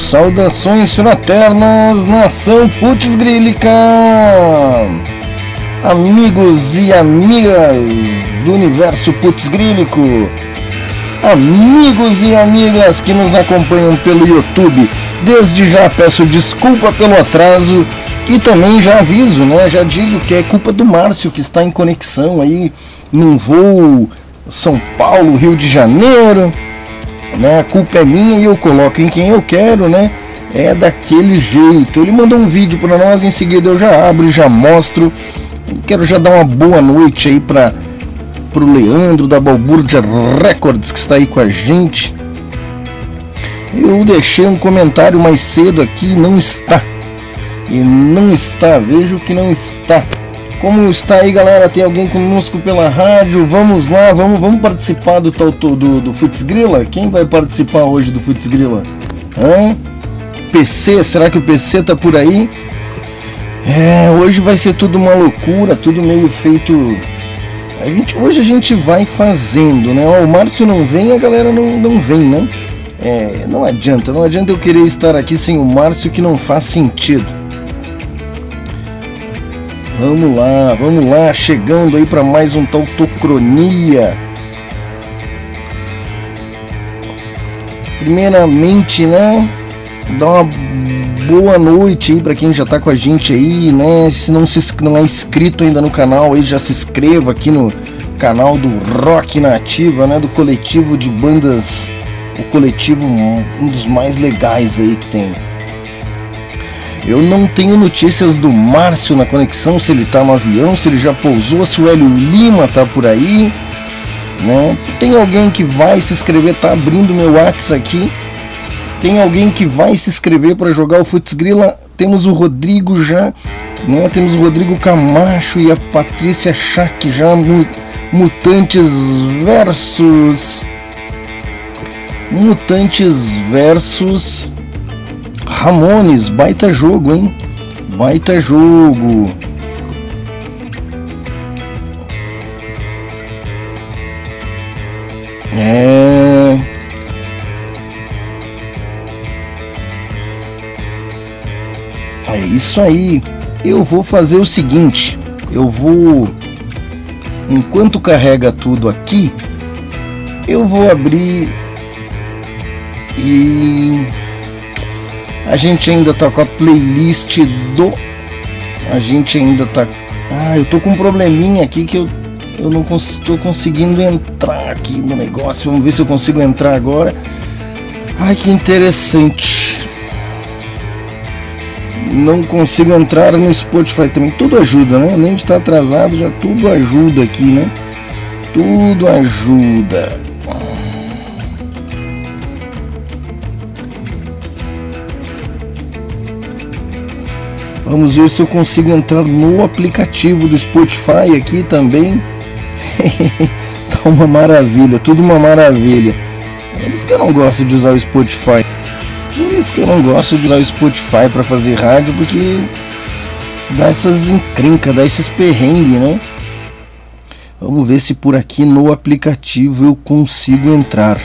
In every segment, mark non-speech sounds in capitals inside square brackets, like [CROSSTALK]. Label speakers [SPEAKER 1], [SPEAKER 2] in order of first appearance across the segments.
[SPEAKER 1] Saudações fraternas, nação putz grílica! Amigos e amigas do universo putz grílico, amigos e amigas que nos acompanham pelo YouTube, desde já peço desculpa pelo atraso e também já aviso, né? Já digo que é culpa do Márcio que está em conexão aí num voo São Paulo, Rio de Janeiro né? A culpa é minha e eu coloco em quem eu quero, né? É daquele jeito. Ele mandou um vídeo para nós, em seguida eu já abro e já mostro. Quero já dar uma boa noite aí para pro Leandro da Balbúrdia Records que está aí com a gente. Eu deixei um comentário mais cedo aqui, não está. E não está, vejo que não está. Como está aí, galera? Tem alguém conosco pela rádio? Vamos lá, vamos, vamos participar do tal do, do, do Futs Grilla? Quem vai participar hoje do Futs Grilla? Hã? PC, será que o PC tá por aí? É, hoje vai ser tudo uma loucura, tudo meio feito. A gente, hoje a gente vai fazendo, né? Ó, o Márcio não vem, a galera não, não vem, né? É, não adianta, não adianta eu querer estar aqui sem o Márcio que não faz sentido. Vamos lá, vamos lá, chegando aí para mais um Tautocronia. Primeiramente, né, dá uma boa noite aí para quem já tá com a gente aí, né? Se não se não é inscrito ainda no canal, aí já se inscreva aqui no canal do Rock Nativa, né, do coletivo de bandas, o coletivo um dos mais legais aí que tem. Eu não tenho notícias do Márcio na conexão, se ele está no avião, se ele já pousou, se o Hélio Lima está por aí. Né? Tem alguém que vai se inscrever, tá abrindo meu WhatsApp aqui. Tem alguém que vai se inscrever para jogar o Futs Grila. Temos o Rodrigo já, né? Temos o Rodrigo Camacho e a Patrícia Schack já Mutantes versus Mutantes versus Ramones, baita jogo, hein? Baita jogo. É. É isso aí. Eu vou fazer o seguinte, eu vou enquanto carrega tudo aqui, eu vou abrir e a gente ainda tá com a playlist do. A gente ainda tá. Ah, eu tô com um probleminha aqui que eu, eu não estou cons conseguindo entrar aqui no negócio. Vamos ver se eu consigo entrar agora. Ai, que interessante. Não consigo entrar no Spotify também. Tudo ajuda, né? Além de estar atrasado, já tudo ajuda aqui, né? Tudo ajuda. Vamos ver se eu consigo entrar no aplicativo do Spotify aqui também. [LAUGHS] tá uma maravilha, tudo uma maravilha. Por isso que eu não gosto de usar o Spotify. Por isso que eu não gosto de usar o Spotify para fazer rádio, porque dá essas encrencas, dá esses perrengues, né? Vamos ver se por aqui no aplicativo eu consigo entrar.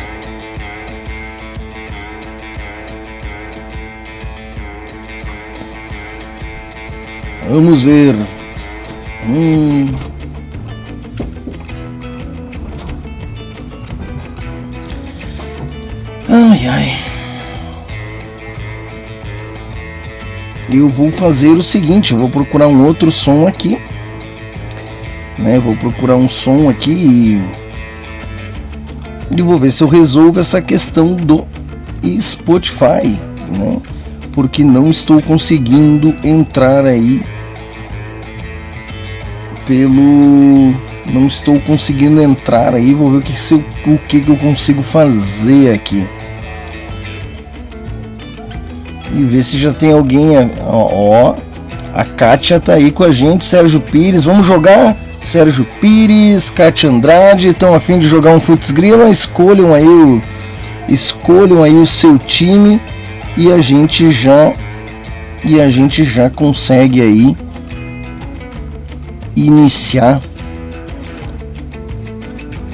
[SPEAKER 1] Vamos ver. Hum. Ai ai. Eu vou fazer o seguinte, eu vou procurar um outro som aqui. Né? Vou procurar um som aqui e, e vou ver se eu resolvo essa questão do Spotify, né? Porque não estou conseguindo entrar aí pelo não estou conseguindo entrar aí, vou ver o que, se eu, o que, que eu consigo fazer aqui. E ver se já tem alguém. Ó, ó, a Kátia tá aí com a gente, Sérgio Pires. Vamos jogar? Sérgio Pires, Kátia Andrade, estão a fim de jogar um Futs Grila? Escolham aí o escolham aí o seu time e a gente já e a gente já consegue aí iniciar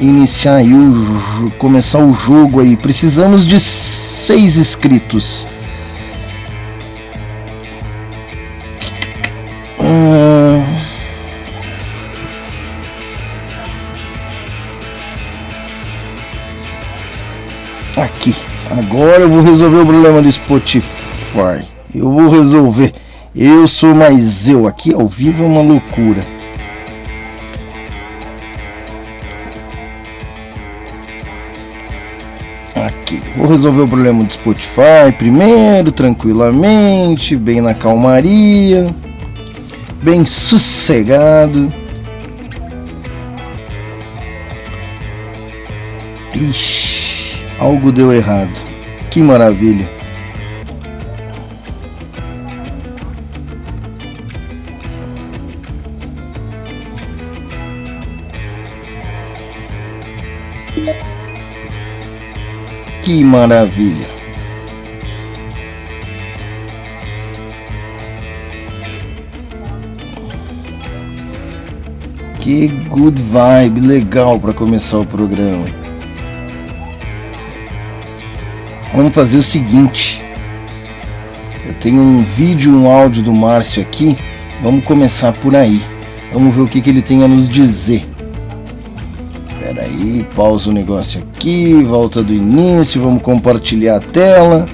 [SPEAKER 1] iniciar aí o começar o jogo aí. Precisamos de seis inscritos. Hum... Aqui. Agora eu vou resolver o problema do Spotify. Eu vou resolver. Eu sou mais eu. Aqui ao vivo é uma loucura. Vou resolver o problema do Spotify primeiro, tranquilamente, bem na calmaria, bem sossegado. Ixi algo deu errado. Que maravilha! Que maravilha! Que good vibe, legal para começar o programa. Vamos fazer o seguinte. Eu tenho um vídeo um áudio do Márcio aqui. Vamos começar por aí. Vamos ver o que, que ele tem a nos dizer. Espera aí, pausa o negócio aqui, volta do início, vamos compartilhar a tela.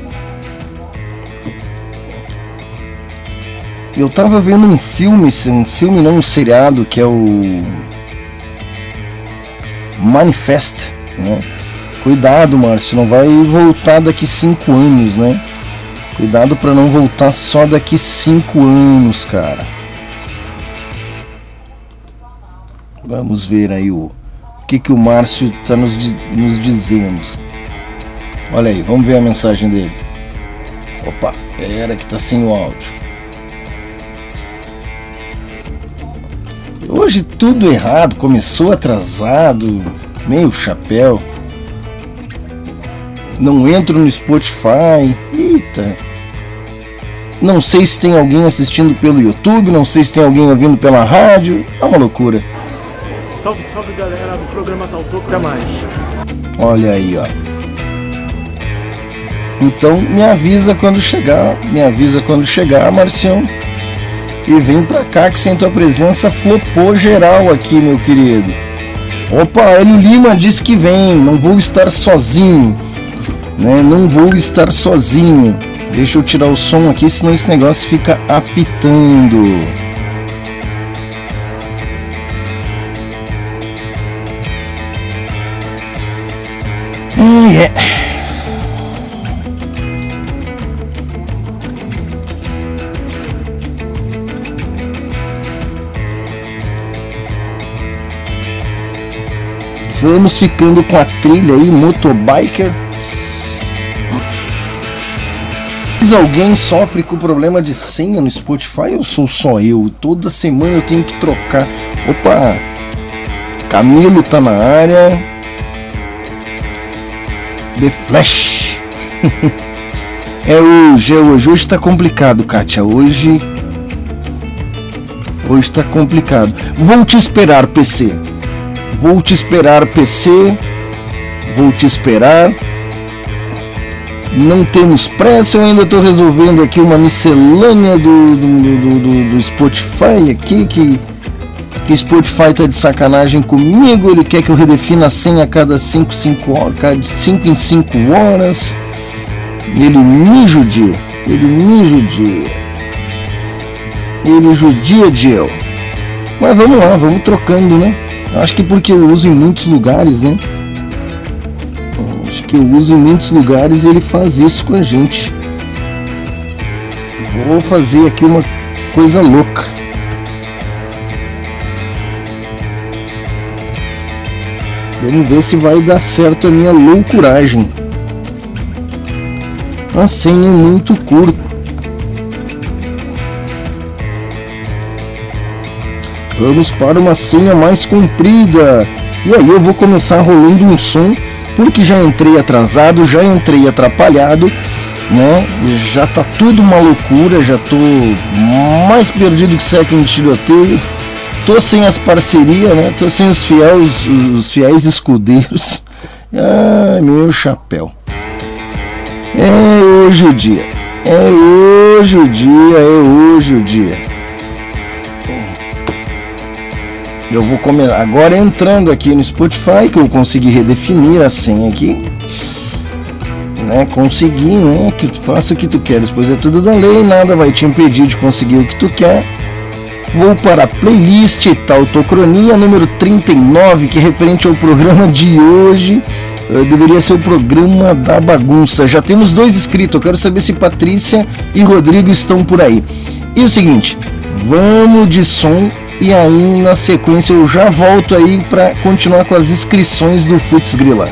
[SPEAKER 1] Eu tava vendo um filme, um filme não um seriado que é o Manifest, né? Cuidado, Márcio, não vai voltar daqui cinco anos, né? Cuidado para não voltar só daqui cinco anos, cara. Vamos ver aí o que, que o Márcio está nos, nos dizendo. Olha aí, vamos ver a mensagem dele. Opa, era que tá sem o áudio. Hoje tudo errado, começou atrasado, meio chapéu não entro no Spotify. Eita. Não sei se tem alguém assistindo pelo YouTube, não sei se tem alguém ouvindo pela rádio. É uma loucura.
[SPEAKER 2] Salve, salve galera do programa Taltoco Até mais.
[SPEAKER 1] Olha aí, ó. Então me avisa quando chegar, me avisa quando chegar, Marcião. E vem pra cá que sem tua presença flopou geral aqui, meu querido. Opa, Eli Lima disse que vem, não vou estar sozinho né? Não vou estar sozinho. Deixa eu tirar o som aqui, senão esse negócio fica apitando. É. Vamos ficando com a trilha aí, motobiker. Mais alguém sofre com problema de senha no Spotify ou sou só eu? Toda semana eu tenho que trocar. Opa! Camilo tá na área. The Flash. [LAUGHS] é hoje, é hoje. Hoje tá complicado, Kátia. Hoje. Hoje tá complicado. Vou te esperar, PC. Vou te esperar, PC. Vou te esperar não temos pressa, eu ainda estou resolvendo aqui uma miscelânea do, do, do, do, do Spotify aqui, que, que o Spotify está de sacanagem comigo, ele quer que eu redefina a senha a cada 5 em 5 horas. Ele me judia, ele me judia. Ele judia de eu. Mas vamos lá, vamos trocando, né? Acho que porque eu uso em muitos lugares, né? que eu uso em muitos lugares e ele faz isso com a gente. Vou fazer aqui uma coisa louca. Vamos ver se vai dar certo a minha loucuragem. Uma senha muito curta. Vamos para uma senha mais comprida. E aí eu vou começar rolando um som porque já entrei atrasado, já entrei atrapalhado, né? Já tá tudo uma loucura, já tô mais perdido que século de tiroteio. Tô sem as parcerias, né? Tô sem os fiéis, os fiéis escudeiros. Ai, meu chapéu. É hoje o dia. É hoje o dia, é hoje o dia. Eu vou começar agora entrando aqui no Spotify que eu consegui redefinir a senha aqui. Né, consegui, né? Que faça o que tu queres, pois é tudo da lei, nada vai te impedir de conseguir o que tu quer. Vou para a playlist Tautocronia número 39, que é referente ao programa de hoje. Uh, deveria ser o programa da bagunça. Já temos dois inscritos. Eu quero saber se Patrícia e Rodrigo estão por aí. E o seguinte, vamos de som e aí na sequência eu já volto aí para continuar com as inscrições do Futs Grila.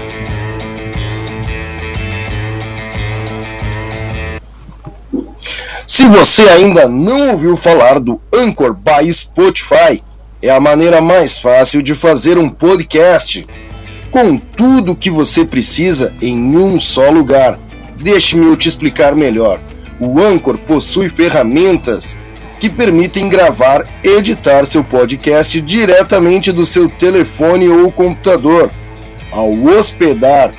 [SPEAKER 1] Se você ainda não ouviu falar do Anchor by Spotify, é a maneira mais fácil de fazer um podcast com tudo o que você precisa em um só lugar. Deixe-me eu te explicar melhor. O Anchor possui ferramentas que permitem gravar e editar seu podcast diretamente do seu telefone ou computador. Ao hospedar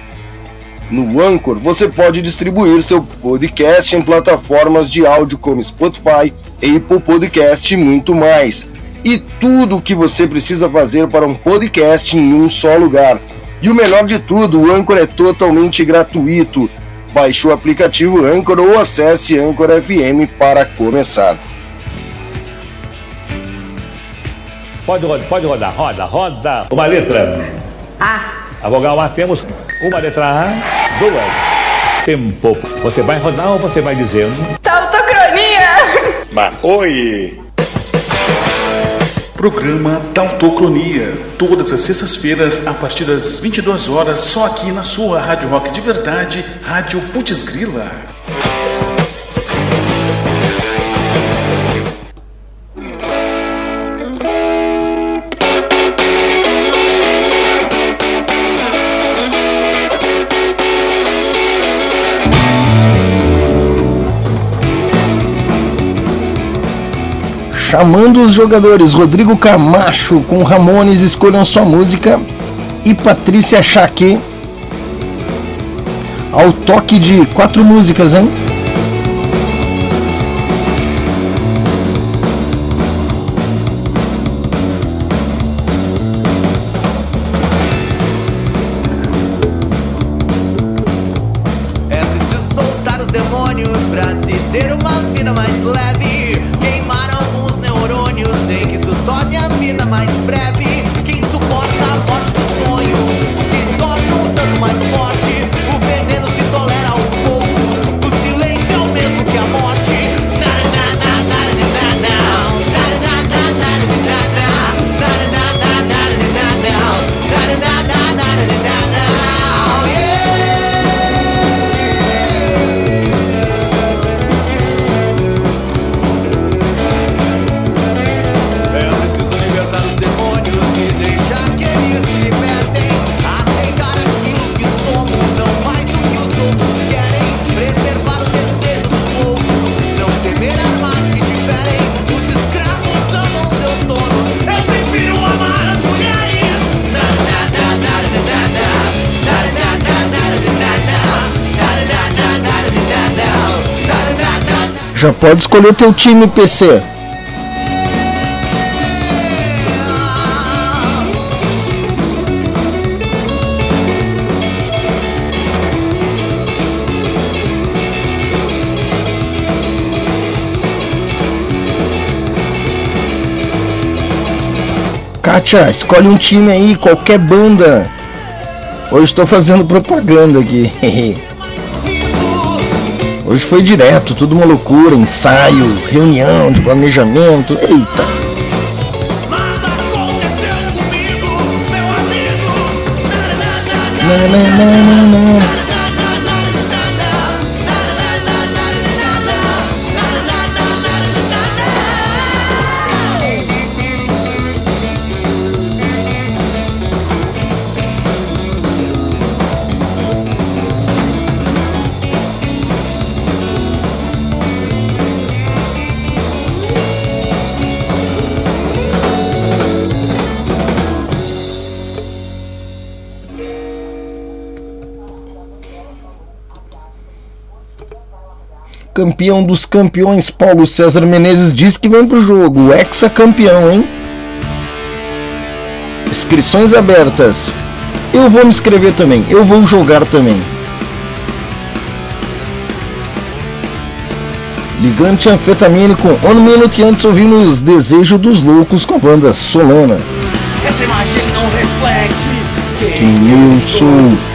[SPEAKER 1] no Anchor, você pode distribuir seu podcast em plataformas de áudio como Spotify, Apple Podcast e muito mais. E tudo o que você precisa fazer para um podcast em um só lugar. E o melhor de tudo, o Anchor é totalmente gratuito. Baixe o aplicativo Anchor ou acesse Anchor FM para começar.
[SPEAKER 3] Pode rodar, pode rodar, roda, roda. Uma letra.
[SPEAKER 4] A.
[SPEAKER 3] A vogal A temos uma letra A, duas. Tempo. Você vai rodar ou você vai dizendo?
[SPEAKER 4] Tautocronia!
[SPEAKER 3] Mas, oi!
[SPEAKER 5] Programa Tautocronia. Todas as sextas-feiras, a partir das 22 horas, só aqui na sua Rádio Rock de Verdade, Rádio Putz Grila.
[SPEAKER 1] Chamando os jogadores Rodrigo Camacho com Ramones escolham sua música e Patrícia Chaque ao toque de quatro músicas, hein? Já pode escolher teu time, PC. Kátia, escolhe um time aí, qualquer banda. Hoje estou fazendo propaganda aqui. [LAUGHS] Hoje foi direto, tudo uma loucura, ensaio, reunião de planejamento. Eita! Na, na, na,
[SPEAKER 6] campeão dos campeões, Paulo César Menezes, diz que vem pro jogo. Ex-campeão, hein? Inscrições abertas. Eu vou me inscrever também. Eu vou jogar também. Ligante anfetamínico On Minute antes ouvimos Desejo dos Loucos com a banda Solana.
[SPEAKER 1] Essa imagem não reflete
[SPEAKER 6] Quem eu sou.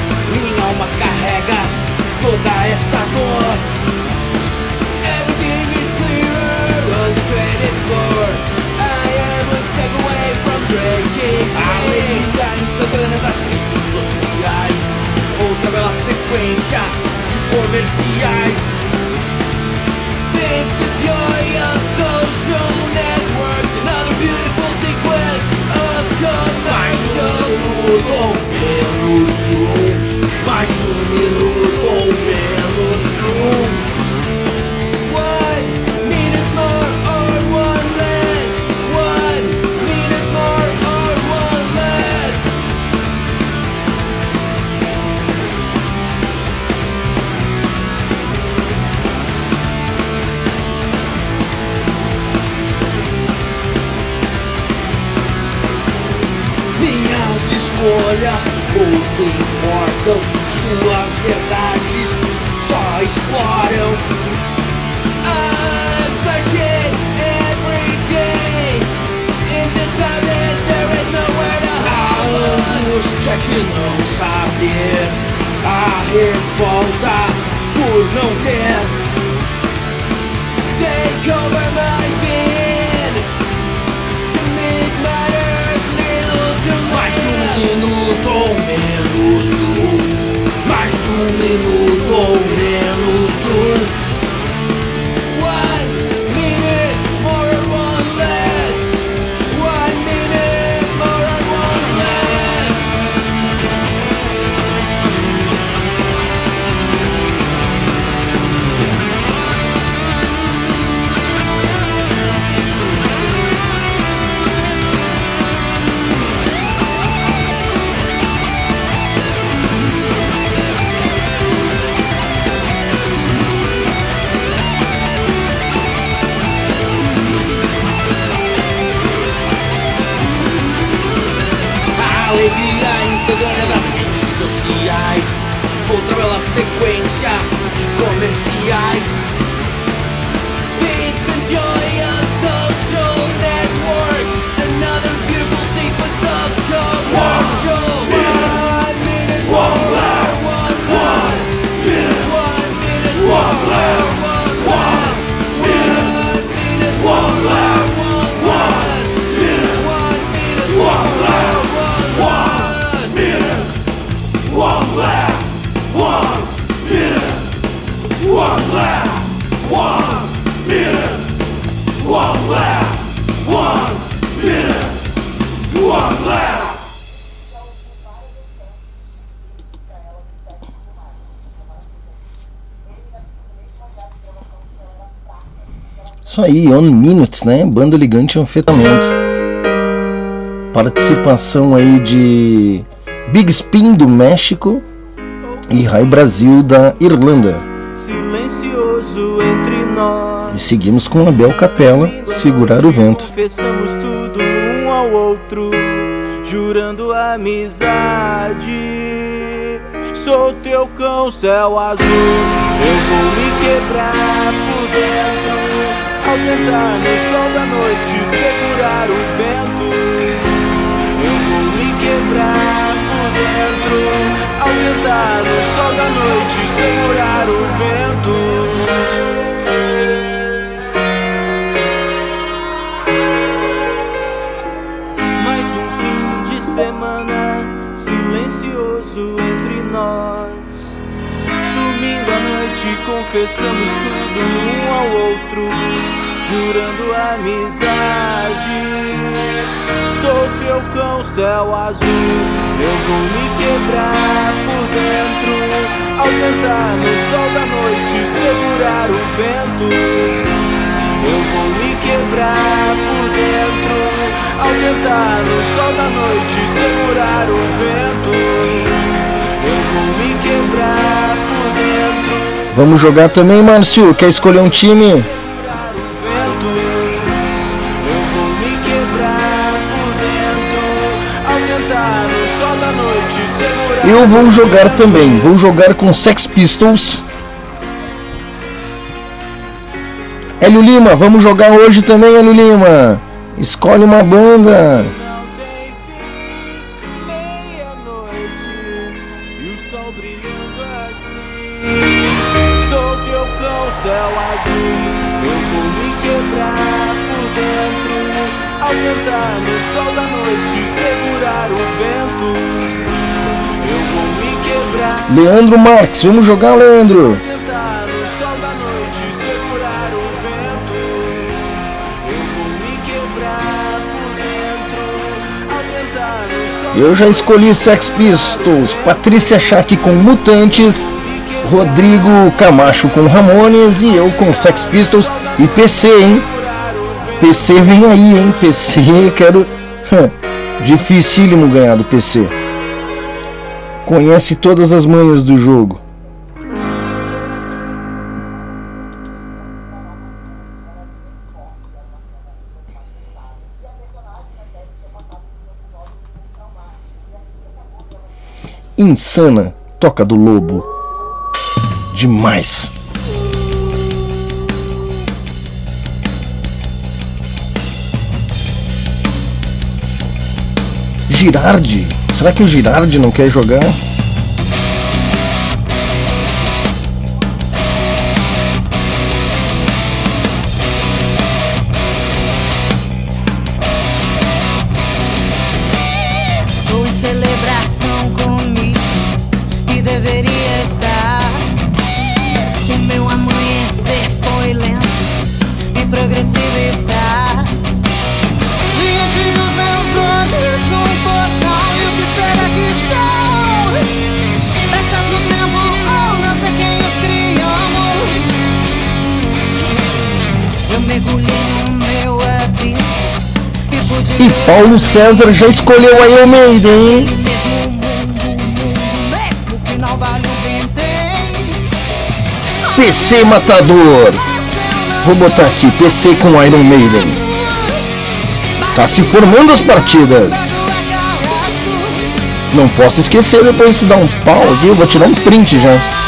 [SPEAKER 6] Isso aí, On Minutes, né? Banda Ligante Anfetamento. Participação aí de Big Spin do México e Rai Brasil da Irlanda.
[SPEAKER 7] Silencioso entre nós.
[SPEAKER 6] E seguimos com Abel Capela, Segurar o Vento.
[SPEAKER 7] Confessamos tudo um ao outro, jurando amizade. Sou teu cão, céu azul. Eu vou me quebrar por dentro. Ao tentar no sol da noite segurar o vento. Eu vou me quebrar por dentro. Ao tentar no sol da noite segurar o vento. Mais um fim de semana silencioso entre nós. Domingo à noite confessamos tudo um ao outro, jurando amizade. Sou teu cão, céu azul. Eu vou me quebrar por dentro ao tentar no sol da noite segurar o vento. Eu vou me quebrar por dentro ao tentar no sol da noite segurar o vento. Eu vou me quebrar por dentro
[SPEAKER 1] Vamos jogar também, Márcio? Quer escolher um time? Eu vou jogar também. Vou jogar com Sex Pistols. Hélio Lima, vamos jogar hoje também, Hélio Lima. Escolhe uma banda. Leandro Marques, vamos jogar, Leandro. Eu já escolhi Sex Pistols, Patrícia Schack com Mutantes, Rodrigo Camacho com Ramones e eu com Sex Pistols e PC, hein? PC vem aí, hein? PC, [LAUGHS] quero. Dificílimo ganhar do PC conhece todas as manhas do jogo. Insana, toca do lobo. Demais. Girardi Será que o Girardi não quer jogar? Paulo César já escolheu a Iron Maiden, hein? PC Matador. Vou botar aqui, PC com Iron Maiden. Tá se formando as partidas. Não posso esquecer depois de dar um pau aqui, eu vou tirar um print já.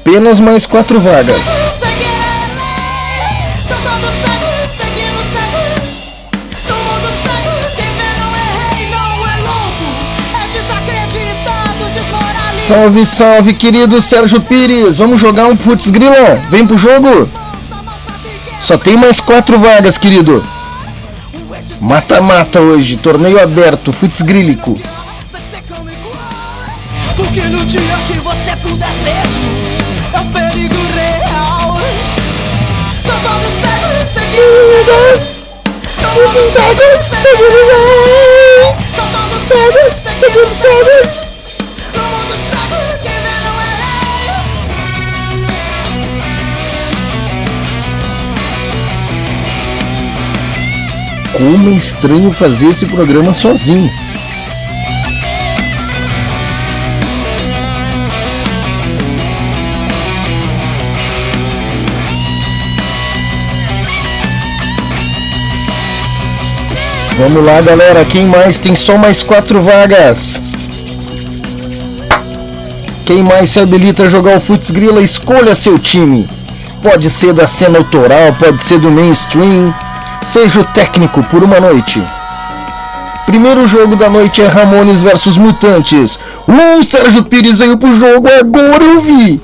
[SPEAKER 1] Apenas mais quatro vagas. Salve, salve, querido Sérgio Pires. Vamos jogar um Putz Grila? Vem pro jogo? Só tem mais quatro vagas, querido. Mata-mata hoje, torneio aberto, Futs Grílico. Porque no dia que você puder Seguidos, seguidos, seguidos, seguidos, seguidos, seguidos. Como é estranho fazer esse programa sozinho. Vamos lá, galera. Quem mais? Tem só mais quatro vagas. Quem mais se habilita a jogar o Futs Grila, escolha seu time. Pode ser da cena autoral, pode ser do mainstream. Seja o técnico por uma noite. Primeiro jogo da noite é Ramones versus Mutantes. Uh, Sérgio Pires veio pro jogo, agora eu vi.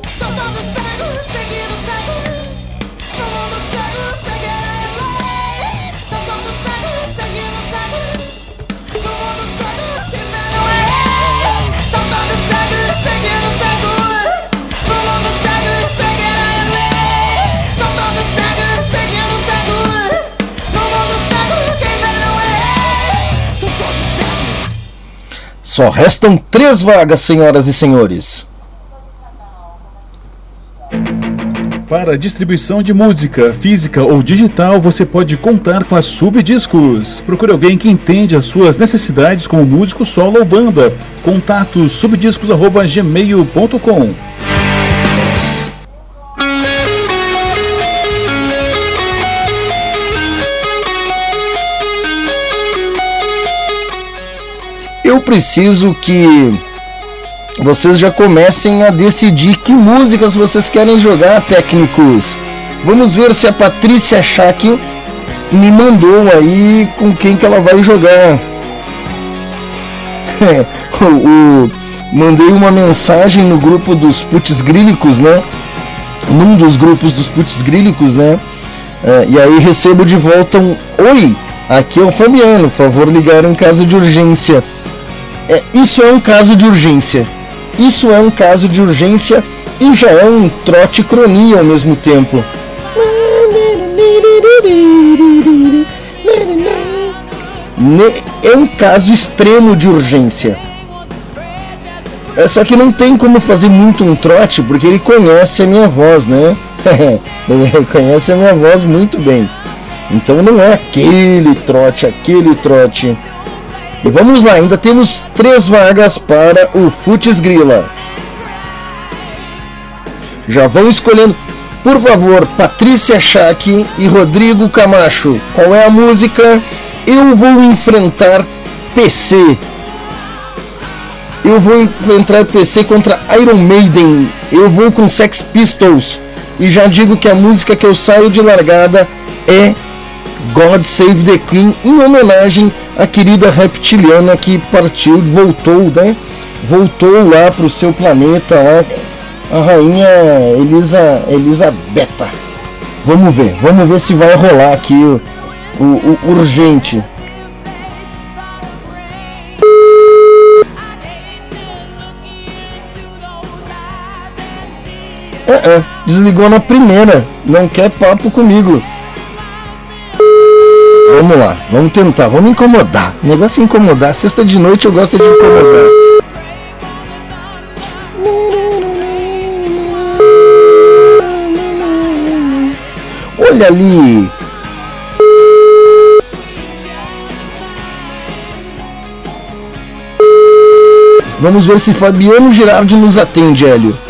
[SPEAKER 1] Só restam três vagas, senhoras e senhores.
[SPEAKER 5] Para distribuição de música, física ou digital, você pode contar com a Subdiscos. Procure alguém que entende as suas necessidades como músico solo ou banda. Contato subdiscos@gmail.com.
[SPEAKER 1] Eu preciso que vocês já comecem a decidir que músicas vocês querem jogar, técnicos. Vamos ver se a Patrícia Schack me mandou aí com quem que ela vai jogar. [LAUGHS] o, o, mandei uma mensagem no grupo dos putz grílicos, né? Num dos grupos dos putz grílicos, né? É, e aí recebo de volta um Oi, aqui é o Fabiano, favor ligar em caso de urgência. É, isso é um caso de urgência. Isso é um caso de urgência e já é um trote cronia ao mesmo tempo. É um caso extremo de urgência. É só que não tem como fazer muito um trote porque ele conhece a minha voz, né? [LAUGHS] ele conhece a minha voz muito bem. Então não é aquele trote, aquele trote. E vamos lá, ainda temos três vagas para o Futs Grila. Já vão escolhendo, por favor, Patrícia Schack e Rodrigo Camacho. Qual é a música? Eu vou enfrentar PC. Eu vou enfrentar PC contra Iron Maiden. Eu vou com Sex Pistols. E já digo que a música que eu saio de largada é God Save the Queen, em homenagem à querida reptiliana que partiu, voltou, né? Voltou lá para o seu planeta, lá, a rainha Elisa, Elisabetta. Vamos ver, vamos ver se vai rolar aqui o, o, o urgente. É, é, desligou na primeira, não quer papo comigo. Vamos lá, vamos tentar, vamos incomodar. O negócio é incomodar. Sexta de noite eu gosto de incomodar. Olha ali. Vamos ver se Fabiano Girardi nos atende, Hélio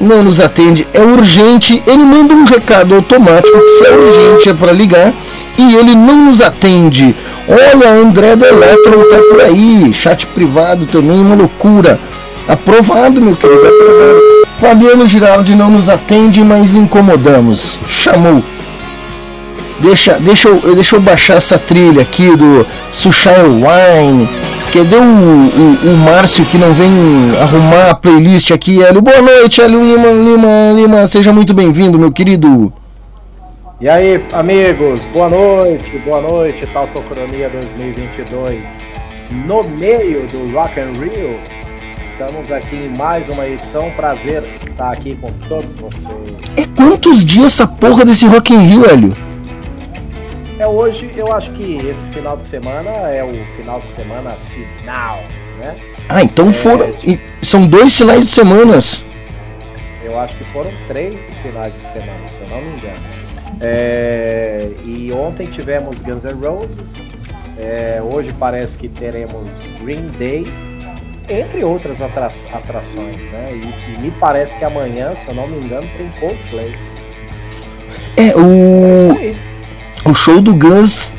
[SPEAKER 1] não nos atende, é urgente, ele manda um recado automático que se é urgente é para ligar e ele não nos atende. Olha, André do Electron tá por aí, chat privado também, uma loucura. Aprovado, meu querido, aprovado. Fabiano Giraldi não nos atende, mas incomodamos. Chamou. Deixa, deixa, eu, deixa eu baixar essa trilha aqui do Sushire Wine Cadê o, o, o, Márcio que não vem arrumar a playlist aqui, Hélio? Boa noite, Hélio Lima, Lima, Lima, seja muito bem-vindo, meu querido.
[SPEAKER 8] E aí, amigos, boa noite, boa noite, Tautocronia 2022. No meio do Rock and Rio, estamos aqui em mais uma edição, prazer estar aqui com todos vocês.
[SPEAKER 1] É quantos dias essa porra desse Rock and Rio, Hélio?
[SPEAKER 8] É hoje, eu acho que esse final de semana é o final de semana final, né?
[SPEAKER 1] Ah, então é, foram. São dois finais de semanas.
[SPEAKER 8] Eu acho que foram três finais de semana, se eu não me engano. É, e ontem tivemos Guns N' Roses. É, hoje parece que teremos Green Day, entre outras atra atrações, né? E, e, me parece que amanhã, se eu não me engano, tem Coldplay.
[SPEAKER 1] É, o. É o show do Guns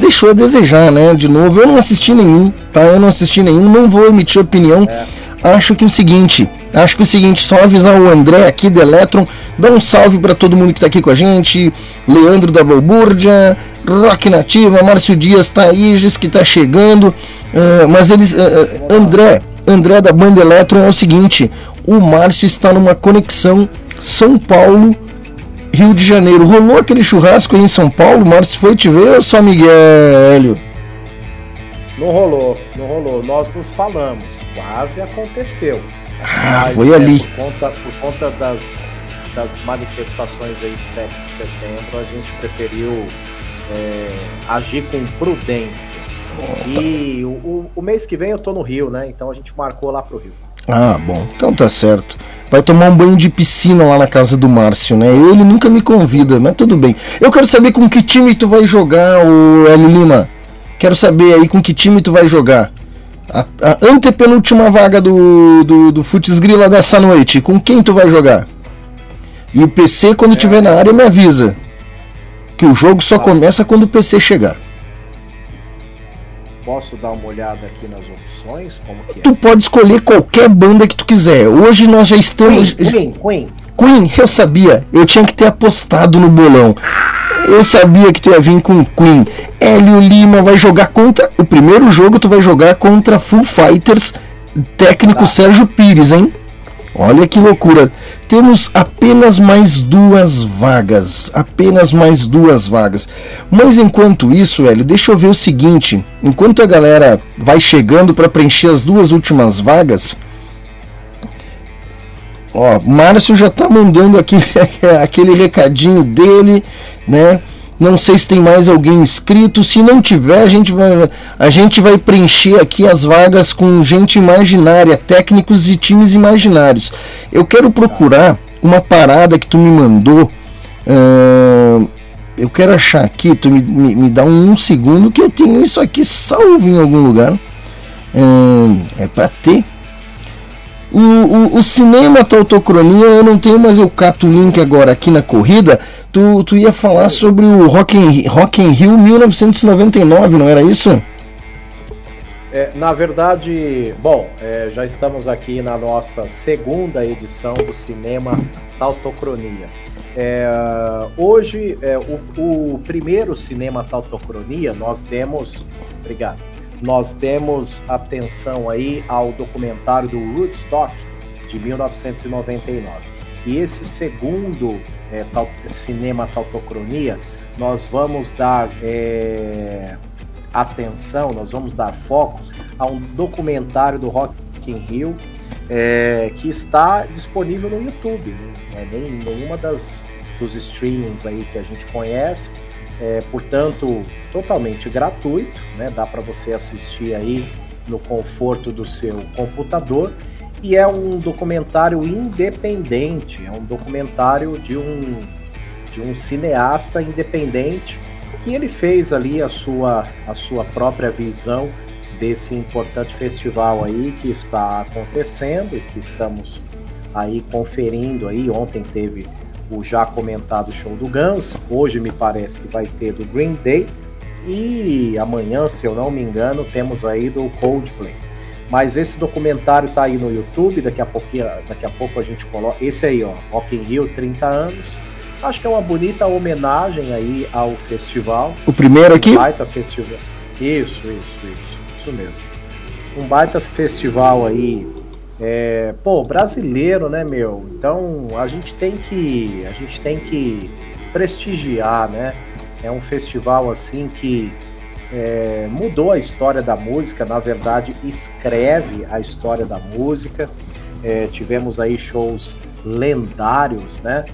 [SPEAKER 1] deixou a desejar, né? De novo, eu não assisti nenhum, tá? Eu não assisti nenhum, não vou emitir opinião. É. Acho que o seguinte, acho que o seguinte, só avisar o André aqui do Electron, dá um salve para todo mundo que tá aqui com a gente, Leandro da Balbúrdia, Rock Nativa, Márcio Dias aí, diz que tá chegando, uh, mas eles, uh, André, André da banda Electron é o seguinte, o Márcio está numa conexão São Paulo Rio de Janeiro. Rolou aquele churrasco aí em São Paulo? Márcio foi te ver ou só Miguel Hélio?
[SPEAKER 8] Não rolou, não rolou. Nós nos falamos, quase aconteceu.
[SPEAKER 1] Ah, Mas, foi é, ali.
[SPEAKER 8] Por conta, por conta das, das manifestações aí de 7 de setembro, a gente preferiu é, agir com prudência. E o, o, mês que vem eu tô no Rio, né? Então a gente marcou lá pro Rio.
[SPEAKER 1] Ah, bom, então tá certo. vai tomar um banho de piscina lá na casa do Márcio, né? Ele nunca me convida, mas tudo bem. Eu quero saber com que time tu vai jogar, o Hélio Lima. Quero saber aí com que time tu vai jogar. A, a antepenúltima vaga do, do, do Futs Grila dessa noite, com quem tu vai jogar? E o PC, quando estiver na área, me avisa. Que o jogo só começa quando o PC chegar.
[SPEAKER 8] Posso dar uma olhada aqui nas opções? Como que é?
[SPEAKER 1] Tu pode escolher qualquer banda que tu quiser. Hoje nós já estamos.
[SPEAKER 8] Queen, Queen, Queen.
[SPEAKER 1] Queen, eu sabia. Eu tinha que ter apostado no bolão. Eu sabia que tu ia vir com Queen. Hélio Lima vai jogar contra. O primeiro jogo tu vai jogar contra Full Fighters, técnico
[SPEAKER 8] Tá.
[SPEAKER 1] Sérgio Pires, hein? Olha que loucura. Temos apenas mais duas vagas. Apenas mais duas vagas. Mas enquanto isso, Hélio, deixa eu ver o seguinte. Enquanto a galera vai chegando para preencher as duas últimas vagas. Ó, Márcio já tá mandando aqui [LAUGHS] aquele recadinho dele, né? Não sei se tem mais alguém inscrito. Se não tiver, a gente vai, a gente vai preencher aqui as vagas com gente imaginária, técnicos e times imaginários. Eu quero procurar uma parada que tu me mandou. ahn, eu quero achar aqui, tu me, me, me dá um, segundo que eu tenho isso aqui salvo em algum lugar. Ahn, é para ter. O, o, o cinema Tautocronia eu não tenho, mas eu capto o link agora aqui na corrida. Tu, tu ia falar sobre o Rock in, Rock in Rio 1999, não era isso?
[SPEAKER 8] É, na verdade, bom, é, já estamos aqui na nossa segunda edição do Cinema Tautocronia. É, hoje, é, o, o primeiro Cinema Tautocronia, nós demos. Obrigado. Nós demos atenção aí ao documentário do Rootstock de 1999. E esse segundo é, Cinema Tautocronia, nós vamos dar é, atenção, nós vamos dar foco a um documentário do Rock in Rio é, que está disponível no YouTube, não é nem em nenhuma das dos streamings aí que a gente conhece, é, portanto totalmente gratuito, né? Dá para você assistir aí no conforto do seu computador. E é um documentário independente, é um documentário de um de um cineasta independente que ele fez ali a sua, a sua própria visão desse importante festival aí que está acontecendo que estamos aí conferindo aí. Ontem teve o já comentado show do Guns, hoje me parece que vai ter do Green Day e amanhã, se eu não me engano, temos aí do Coldplay. Mas esse documentário está aí no YouTube, daqui a, pouquinho, daqui a pouco a gente coloca. Esse aí, ó, Rock in Rio 30 anos. Acho que é uma bonita homenagem aí ao festival.
[SPEAKER 1] O primeiro aqui?
[SPEAKER 8] Um baita festival. Isso, isso, isso. Isso mesmo. Um baita festival aí. É, pô, brasileiro, né, meu? Então a gente tem que. A gente tem que prestigiar, né? É um festival assim que é, mudou a história da música, na verdade, escreve a história da música. É, tivemos aí shows lendários, né?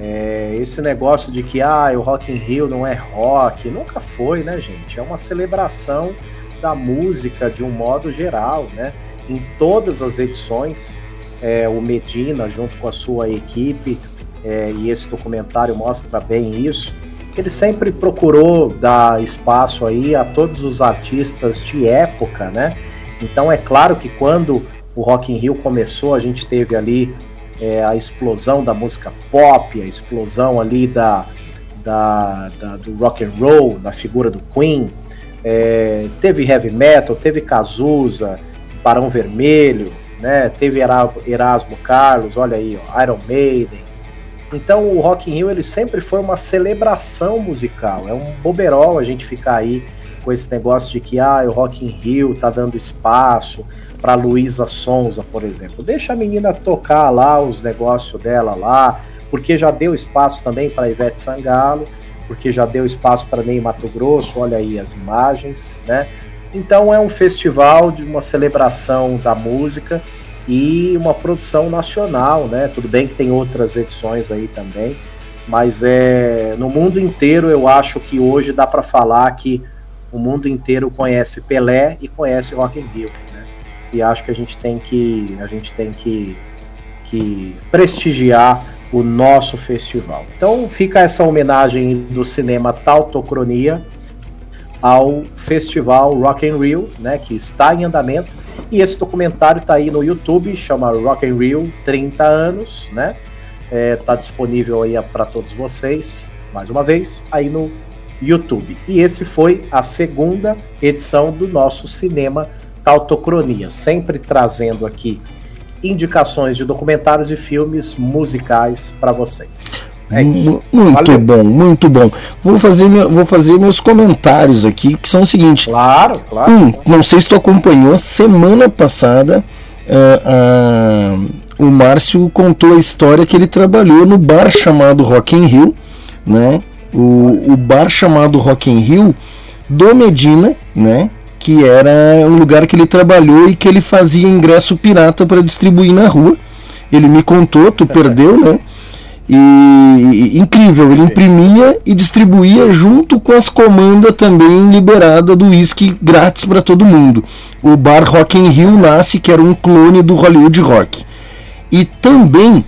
[SPEAKER 8] É, esse negócio de que ah, o Rock in Rio não é rock, nunca foi, né, gente? É uma celebração da música de um modo geral, né? Em todas as edições, é, o Medina, junto com a sua equipe, é, e esse documentário mostra bem isso, ele sempre procurou dar espaço aí a todos os artistas de época, né? Então é claro que quando o Rock in Rio começou, a gente teve ali é, a explosão da música pop, a explosão ali da, da, da- do rock and roll, da figura do Queen, é, teve heavy metal, teve Cazuza, Barão Vermelho, né? Teve Era- Erasmo Carlos, olha aí, ó, Iron Maiden. Então o Rock in Rio ele sempre foi uma celebração musical. É um boberol a gente ficar aí com esse negócio de que ah, o Rock in Rio tá dando espaço para Luísa Sonza, por exemplo. Deixa a menina tocar lá os negócios dela lá, porque já deu espaço também para Ivete Sangalo, porque já deu espaço para Ney Mato Grosso, olha aí as imagens, né? Então é um festival de uma celebração da música e uma produção nacional, né? Tudo bem que tem outras edições aí também, mas é no mundo inteiro eu acho que hoje dá para falar que o mundo inteiro conhece Pelé e conhece Rock in Rio, né? E acho que a gente tem que a gente tem que que prestigiar o nosso festival. Então fica essa homenagem do cinema Tautocronia ao festival Rock in Rio, né, que está em andamento. E esse documentário está aí no YouTube, chama Rock in Rio 30 anos, né? Está disponível aí para todos vocês, mais uma vez, aí no YouTube. E esse foi a segunda edição do nosso cinema Tautocronia, sempre trazendo aqui indicações de documentários e filmes musicais para vocês.
[SPEAKER 1] É muito Valeu. bom, muito bom. Vou fazer, vou fazer meus comentários aqui, que são o seguinte.
[SPEAKER 8] Claro, claro.
[SPEAKER 1] Um, não sei se tu acompanhou, semana passada uh, uh, o Márcio contou a história que ele trabalhou no bar chamado Rock in Rio, né? O, o bar chamado Rock in Rio do Medina, né? Que era um lugar que ele trabalhou e que ele fazia ingresso pirata para distribuir na rua. Ele me contou, tu [LAUGHS] perdeu, né? E incrível, ele imprimia e distribuía junto com as comandas também liberada do whisky grátis para todo mundo. O bar Rock in Rio nasce, que era um clone do Hollywood Rock. E também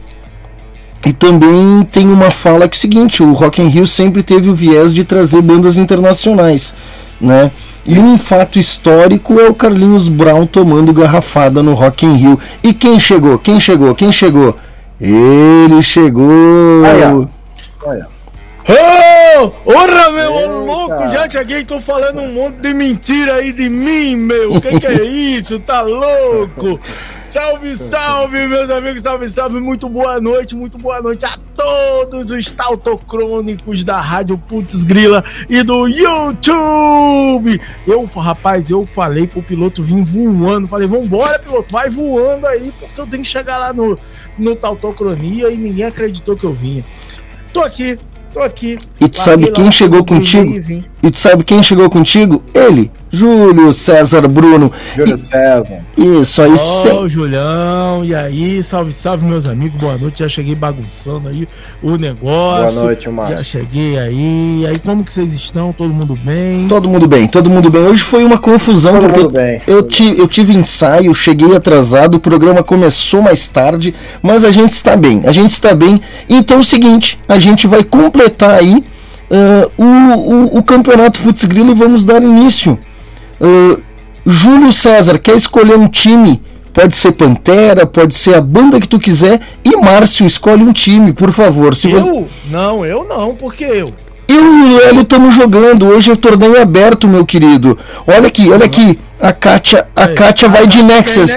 [SPEAKER 1] e também tem uma fala que é o seguinte, o Rock in Rio sempre teve o viés de trazer bandas internacionais, né? E um fato histórico é o Carlinhos Brown tomando garrafada no Rock in Rio. E quem chegou? Quem chegou? Quem chegou? Ele chegou!
[SPEAKER 2] Olha! Olha! Ô, oh, orra, meu, Eita. louco, já cheguei, tô falando um monte de mentira aí de mim, meu. O que, que é isso? Tá louco? [LAUGHS] Salve, salve, meus amigos, salve, salve, muito boa noite, muito boa noite a todos os tautocrônicos da Rádio Putz Grila e do YouTube. Eu, rapaz, eu falei pro piloto vir voando, falei, vambora, piloto, vai voando aí, porque eu tenho que chegar lá no, no Tautocronia e ninguém acreditou que eu vinha. Tô aqui, tô aqui.
[SPEAKER 1] E tu sabe quem chegou contigo? E, e tu sabe quem chegou contigo? Ele. Júlio César Bruno.
[SPEAKER 8] Júlio César.
[SPEAKER 1] Isso aí.
[SPEAKER 2] Ô, oh, Julião, e aí? Salve, salve, meus amigos. Boa noite. Já cheguei bagunçando aí o negócio.
[SPEAKER 8] Boa noite, Márcio.
[SPEAKER 2] Já cheguei aí. E aí, como que vocês estão? Todo mundo bem?
[SPEAKER 1] Todo mundo bem, todo mundo bem. Hoje foi uma confusão todo porque bem, eu, eu, tive, eu tive ensaio, cheguei atrasado, o programa começou mais tarde, mas a gente está bem. A gente está bem. Então é o seguinte, a gente vai completar aí. Uh, o, o, o campeonato Futsgrilo e vamos dar início Uh, Júlio César quer escolher um time? Pode ser Pantera, pode ser a banda que tu quiser. E Márcio, escolhe um time, por favor.
[SPEAKER 2] Se eu? Você... Não, eu não, porque eu.
[SPEAKER 1] Eu e o Hélio estamos jogando. Hoje é o torneio aberto, meu querido. Olha aqui, olha aqui. A Kátia, a Kátia vai de Nexus.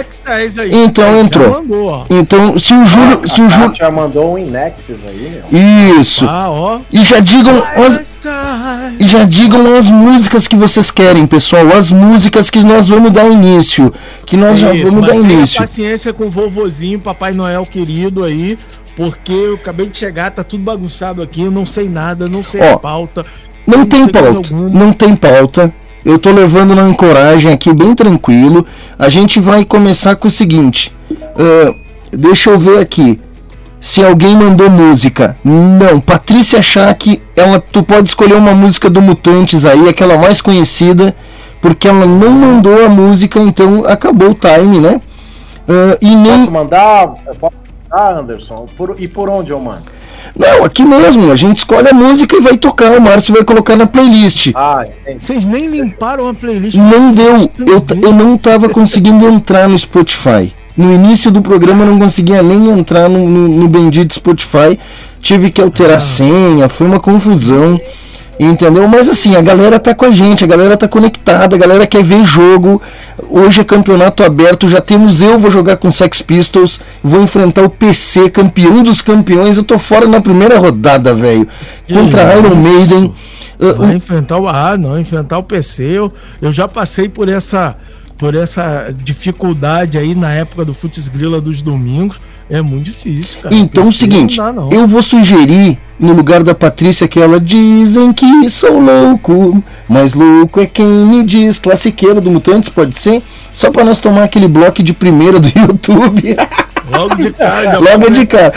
[SPEAKER 1] Então entrou. Então, se o Júlio.
[SPEAKER 8] Ah,
[SPEAKER 1] se o Júlio.
[SPEAKER 8] já mandou um em Nexus aí,
[SPEAKER 1] meu. Isso.
[SPEAKER 2] Ah, ó.
[SPEAKER 1] E já digam. As, e já digam as músicas que vocês querem, pessoal. As músicas que nós vamos dar início. Que nós Isso, já vamos dar início.
[SPEAKER 2] paciência com o vovozinho, Papai Noel querido aí porque eu acabei de chegar, tá tudo bagunçado aqui, eu não sei nada, não sei Ó, a pauta.
[SPEAKER 1] Não, não tem pauta, não tem pauta. Eu tô levando na ancoragem aqui bem tranquilo. A gente vai começar com o seguinte. Uh, deixa eu ver aqui. Se alguém mandou música. Não, Patrícia Schack, ela, tu pode escolher uma música do Mutantes aí, aquela mais conhecida, porque ela não mandou a música, então acabou o time, né?
[SPEAKER 8] Uh, e nem... Posso mandar? Posso mandar, Anderson? Por, e por onde eu mando?
[SPEAKER 1] Não, aqui mesmo, a gente escolhe a música e vai tocar, o Márcio vai colocar na playlist.
[SPEAKER 2] Ah, Vocês nem limparam a playlist.
[SPEAKER 1] Não deu, eu, eu não estava conseguindo entrar no Spotify. No início do programa eu não conseguia nem entrar no, no, no bendito Spotify. Tive que alterar ah. senha, foi uma confusão. Entendeu? Mas assim, a galera tá com a gente, a galera tá conectada, a galera quer ver jogo. Hoje é campeonato aberto, já temos eu vou jogar com Sex Pistols, vou enfrentar o PC, campeão dos campeões. Eu tô fora na primeira rodada, velho. Contra Iron Maiden.
[SPEAKER 2] Uh, Vai enfrentar o ah, não, enfrentar o PC. Eu, eu já passei por essa por essa dificuldade aí na época do Futs Grila dos domingos. É muito difícil, cara.
[SPEAKER 1] Então, é o seguinte, não dá, não. eu vou sugerir, no lugar da Patrícia, que ela dizem que sou louco, mas louco é quem me diz. Classiqueira do Mutantes, pode ser? Só para nós tomar aquele bloco de primeira do [LAUGHS] YouTube. [LAUGHS]
[SPEAKER 2] Logo de cara. [LAUGHS]
[SPEAKER 1] Logo de cara.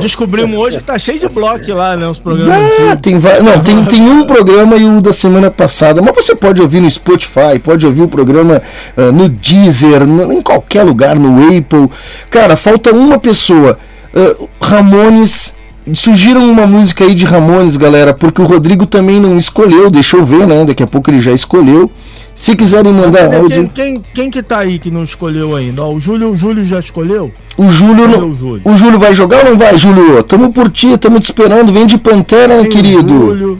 [SPEAKER 2] Descobrimos hoje que tá cheio de bloco lá, né? Os programas.
[SPEAKER 1] Ah, tem, não, tem, tem um programa e o da semana passada. Mas você pode ouvir no Spotify, pode ouvir o programa uh, no Deezer, no, em qualquer lugar, no Apple. Cara, falta uma pessoa. Uh, Ramones. Sugiram uma música aí de Ramones, galera, porque o Rodrigo também não escolheu. Deixa eu ver, né? Daqui a pouco ele já escolheu. Se quiserem mandar
[SPEAKER 2] Quem,
[SPEAKER 1] áudio.
[SPEAKER 2] quem, quem que tá aí que não escolheu ainda? Ó, o Júlio, o Júlio já escolheu?
[SPEAKER 1] O Júlio,
[SPEAKER 2] Cadê
[SPEAKER 1] não-
[SPEAKER 2] o Júlio?
[SPEAKER 1] o Júlio vai jogar ou não vai, Júlio? Tamo por ti, tamo te esperando. Vem de Pantera,
[SPEAKER 2] Tem o
[SPEAKER 1] querido.
[SPEAKER 2] Júlio,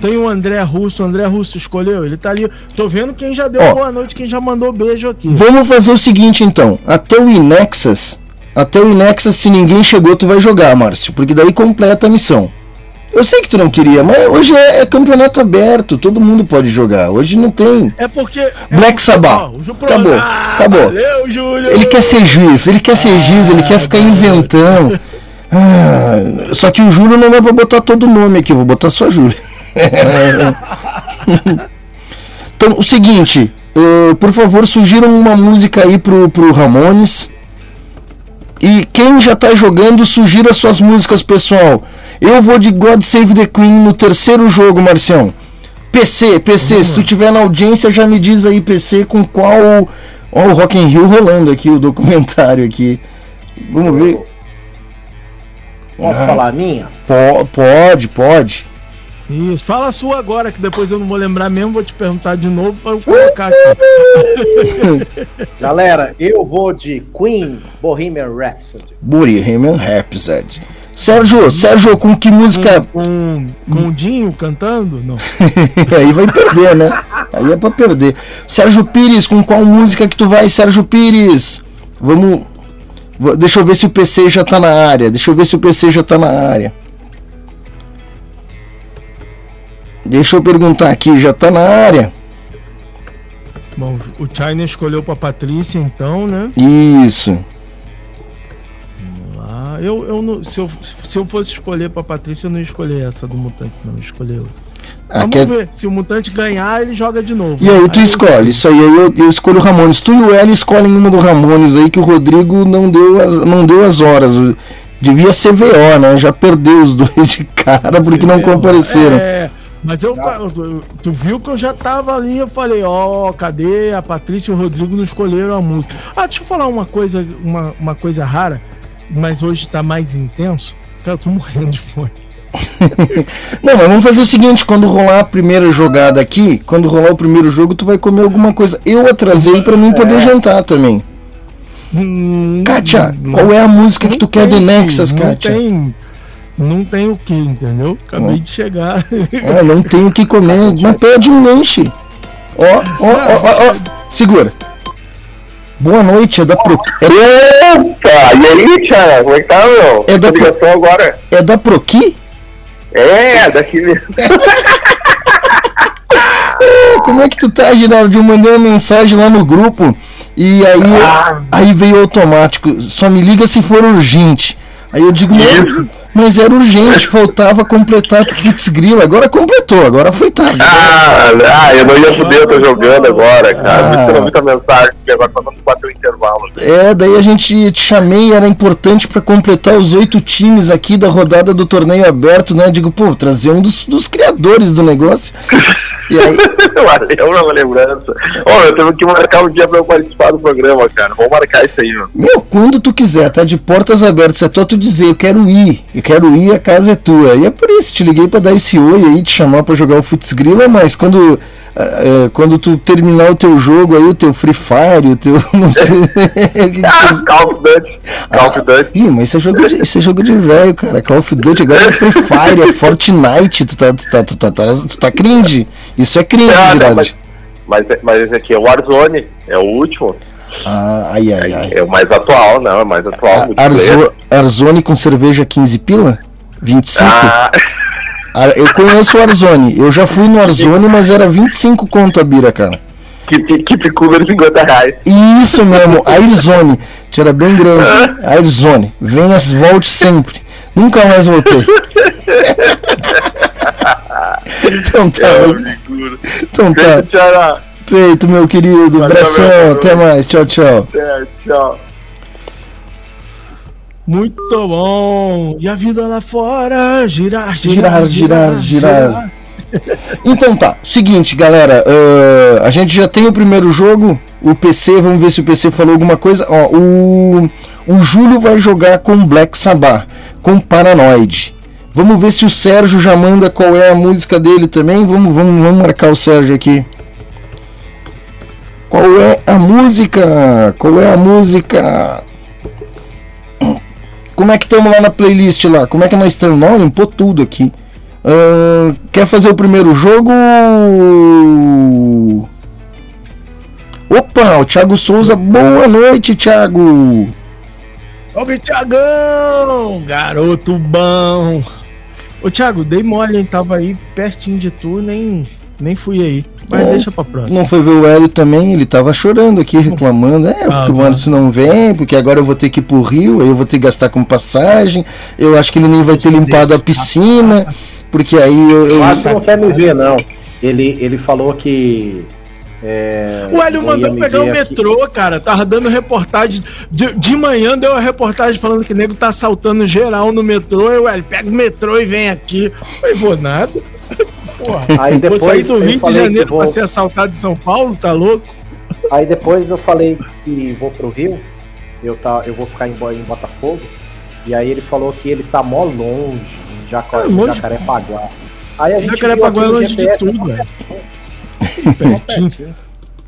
[SPEAKER 2] tem o André Russo, o André Russo escolheu, ele tá ali. Tô vendo quem já deu
[SPEAKER 1] Ó.
[SPEAKER 2] boa noite, quem já mandou beijo aqui.
[SPEAKER 1] Vamos fazer o seguinte então. Até o Inexas. Até o Inexas, se ninguém chegou, tu vai jogar, Márcio. Porque daí completa a missão. Eu sei que tu não queria, mas hoje é, é campeonato aberto, todo mundo pode jogar. Hoje não tem.
[SPEAKER 2] É porque. é
[SPEAKER 1] Black
[SPEAKER 2] porque,
[SPEAKER 1] Sabbath. Acabou,
[SPEAKER 2] Ah,
[SPEAKER 1] acabou.
[SPEAKER 2] Valeu, Júlio.
[SPEAKER 1] Ele quer ser juiz, ele quer ser juiz, ele quer ficar isentão. [LAUGHS] Ah, só que o Júlio não é pra botar todo o nome aqui, eu vou botar só Júlio. [LAUGHS] então, o seguinte, eh, por favor, sugiram uma música aí pro, pro Ramones. E quem já tá jogando, sugira suas músicas, pessoal. Eu vou de God Save the Queen no terceiro jogo, Marcião. PC, PC, se tu tiver na audiência, já me diz aí, PC, com qual. Ó, o Rock in Rio rolando aqui, o documentário aqui. Vamos ver.
[SPEAKER 8] Posso
[SPEAKER 1] Ah.
[SPEAKER 8] falar a minha?
[SPEAKER 1] Po- pode, pode.
[SPEAKER 2] Isso, fala a sua agora, que depois eu não vou lembrar mesmo, vou te perguntar de novo pra eu colocar aqui. [LAUGHS]
[SPEAKER 8] Galera, eu vou de Queen Bohemian Rhapsody.
[SPEAKER 1] Bohemian Rhapsody. Sérgio, Sérgio, com que música.
[SPEAKER 2] Com, com o Dinho cantando? Não. [LAUGHS]
[SPEAKER 1] Aí vai perder, né? Aí é pra perder. Sérgio Pires, com qual música que tu vai, Sérgio Pires? Vamos. Deixa eu ver se o PC já tá na área. Deixa eu ver se o PC já tá na área. Deixa eu perguntar aqui, já tá na área?
[SPEAKER 2] Bom, o China escolheu pra Patrícia, então, né?
[SPEAKER 1] Isso.
[SPEAKER 2] Lá. Eu, eu não, se, eu, se eu fosse escolher pra Patrícia, eu não ia escolher essa do Mutante, não. Eu escolher outra.
[SPEAKER 1] Ah,
[SPEAKER 2] Vamos
[SPEAKER 1] quer-
[SPEAKER 2] ver. Se o Mutante ganhar, ele joga de novo.
[SPEAKER 1] E aí tu
[SPEAKER 2] eu-
[SPEAKER 1] escolhe, isso aí eu, eu escolho o Ramones. Tu e o Hélio escolhem uma do Ramones aí que o Rodrigo não deu as, não deu as horas. Devia ser VO, né? Já perdeu os [LAUGHS] dois de cara porque não compareceram.
[SPEAKER 2] É, mas eu, tu, tu viu que eu já tava ali, eu falei, ó, cadê a Patrícia e o Rodrigo não escolheram a música. Ah, deixa eu falar uma coisa, uma, uma coisa rara, mas hoje tá mais intenso. Cara, eu tô morrendo de fome. [LAUGHS]
[SPEAKER 1] Não, mas vamos fazer o seguinte, quando rolar a primeira jogada aqui, quando rolar o primeiro jogo, tu vai comer alguma coisa. Eu atrasei pra mim poder jantar também.
[SPEAKER 2] Hum,
[SPEAKER 1] Kátia,
[SPEAKER 2] não-
[SPEAKER 1] qual é a música que
[SPEAKER 2] não
[SPEAKER 1] tu quer de
[SPEAKER 2] tem,
[SPEAKER 1] Nexus,
[SPEAKER 2] não
[SPEAKER 1] Kátia?
[SPEAKER 2] Tem, não tem o que, entendeu? Acabei de chegar.
[SPEAKER 1] Ah, [LAUGHS] não tenho o que comer, mas pede um lanche. Ó, ó, ó, ó, ó, segura. Boa noite, é da Pro... é,
[SPEAKER 9] Opa! E aí, Tiago? Como é que tá, meu?
[SPEAKER 1] É da-
[SPEAKER 9] ligação agora.
[SPEAKER 1] é da Proqui?
[SPEAKER 9] É, daqui mesmo. [LAUGHS]
[SPEAKER 1] Como é que tu tá, Geraldo? Eu mandei uma mensagem lá no grupo e aí,
[SPEAKER 9] Ah.
[SPEAKER 1] aí veio automático. Só me liga se for urgente. Aí eu digo, não, mas era urgente, [LAUGHS] faltava completar Putz Grila. Agora completou, agora foi tarde.
[SPEAKER 9] Ah, ah, eu não ia fuder, eu tô jogando agora, cara.
[SPEAKER 1] Ah.
[SPEAKER 9] Tua mensagem, agora dando quatro intervalos.
[SPEAKER 1] É, daí a gente te chamei, era importante pra completar os oito times aqui da rodada do torneio aberto, né? Digo, pô, trazer um dos, dos criadores do negócio. [LAUGHS] E aí, [LAUGHS]
[SPEAKER 9] Valeu uma lembrança. Ô, eu tenho que marcar um dia pra eu participar do programa, cara. Vamos marcar isso aí, meu.
[SPEAKER 1] Meu, quando tu quiser, tá de portas abertas, é só tu dizer, eu quero ir, eu quero ir, a casa é tua. E é por isso, te liguei pra dar esse oi aí, te chamar pra jogar o Futs Grila, mas quando, ah, ah, quando tu terminar o teu jogo aí, o teu Free Fire, o teu, [LAUGHS] não sei,
[SPEAKER 9] Ah, Call of Duty. Call of Duty.
[SPEAKER 1] Ih, mas isso é jogo de, isso é jogo de velho, cara. Call of Duty agora é Free Fire, é Fortnite, tu tá, tu tá, tu tá, tu tá, tu tá cringe. Isso é cringe,
[SPEAKER 9] Ah, mas, mas, mas esse aqui é o Warzone, é o último.
[SPEAKER 1] Ah, ai, ai, ai.
[SPEAKER 9] É o mais atual, não, é o mais atual.
[SPEAKER 1] A-
[SPEAKER 9] multiplayer.
[SPEAKER 1] Arzo, Arzone com cerveja 15 pila? 25?
[SPEAKER 9] Ah,
[SPEAKER 1] Ah, eu conheço o Arzone. Eu já fui no Arzone, mas era 25 conto a bira, cara.
[SPEAKER 9] Keep, keep Cooler 50 reais.
[SPEAKER 1] Isso mesmo, Airzone. Era bem grande. Airzone. Venha, volte sempre. Nunca mais voltei. [LAUGHS] então tá.
[SPEAKER 9] É.
[SPEAKER 1] Então tá. Feito, meu querido. Abração. Até mais. Tchau, tchau.
[SPEAKER 9] É, tchau.
[SPEAKER 2] Muito bom. E a vida lá fora, girar,
[SPEAKER 1] Girar,
[SPEAKER 2] girar,
[SPEAKER 1] girar, girar. Então tá, seguinte galera, ah, a gente já tem o primeiro jogo, o PC, vamos ver se o PC falou alguma coisa. Ó, o, O Júlio vai jogar com Black Sabbath, com Paranoid. Vamos ver se o Sérgio já manda qual é a música dele também. Vamos, vamos, vamos marcar o Sérgio aqui. Qual é a música? Qual é a música? Como é que estamos lá na playlist lá? Como é que nós estamos? Não, limpou tudo aqui. Uh, quer fazer o primeiro jogo? Opa, o Thiago Souza, boa noite, Thiago.
[SPEAKER 2] Salve, Thiagão! Garoto bom! Ô, Thiago, dei mole, hein? Tava aí pertinho de tu, nem, nem fui aí. Mas
[SPEAKER 1] É,
[SPEAKER 2] deixa pra próxima.
[SPEAKER 1] Não foi ver o Hélio também, ele tava chorando aqui, reclamando. É,
[SPEAKER 2] Ah,
[SPEAKER 1] porque o
[SPEAKER 2] tá.
[SPEAKER 1] Anderson não vem, porque agora eu vou ter que ir pro Rio, aí eu vou ter que gastar com passagem. Eu acho que ele nem vai ter limpado a piscina, porque aí eu. eu-
[SPEAKER 8] Eu acho que não quer me ver, não. Ele, ele falou que. É,
[SPEAKER 2] O Hélio mandou pegar o
[SPEAKER 8] ver aqui.
[SPEAKER 2] metrô, cara. Tava dando reportagem. De, de manhã deu a reportagem falando que o nego tá assaltando geral no metrô. Aí o Hélio, pega o metrô e vem aqui. Eu Falei, vou nada. [LAUGHS] Porra,
[SPEAKER 8] Aí
[SPEAKER 2] vou
[SPEAKER 8] depois
[SPEAKER 2] sair do Rio de Janeiro
[SPEAKER 8] vou-
[SPEAKER 2] pra ser assaltado em São Paulo, tá louco?
[SPEAKER 8] Aí depois eu falei que vou pro Rio, eu, tá, eu vou ficar em, em Botafogo. E aí ele falou que ele tá mó longe, em Jaca-
[SPEAKER 2] É,
[SPEAKER 8] em
[SPEAKER 2] longe.
[SPEAKER 8] Jacarepaguá. Aí a gente
[SPEAKER 2] Jacarepaguá é longe de
[SPEAKER 8] GPS,
[SPEAKER 2] tudo,
[SPEAKER 8] tá
[SPEAKER 2] velho.
[SPEAKER 8] Pertinho.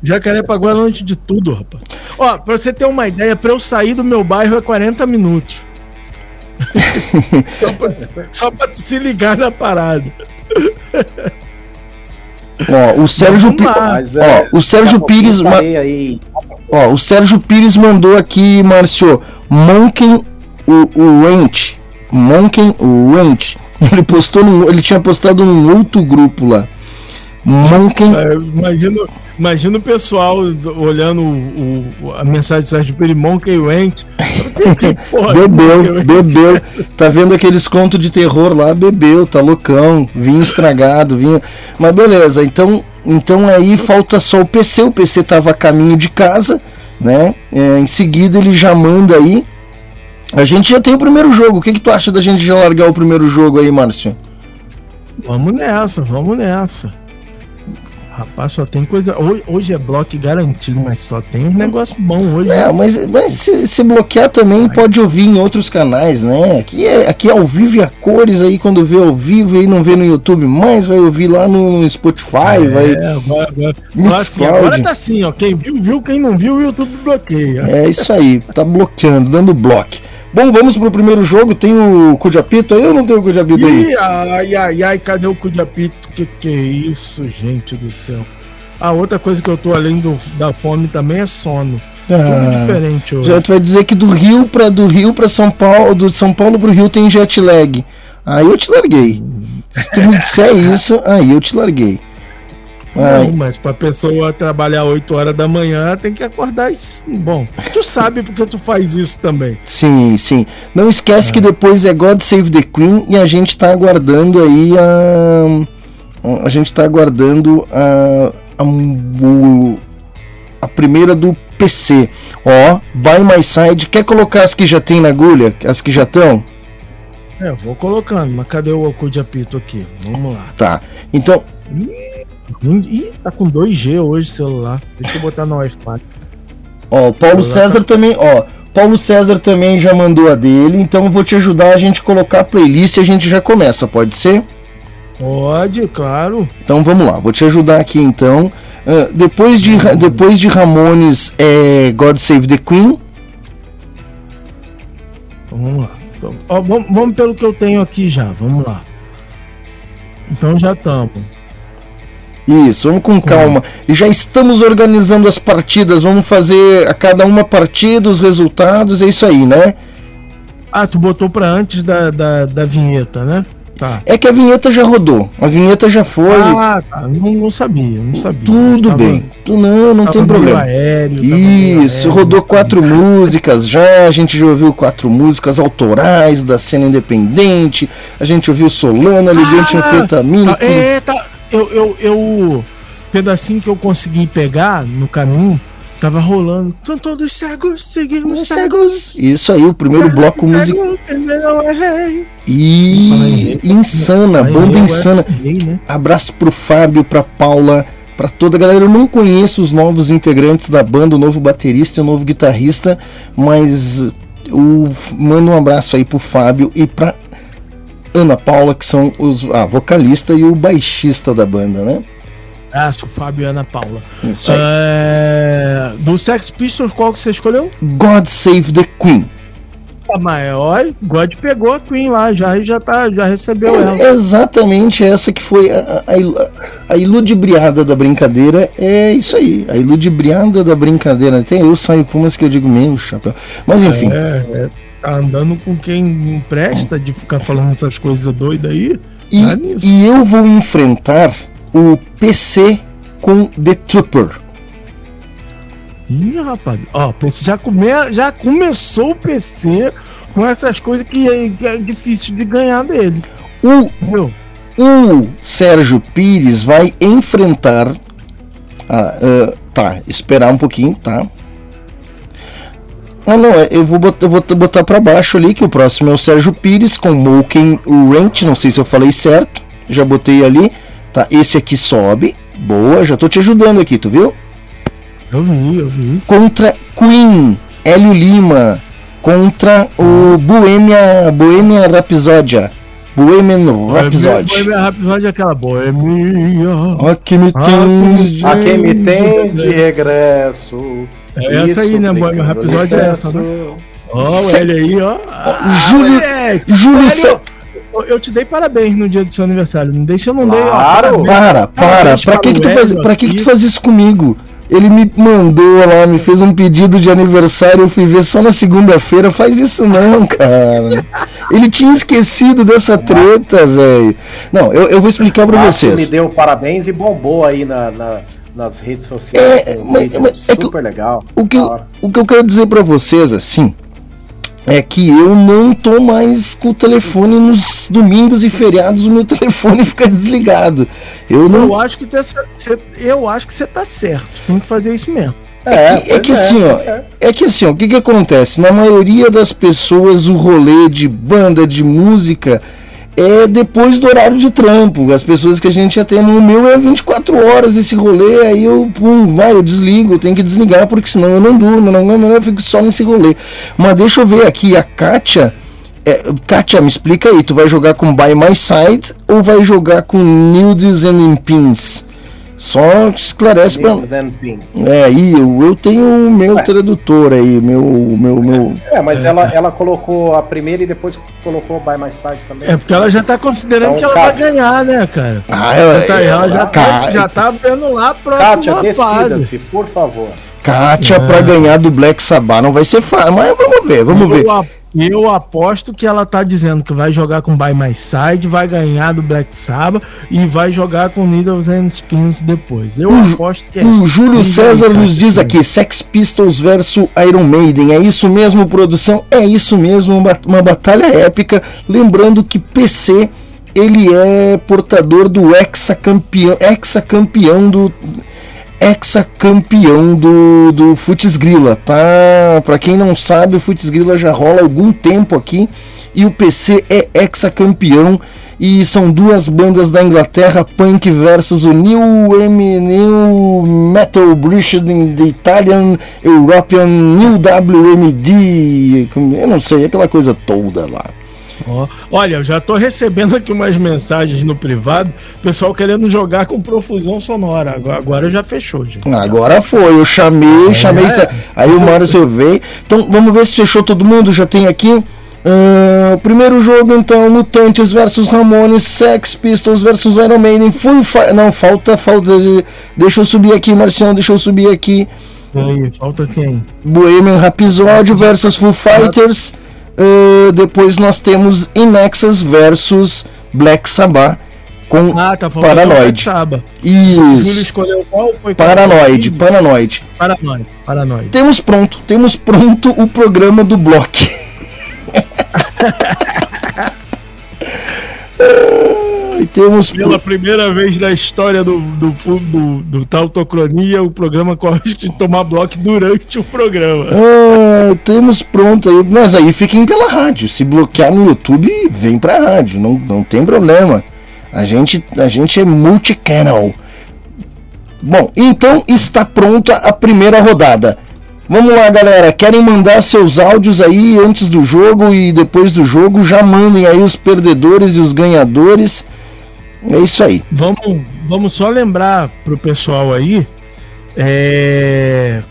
[SPEAKER 2] Jacarepaguá é longe de tudo, rapaz. Ó, pra você ter uma ideia, pra eu sair do meu bairro é 40 minutos. [LAUGHS] só, pra, só pra tu se ligar na parada.
[SPEAKER 1] Ó, o Sérgio.
[SPEAKER 8] Mas, é,
[SPEAKER 1] ó, o Sérgio Pires, ma-
[SPEAKER 8] aí.
[SPEAKER 1] ó, o Sérgio Pires mandou aqui, Márcio, Monkey o, o Ranch, Monkey o Ranch. [LAUGHS] Ele postou, num, ele tinha postado num outro grupo lá. Monkey
[SPEAKER 2] É, imagina, imagina o pessoal do- olhando o, o- a mensagem do Sérgio Perimon, que Rank.
[SPEAKER 1] Bebeu, bebeu. Tá vendo aqueles contos de terror lá? Bebeu, tá loucão. Vinho estragado, vinho. Mas beleza, então, então aí falta só o PC. O PC tava a caminho de casa, né? É, em seguida ele já manda aí. A gente já tem o primeiro jogo. O que, que tu acha da gente já largar o primeiro jogo aí, Márcio?
[SPEAKER 2] Vamos nessa, vamos nessa. Rapaz, só tem coisa. Hoje, hoje é bloco garantido, mas só tem um negócio bom hoje.
[SPEAKER 1] É, mas, mas se, se bloquear também pode ouvir em outros canais, né? Aqui é, aqui é ao vivo e a cores aí, quando vê ao vivo e não vê no YouTube mais, vai ouvir lá no Spotify, vai.
[SPEAKER 2] É, agora, agora,
[SPEAKER 1] Mixcloud.
[SPEAKER 2] agora, sim, agora tá assim, ó. Quem viu, viu. Quem não viu, o YouTube bloqueia.
[SPEAKER 1] É isso aí, tá bloqueando, dando bloco. Bom, vamos pro primeiro jogo. Tem o cu de apito aí ou não tem o cu de apito aí?
[SPEAKER 2] Ih, ai, ai, ai, cadê o cu de apito? Que que é isso, gente do céu? A outra coisa que eu tô além do, da fome também é sono. Tudo
[SPEAKER 1] Ah,
[SPEAKER 2] diferente hoje.
[SPEAKER 1] já tu vai dizer que do Rio para do Rio para São Paulo, do São Paulo pro Rio tem jet lag. Aí eu te larguei. Se tu me disser isso, aí eu te larguei.
[SPEAKER 2] Não,
[SPEAKER 1] Ai,
[SPEAKER 2] mas pra pessoa trabalhar 8 horas da manhã tem que acordar isso. Bom, tu sabe porque tu faz isso também.
[SPEAKER 1] sim, sim. Não esquece que depois é God Save the Queen e a gente tá aguardando aí a a gente tá aguardando a a, o- a primeira do PC. Ó, By My Side. Quer colocar as que já tem na agulha? As que já estão?
[SPEAKER 2] É, vou colocando, mas cadê o cu de apito aqui? Vamos lá.
[SPEAKER 1] Tá. Então,
[SPEAKER 2] Ih, tá com 2G hoje o celular. Deixa eu botar no Wi-Fi.
[SPEAKER 1] Ó, o Paulo
[SPEAKER 2] Olá,
[SPEAKER 1] César também, ó. Paulo César também já mandou a dele, então eu vou te ajudar a gente colocar a playlist e a gente já começa, pode ser?
[SPEAKER 2] Pode, claro.
[SPEAKER 1] Então vamos lá, vou te ajudar aqui então. Ah, depois, de, depois de Ramones é God Save the Queen.
[SPEAKER 2] Então, vamos lá. Então, ó, vamos, vamos pelo que eu tenho aqui já. Vamos lá. Então já estamos.
[SPEAKER 1] Isso, vamos com calma. E já estamos organizando as partidas, vamos fazer a cada uma partida, os resultados, é isso aí, né?
[SPEAKER 2] Ah, tu botou pra antes da, da, da vinheta, né? Tá.
[SPEAKER 1] É que a vinheta já rodou, a vinheta já foi.
[SPEAKER 2] Ah, tá. Não, não sabia, não sabia.
[SPEAKER 1] Tudo
[SPEAKER 2] Tava-
[SPEAKER 1] bem, tu não, não tem problema.
[SPEAKER 2] Aéreo,
[SPEAKER 1] Isso,
[SPEAKER 2] aéreo,
[SPEAKER 1] rodou quatro
[SPEAKER 2] sabia.
[SPEAKER 1] músicas já, a gente já ouviu quatro músicas autorais da cena independente, a gente ouviu Solano, Elegante
[SPEAKER 2] Ah,
[SPEAKER 1] Anfetamina.
[SPEAKER 2] Tá, é, tá. Eu, eu, eu. O pedacinho que eu consegui pegar no caminho tava rolando. São todos cegos, seguimos cegos.
[SPEAKER 1] Isso aí, o primeiro bloco musical.
[SPEAKER 2] Entenderam, errei.
[SPEAKER 1] E insana, banda insana.
[SPEAKER 2] né?
[SPEAKER 1] Abraço pro Fábio, pra Paula, pra toda a galera. Eu não conheço os novos integrantes da banda, o novo baterista e o novo guitarrista, mas Eu mando um abraço aí pro Fábio e pra Ana Paula, que são os a vocalista e o baixista da banda, né?
[SPEAKER 2] Abraço, Fábio e Ana Paula.
[SPEAKER 1] Isso aí.
[SPEAKER 2] É, do Sex Pistols, qual que você escolheu?
[SPEAKER 1] God Save the Queen.
[SPEAKER 2] A maior, God pegou a Queen lá, já, e já, tá, já recebeu ela.
[SPEAKER 1] É exatamente essa que foi a, a, a iludibriada da brincadeira. É isso aí, a iludibriada da brincadeira. Até eu saio com umas que eu digo meio chapéu. Mas enfim,
[SPEAKER 2] É, é, tá andando com quem não presta de ficar falando essas coisas doidas aí.
[SPEAKER 1] e,
[SPEAKER 2] Tá
[SPEAKER 1] e eu vou enfrentar o PC com The Trooper.
[SPEAKER 2] Ih, rapaz, ó, já, come, já começou o PC com essas coisas que é, que é difícil de ganhar dele.
[SPEAKER 1] O,
[SPEAKER 2] Entendeu?
[SPEAKER 1] o Sérgio Pires vai enfrentar. Ah, ah, tá, esperar um pouquinho, tá? Ah, não, é, eu vou botar, eu vou botar pra baixo ali que o próximo é o Sérgio Pires com Moken Ranch, não sei se eu falei certo, já botei ali, tá? Esse aqui sobe, boa, já tô te ajudando aqui, tu viu?
[SPEAKER 2] Eu vi, eu vi.
[SPEAKER 1] Contra Queen, Hélio Lima, contra o Bohemia, Bohemia Rhapsodia, Bohemian Rhapsody.
[SPEAKER 2] Bohemia Rhapsody é aquela boemia.
[SPEAKER 1] Ó que me
[SPEAKER 2] Ah,
[SPEAKER 1] tens de...
[SPEAKER 8] A quem me tem de regresso.
[SPEAKER 2] É essa aí, né, Bohemia Rhapsody é essa, né? Ó, o Hélio aí, ó.
[SPEAKER 1] Júlio-. Júlio Sa-
[SPEAKER 2] eu- te dei parabéns no dia do seu aniversário. Não deixa eu não dei. ó,
[SPEAKER 8] Claro.
[SPEAKER 1] Para, para, pra que
[SPEAKER 2] para
[SPEAKER 1] que tu
[SPEAKER 2] o
[SPEAKER 1] faz, pra que que tu faz isso comigo? Ele me mandou lá, me fez um pedido de aniversário, eu fui ver só na segunda-feira, faz isso não, [LAUGHS] cara. Ele tinha esquecido dessa treta, velho. Não, eu, eu vou explicar pra
[SPEAKER 8] me
[SPEAKER 1] vocês.
[SPEAKER 8] deu parabéns e bombou aí na, na- nas redes sociais.
[SPEAKER 1] É, mas-
[SPEAKER 8] vídeo
[SPEAKER 1] mas é que
[SPEAKER 8] super legal.
[SPEAKER 1] O que, eu, o que eu quero dizer pra vocês, assim, é que eu não tô mais com o telefone nos domingos e feriados, o meu [LAUGHS] telefone fica desligado. Eu não.
[SPEAKER 2] Eu acho que tá eu acho que você tá certo. Tem que fazer isso mesmo.
[SPEAKER 1] É que, é que
[SPEAKER 8] pois
[SPEAKER 1] assim, ó,
[SPEAKER 8] é.
[SPEAKER 1] é que assim, ó, o que que acontece? Na maioria das pessoas, o rolê de banda, de música, é depois do horário de trampo. As pessoas que a gente já tem, o meu é 24 horas esse rolê, aí eu, pum, vai, eu desligo, eu tenho que desligar, porque senão eu não durmo, não, não, eu fico só nesse rolê. Mas deixa eu ver aqui, a Kátia, é, Kátia, me explica aí, tu vai jogar com By My Side ou vai jogar com Nudes and Impins? Só esclarece
[SPEAKER 8] Pins.
[SPEAKER 1] é, aí eu, eu tenho o meu
[SPEAKER 8] Ué.
[SPEAKER 1] tradutor aí, meu, meu, meu.
[SPEAKER 8] É, mas ela, ela colocou a primeira e depois colocou By My Side também.
[SPEAKER 2] É porque ela já tá considerando
[SPEAKER 8] Então,
[SPEAKER 2] que ela vai
[SPEAKER 8] Kátia.
[SPEAKER 2] ganhar, né, cara?
[SPEAKER 1] Ah, ela,
[SPEAKER 2] Tá, ela já, tá, já tá vendo lá a
[SPEAKER 8] Kátia,
[SPEAKER 2] próxima fase.
[SPEAKER 8] decida-se, por favor.
[SPEAKER 1] Kátia
[SPEAKER 2] É.
[SPEAKER 1] pra ganhar do Black Sabbath não vai ser fácil, mas vamos ver, vamos ver.
[SPEAKER 2] Eu, aposto que ela tá dizendo que vai jogar com By My Side, vai ganhar do Black Sabbath e vai jogar com Needles and Spins depois. Eu
[SPEAKER 1] O-
[SPEAKER 2] aposto que é
[SPEAKER 1] O. Júlio César nos diz aqui, Sex Pistols versus Iron Maiden, é isso mesmo, produção? É isso mesmo, uma, uma batalha épica. Lembrando que PC ele é portador do hexacampeão, hexacampeão do hexacampeão do, do Futs Grila, tá? Pra quem não sabe, o Futs Grila já rola algum tempo aqui e o PC é hexacampeão e são duas bandas da Inglaterra, Punk versus o New M New Metal in the Italian European New WMD, eu não sei, aquela coisa toda lá.
[SPEAKER 2] Ó, Olha, eu já tô recebendo aqui umas mensagens no privado, pessoal querendo jogar com profusão sonora. Agora, agora já fechou, gente.
[SPEAKER 1] Agora foi, eu chamei, chamei.
[SPEAKER 2] é.
[SPEAKER 1] Aí o Márcio veio. Então vamos ver se fechou todo mundo. Já tem aqui. Ah, primeiro jogo então, Mutantes versus Ramones, Sex Pistols versus Iron Maiden, Full Fi- Não, falta, falta. de- Deixa eu subir aqui, Marcião, deixa eu subir aqui.
[SPEAKER 2] Aí, falta quem?
[SPEAKER 1] Bohemian Rhapsody versus Foo Fighters. Ah, depois nós temos Inexus versus Black Sabbath com
[SPEAKER 2] Ah, tá
[SPEAKER 1] Paranoid.
[SPEAKER 2] Saba. Júlio escolheu qual foi?
[SPEAKER 1] Paranoid, Paranoid.
[SPEAKER 2] Paranoide. Paranoide.
[SPEAKER 1] Temos pronto, temos pronto o programa do Block. [LAUGHS] Temos
[SPEAKER 2] Pela primeira vez na história do, do, do, do Tautocronia, o programa corre de tomar bloco durante o programa.
[SPEAKER 1] Ah, temos pronto aí, mas aí fiquem pela rádio. Se bloquear no YouTube, vem pra rádio, não, não tem problema. A gente, a gente é multicanal. Bom, então está pronta a primeira rodada. Vamos lá, galera. Querem mandar seus áudios aí antes do jogo e depois do jogo? Já mandem aí os perdedores e os ganhadores. É isso aí.
[SPEAKER 2] Vamos, vamos só lembrar pro pessoal aí é,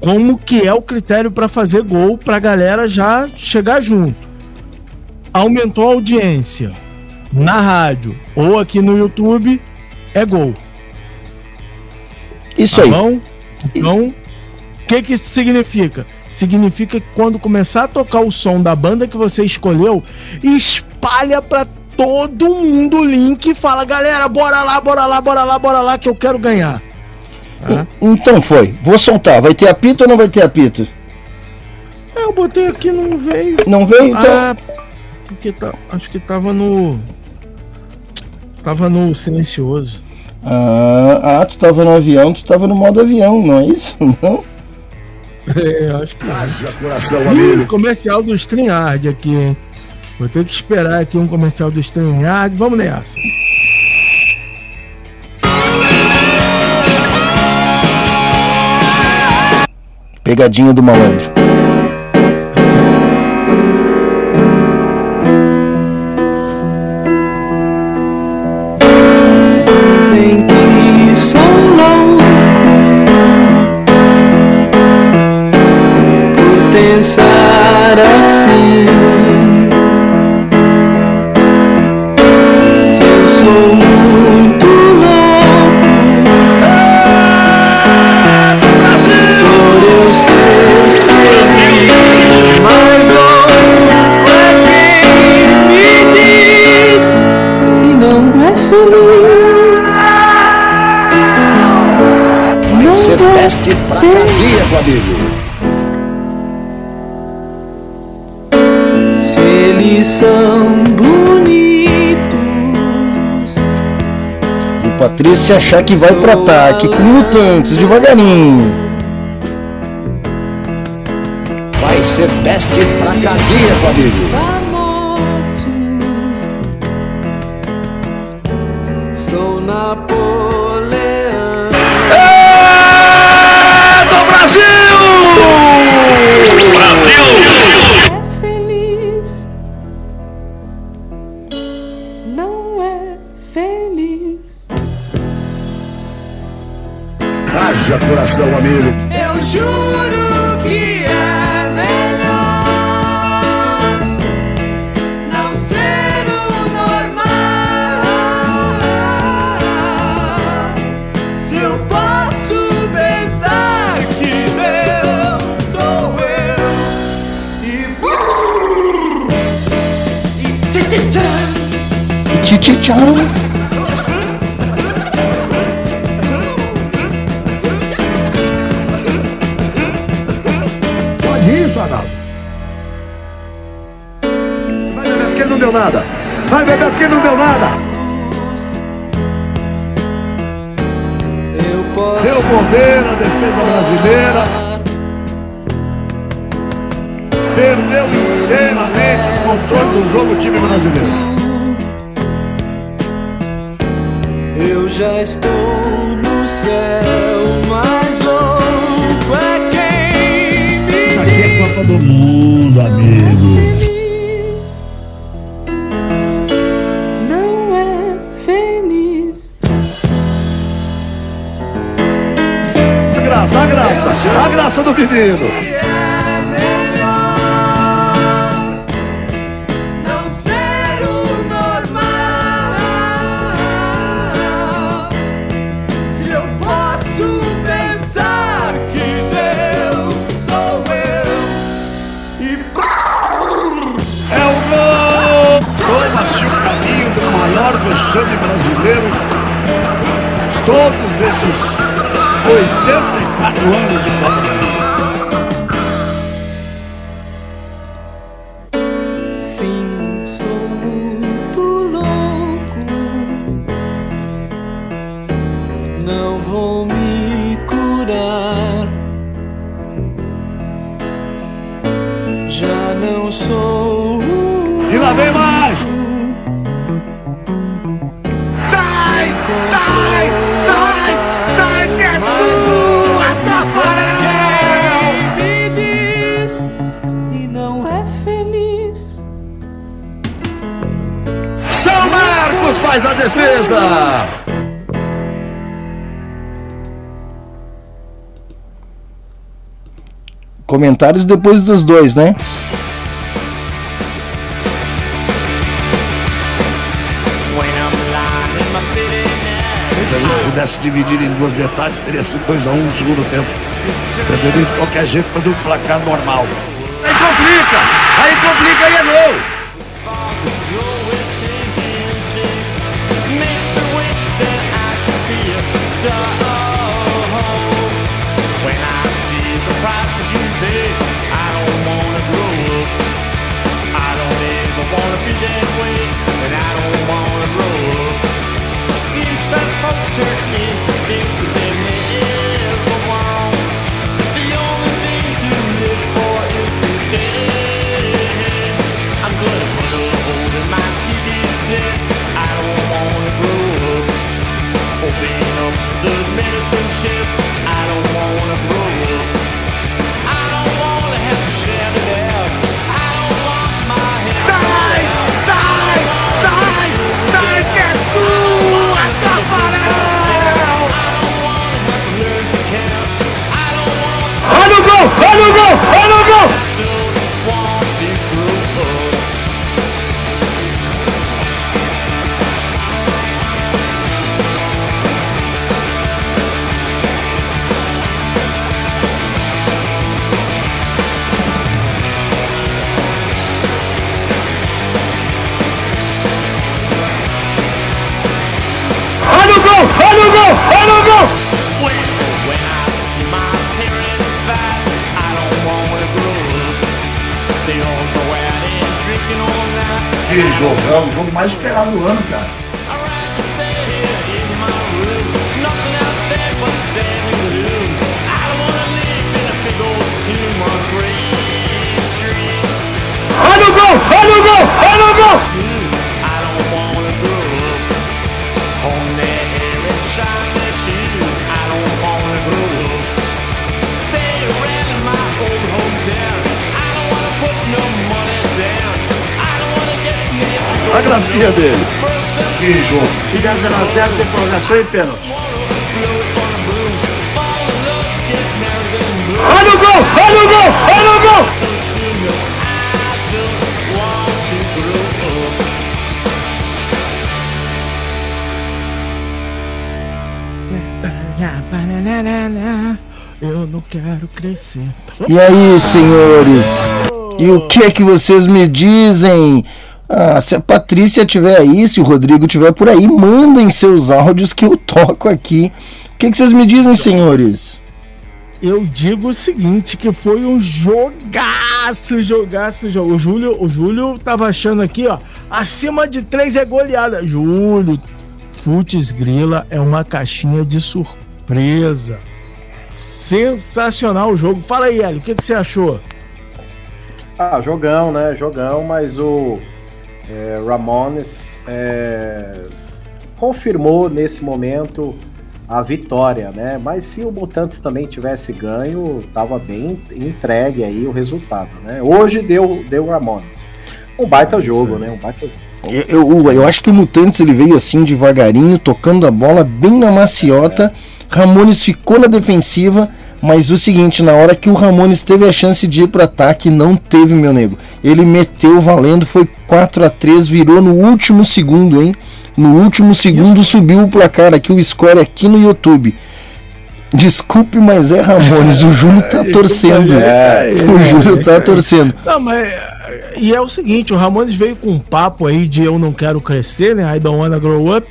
[SPEAKER 2] como que é o critério para fazer gol pra galera já chegar junto. Aumentou a audiência na rádio ou aqui no YouTube, é gol.
[SPEAKER 1] Isso
[SPEAKER 2] Tá
[SPEAKER 1] aí.
[SPEAKER 2] bom? Então, o que, que isso significa? Significa que quando começar a tocar o som da banda que você escolheu, espalha pra todo mundo o link e fala, galera, bora lá, bora lá, bora lá, bora lá, que eu quero ganhar.
[SPEAKER 1] E- Então foi. Vou soltar. Vai ter apito ou não vai ter apito?
[SPEAKER 2] É, eu botei aqui, não veio.
[SPEAKER 1] Não veio? Então.
[SPEAKER 2] Ah, porque tá, acho que tava no. Tava no silencioso.
[SPEAKER 1] Ah, ah, tu tava no avião, tu tava no modo avião, não é isso? [LAUGHS] Não?
[SPEAKER 2] É, acho que.
[SPEAKER 3] Haja coração,
[SPEAKER 2] Ih, comercial do StreamYard aqui, hein? Vou ter que esperar aqui um comercial do StreamYard. Vamos nessa.
[SPEAKER 1] Pegadinha do malandro.
[SPEAKER 7] E
[SPEAKER 1] Patrícia achar que vai pro ataque com mutantes, devagarinho.
[SPEAKER 3] Vai ser teste pra cardíaco, amigo.
[SPEAKER 7] famosos.
[SPEAKER 1] Comentários depois dos dois, né?
[SPEAKER 10] Se a gente pudesse dividir em duas metades, teria sido 2x1 um no segundo tempo. Perderia de qualquer jeito, fazer um placar normal. Aí complica! Aí complica e é gol! Que jogo, é o jogo mais esperado do ano, cara.
[SPEAKER 11] Olha o gol! Olha o gol! Olha o gol!
[SPEAKER 10] A gracinha dele. Que jogo. Se der 0x0, tem prorrogação e pênalti.
[SPEAKER 11] Olha o gol! Olha o gol! Olha o gol!
[SPEAKER 2] Eu não quero crescer.
[SPEAKER 1] E aí, senhores? E o que é que vocês me dizem? Ah, se a Patrícia tiver aí, se o Rodrigo tiver por aí, mandem seus áudios que eu toco aqui. O que, que vocês me dizem, senhores?
[SPEAKER 2] Eu digo o seguinte, que foi um jogaço, jogaço, jogo. O Júlio, o Júlio tava achando aqui, ó, acima de três é goleada. Júlio, Futs Grila é uma caixinha de surpresa. Sensacional o jogo. Fala aí, Hélio, o que, que você achou?
[SPEAKER 8] Ah, jogão, né? Jogão, mas o é, Ramones é, confirmou nesse momento a vitória, né? Mas se o Mutantes também tivesse ganho, tava bem entregue aí o resultado, né? Hoje deu deu Ramones. Um baita jogo, né? Um baita.
[SPEAKER 1] Eu, eu, eu acho que o Mutantes ele veio assim devagarinho, tocando a bola bem na maciota. Ramones ficou na defensiva, mas o seguinte, na hora que o Ramones teve a chance de ir para ataque, não teve, meu nego. Ele meteu valendo, foi 4 a 3 virou no último segundo, hein? No último segundo subiu o placar aqui, o score aqui no YouTube. Desculpe, mas é Ramones, o Júlio tá [LAUGHS] torcendo.
[SPEAKER 2] É,
[SPEAKER 1] o Júlio
[SPEAKER 2] é
[SPEAKER 1] tá
[SPEAKER 2] isso
[SPEAKER 1] torcendo.
[SPEAKER 2] Não, mas e é o seguinte, o Ramones veio com um papo aí de eu não quero crescer, né? I don't wanna grow up.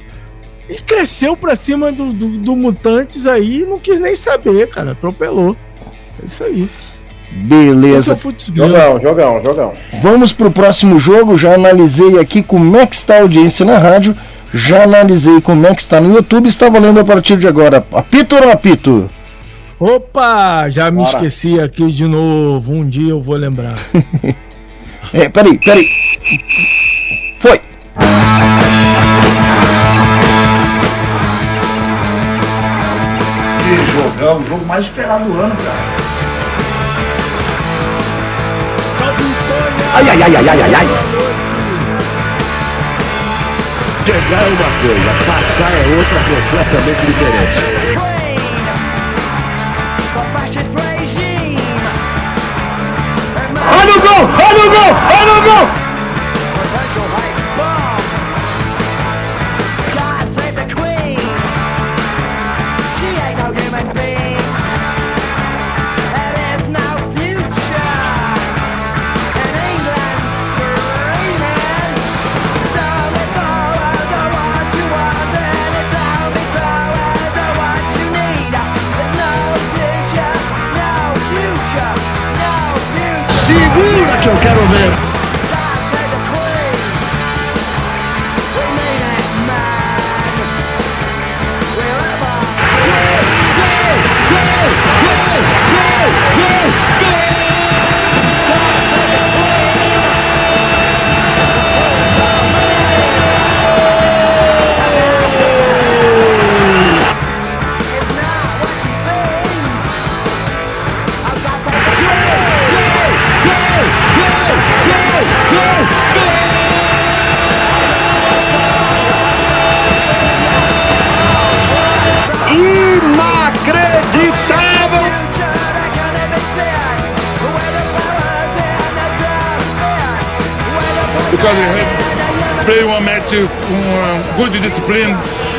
[SPEAKER 2] E cresceu pra cima do, do, do Mutantes aí e não quis nem saber, cara. Atropelou. É isso aí. É
[SPEAKER 1] Beleza.
[SPEAKER 2] Grila.
[SPEAKER 8] Jogão, jogão, jogão.
[SPEAKER 1] Vamos pro próximo jogo. Já analisei aqui como é que está a audiência na rádio. Já analisei como é que está no YouTube. Está valendo a partir de agora. Apito ou não apito?
[SPEAKER 2] Opa, já me
[SPEAKER 8] Bora.
[SPEAKER 2] esqueci aqui de novo. Um dia eu vou lembrar. [LAUGHS]
[SPEAKER 1] É, peraí, peraí. Foi.
[SPEAKER 10] Que jogão, o jogo mais esperado do ano, cara. Ai, ai, ai, ai, ai, ai, ai. Que
[SPEAKER 6] Jogar é uma coisa, passar é outra completamente diferente.
[SPEAKER 11] Olha o gol! Olha o gol! Olha o gol!
[SPEAKER 6] Segura que
[SPEAKER 12] play one match with um, good discipline.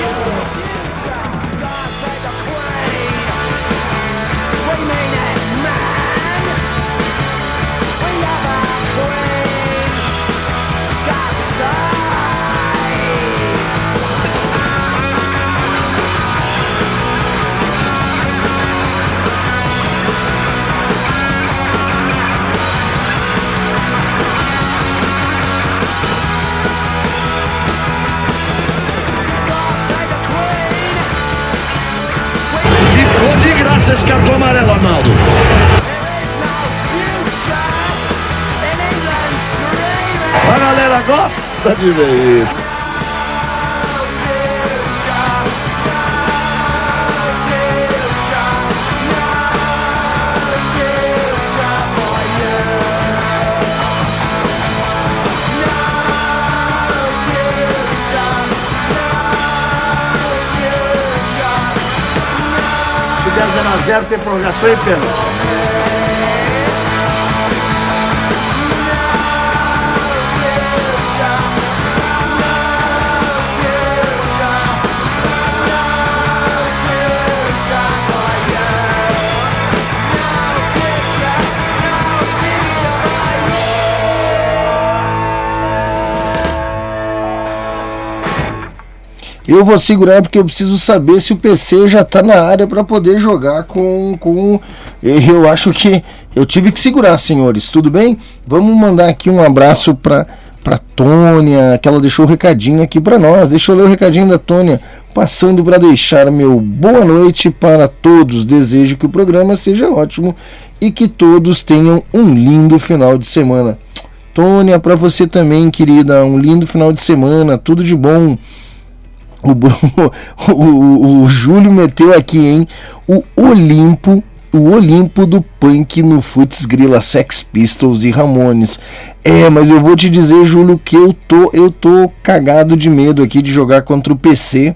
[SPEAKER 6] Gosta de ver isso.
[SPEAKER 13] Se der 0x0, tem prorrogação e pênalti.
[SPEAKER 1] Eu vou segurar porque eu preciso saber se o PC já tá na área para poder jogar com, com. Eu acho que eu tive que segurar, senhores. Tudo bem? Vamos mandar aqui um abraço para para Tônia, que ela deixou o recadinho aqui para nós. Deixa eu ler o recadinho da Tônia, passando para deixar meu boa noite para todos. Desejo que o programa seja ótimo e que todos tenham um lindo final de semana. Tônia, para você também, querida, um lindo final de semana, tudo de bom. O, [LAUGHS] o, o- o Júlio meteu aqui, hein? O Olimpo, o Olimpo do punk no Futs Grila, Sex Pistols e Ramones. É, mas eu vou te dizer, Júlio, que eu tô, eu tô cagado de medo aqui de jogar contra o PC.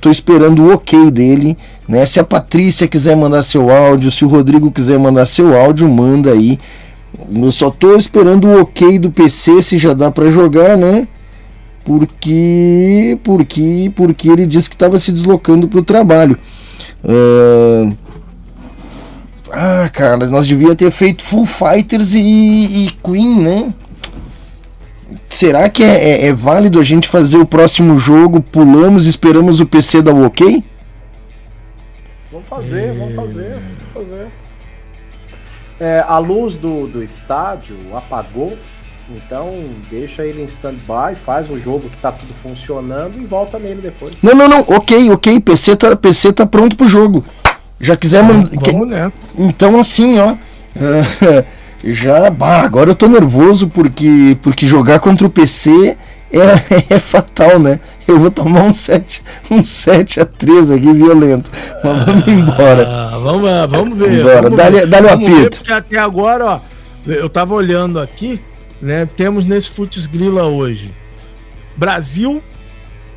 [SPEAKER 1] Tô esperando o ok dele, né? Se a Patrícia quiser mandar seu áudio, se o Rodrigo quiser mandar seu áudio, manda aí. Eu só tô esperando o ok do PC se já dá pra jogar, né? Porque porque porque ele disse que estava se deslocando para o trabalho. Ah, Ah, cara, nós devia ter feito Full Fighters e, e Queen, né? Será que é, é- é válido a gente fazer o próximo jogo? Pulamos, esperamos o PC dar o ok?
[SPEAKER 8] Vamos fazer, vamos fazer, vamos fazer. É, a luz do, do estádio apagou, então deixa ele em stand-by, faz o jogo que tá tudo funcionando e volta nele depois.
[SPEAKER 1] Não, não, não. Ok, ok. PC tá, PC tá pronto pro jogo. Já quiser mandar.
[SPEAKER 2] Vamos nessa.
[SPEAKER 1] Então assim, ó. [LAUGHS] já. Bah, agora eu tô nervoso porque, porque jogar contra o PC é, [LAUGHS] é fatal, né? Eu vou tomar um 7, um 7 a 3 aqui violento. Mas vamos embora.
[SPEAKER 2] Ah, vamos, lá, vamos ver. Vamos
[SPEAKER 1] Dá-lhe- o
[SPEAKER 2] Vamos ver,
[SPEAKER 1] apito.
[SPEAKER 2] Porque até agora, ó, eu tava olhando aqui, né? Temos nesse Futs Grila hoje Brasil,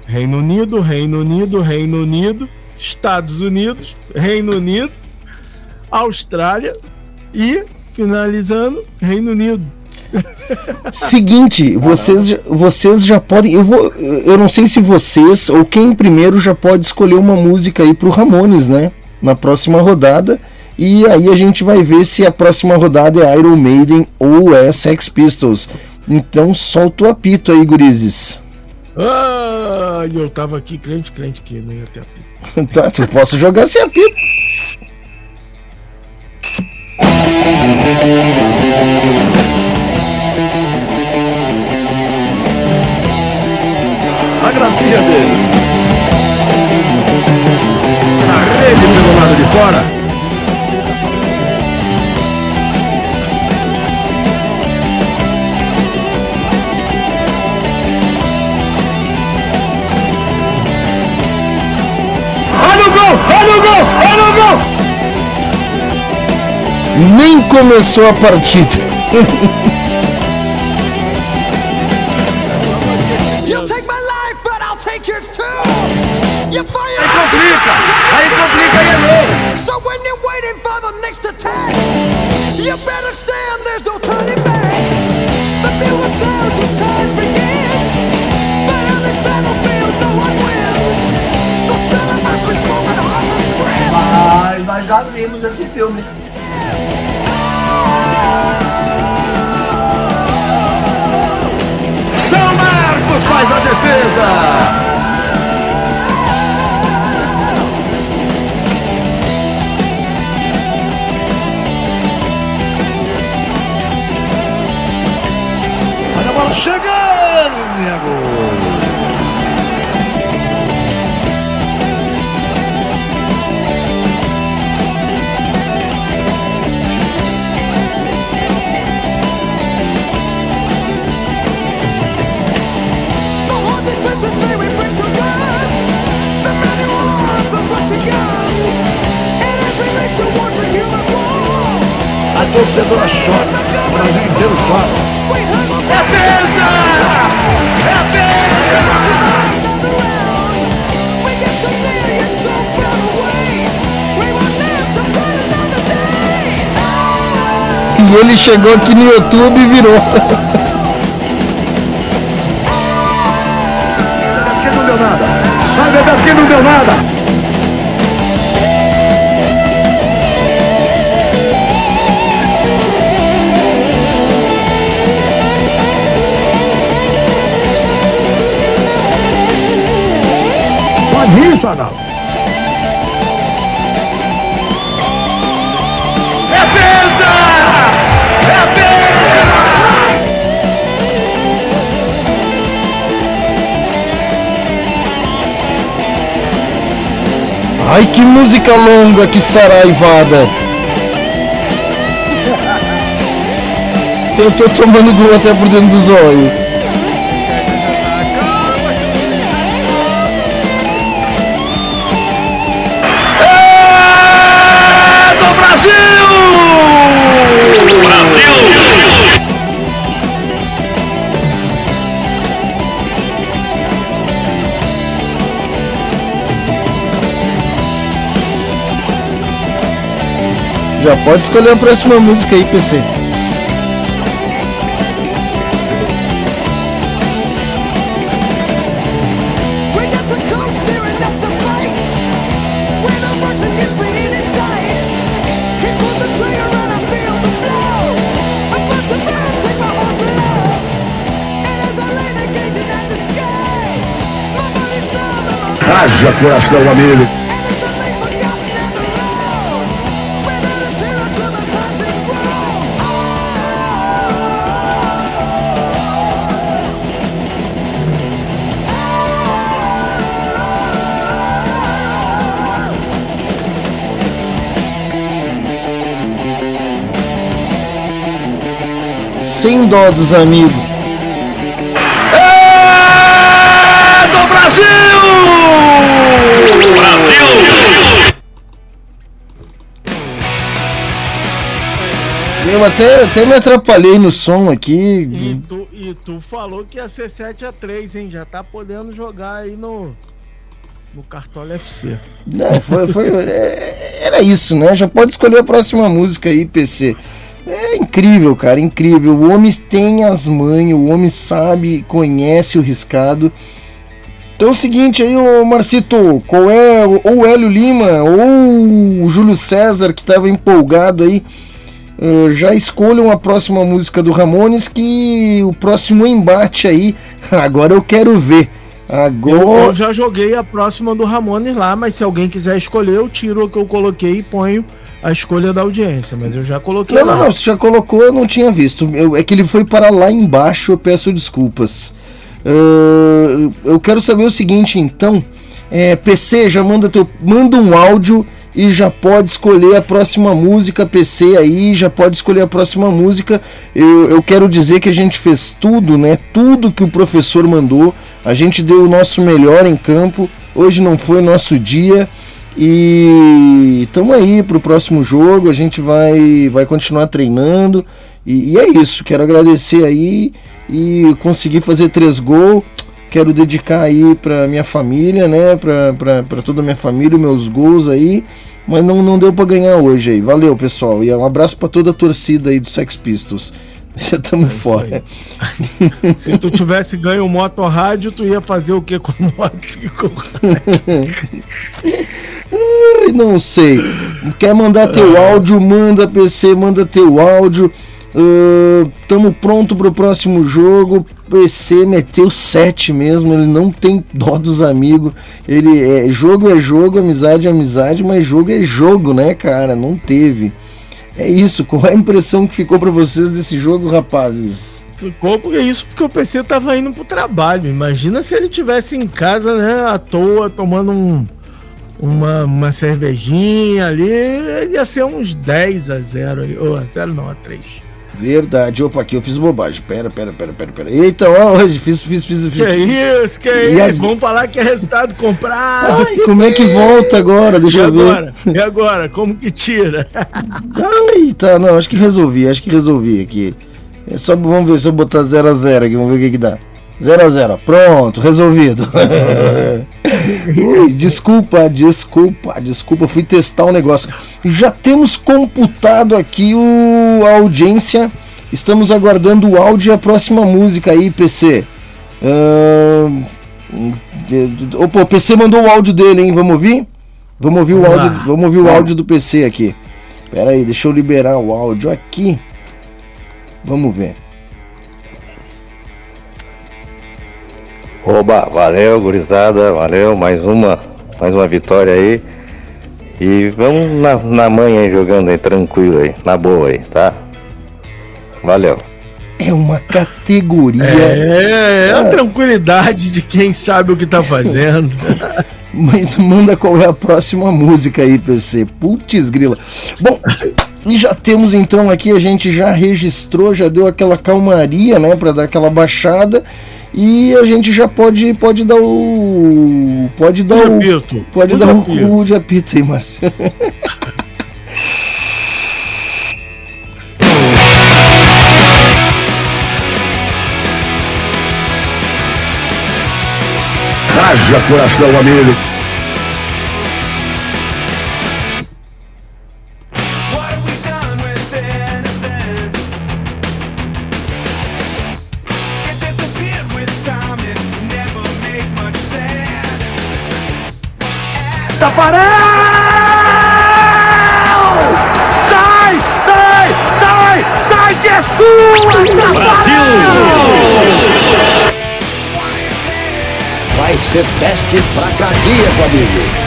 [SPEAKER 2] Reino Unido, Reino Unido, Reino Unido, Estados Unidos, Reino Unido, Austrália e finalizando Reino Unido.
[SPEAKER 1] Seguinte, vocês, vocês já podem. Eu, vou, eu não sei se vocês ou quem primeiro já pode escolher uma música aí pro Ramones, né? Na próxima rodada. E aí a gente vai ver se a próxima rodada é Iron Maiden ou é Sex Pistols. Então solta o apito aí, gurizes.
[SPEAKER 2] Ah, eu tava aqui crente, crente que não ia ter apito. [LAUGHS]
[SPEAKER 1] tá, eu posso jogar sem apito.
[SPEAKER 12] A gracinha dele. Na rede pelo lado de fora.
[SPEAKER 1] Nem começou a partida.
[SPEAKER 11] Aí complica! Aí complica e é gol! So when you're waiting for the next attack, you better stand, there's no turning back. The fewer sounds, the charge begins. But on this battlefield, no one wins. The smell of horses' breath.
[SPEAKER 6] Mas nós já vimos esse filme.
[SPEAKER 1] Ele chegou aqui no YouTube e virou.
[SPEAKER 12] Aqui não deu nada. Vai beber aqui não deu nada.
[SPEAKER 11] Pode isso, Arnaldo?
[SPEAKER 1] Ai que música longa, que saraivada. Eu tô tomando gol até por dentro dos olhos. Já pode escolher a próxima música aí, PC.
[SPEAKER 12] Haja coração, amigo.
[SPEAKER 1] Sem dó dos amigos.
[SPEAKER 11] É do Brasil! Brasil!
[SPEAKER 1] Meu até, até me atrapalhei no som
[SPEAKER 2] E
[SPEAKER 1] aqui.
[SPEAKER 2] tu, e tu falou que ia ser 7x3, hein? Já tá podendo jogar aí no. No Cartola FC.
[SPEAKER 1] Não, foi, foi- é, era isso, né? Já pode escolher a próxima música aí, PC. Incrível, cara, incrível. O homem tem as manhas, o homem sabe, conhece o riscado. Então é o seguinte aí, ô Marcito, qual é ou o Hélio Lima ou o Júlio César que estava empolgado aí, eh, já escolham a próxima música do Ramones que o próximo embate aí, [LAUGHS] agora eu quero ver.
[SPEAKER 2] Eu,
[SPEAKER 1] Agora
[SPEAKER 2] eu já joguei a próxima do Ramones lá, mas se alguém quiser escolher, eu tiro o que eu coloquei e ponho a escolha da audiência. Mas eu já coloquei
[SPEAKER 1] Não,
[SPEAKER 2] lá.
[SPEAKER 1] não, não, você já colocou, eu não tinha visto. Eu- é que ele foi para lá embaixo, eu peço desculpas. Ah, eu quero saber o seguinte, então. É, PC, já manda, teu, manda um áudio e já pode escolher a próxima música. PC aí, já pode escolher a próxima música. Eu, eu quero dizer que a gente fez tudo, né? Tudo que o professor mandou. A gente deu o nosso melhor em campo. Hoje não foi nosso dia. E estamos aí pro próximo jogo. A gente vai, vai continuar treinando. E, e é isso. Quero agradecer aí e conseguir fazer três gols. Quero dedicar aí pra minha família, né? Pra, pra, pra toda a minha família, meus gols aí. Mas não, não deu pra ganhar hoje aí. Valeu, pessoal. E um abraço pra toda a torcida aí do Sex Pistols. [LAUGHS] Já estamos fora. [LAUGHS]
[SPEAKER 2] Se tu tivesse ganho o Moto Rádio, tu ia fazer o que com a moto? [LAUGHS]
[SPEAKER 1] Ai, não sei. Quer mandar teu áudio? Manda PC, manda teu áudio. Ah, tamo pronto pro próximo jogo. PC meteu 7 mesmo. Ele não tem dó dos amigos. Ele é jogo é jogo, amizade é amizade, mas jogo é jogo, né, cara? Não teve. É isso. Qual é a impressão que ficou pra vocês desse jogo, rapazes?
[SPEAKER 2] Ficou porque isso porque o PC tava indo pro trabalho. Imagina se ele tivesse em casa, né, à toa, tomando um, uma, uma cervejinha ali, ia ser uns 10 a 0 aí. Ou a 0 não, a 3.
[SPEAKER 1] Verdade. Opa, aqui eu fiz bobagem. Pera, pera, pera, pera, pera. Eita, ó, hoje [LAUGHS] fiz, fiz, fiz, fiz.
[SPEAKER 2] Que isso, que
[SPEAKER 1] E
[SPEAKER 2] isso? Vamos falar que é resultado [LAUGHS] comprado.
[SPEAKER 1] Ai, como é que volta agora? Deixa
[SPEAKER 2] e
[SPEAKER 1] eu ver.
[SPEAKER 2] agora? E agora? Como que tira? [LAUGHS]
[SPEAKER 1] Ai, tá, não, acho que resolvi, acho que resolvi aqui. É só vamos ver se eu botar 0 a 0 aqui, vamos ver o que que dá. 0 a 0, pronto, resolvido. [LAUGHS] Ui, desculpa, desculpa, desculpa, fui testar um negócio. Já temos computado aqui o a audiência. Estamos aguardando o áudio e a próxima música aí, PC. Eh, Opa, o PC mandou o áudio dele, hein? Vamos ouvir? Vamos ouvir o
[SPEAKER 2] Vamos
[SPEAKER 1] áudio,
[SPEAKER 2] lá.
[SPEAKER 1] vamos ouvir o áudio do PC aqui. Pera aí, deixa eu liberar o áudio aqui. Vamos ver.
[SPEAKER 14] Oba, valeu, gurizada, valeu, mais uma, mais uma vitória aí. E vamos na, na manhã aí jogando aí, tranquilo aí, na boa aí, tá? Valeu.
[SPEAKER 1] É uma categoria.
[SPEAKER 2] É, é a
[SPEAKER 1] Ah,
[SPEAKER 2] tranquilidade de quem sabe o que tá fazendo. [LAUGHS]
[SPEAKER 1] Mas manda qual é a próxima música aí, PC. Putz, grila. Bom, e já temos então aqui, a gente já registrou, já deu aquela calmaria, né, Pra dar aquela baixada. E a gente já pode pode dar o pode dar o
[SPEAKER 2] apito.
[SPEAKER 1] pode
[SPEAKER 2] O
[SPEAKER 1] dar o cu de apito aí, Márcio.
[SPEAKER 11] Haja coração, amigo. Teste pra amigo.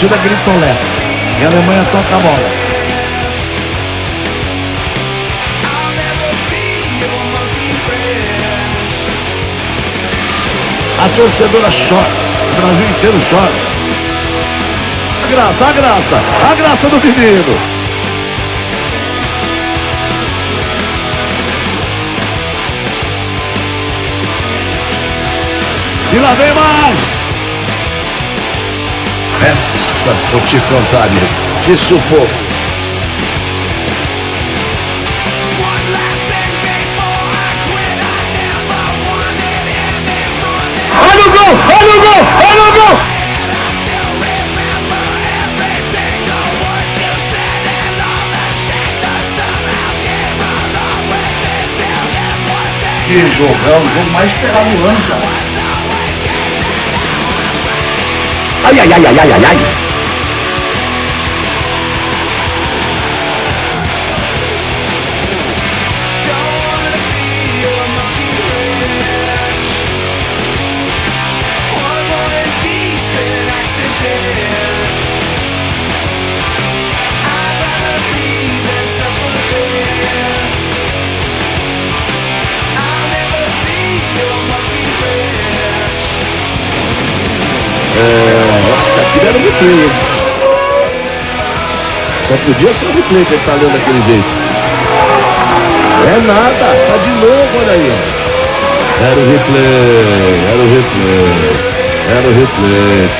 [SPEAKER 12] A torcida gritolé. E a Alemanha toca a bola. A torcedora chora. O Brasil inteiro chora. A graça, a graça, a graça do menino. E lá vem mais. Essa, vou te contar, amigo. Que sufoco.
[SPEAKER 6] Olha o gol! Olha o gol! Olha o gol!
[SPEAKER 11] Que jogão, o jogo mais esperado do ano, cara.
[SPEAKER 12] Ai, ai, ai, ai, ai, ai, ai. Replay? Só podia ser um replay que ele tá lendo daquele jeito. É nada, tá de novo, olha aí. Era o replay, era o replay, era o replay.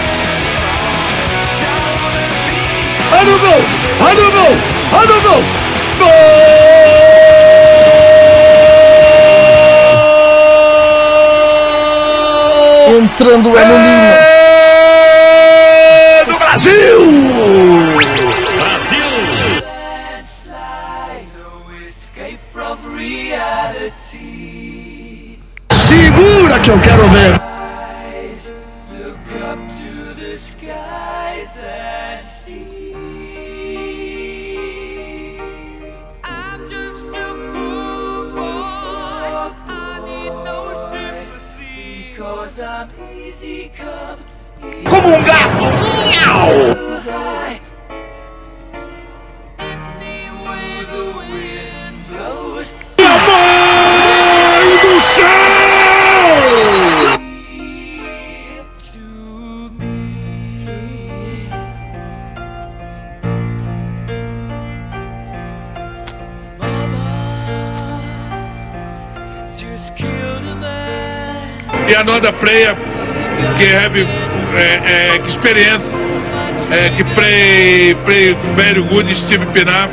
[SPEAKER 6] Olha o gol! Olha o gol! Olha o gol!
[SPEAKER 1] Entrando o Hélio Lima.
[SPEAKER 12] Brasil! Que
[SPEAKER 15] have uh, uh, experience, uh, que play play very good, Steve Pinar.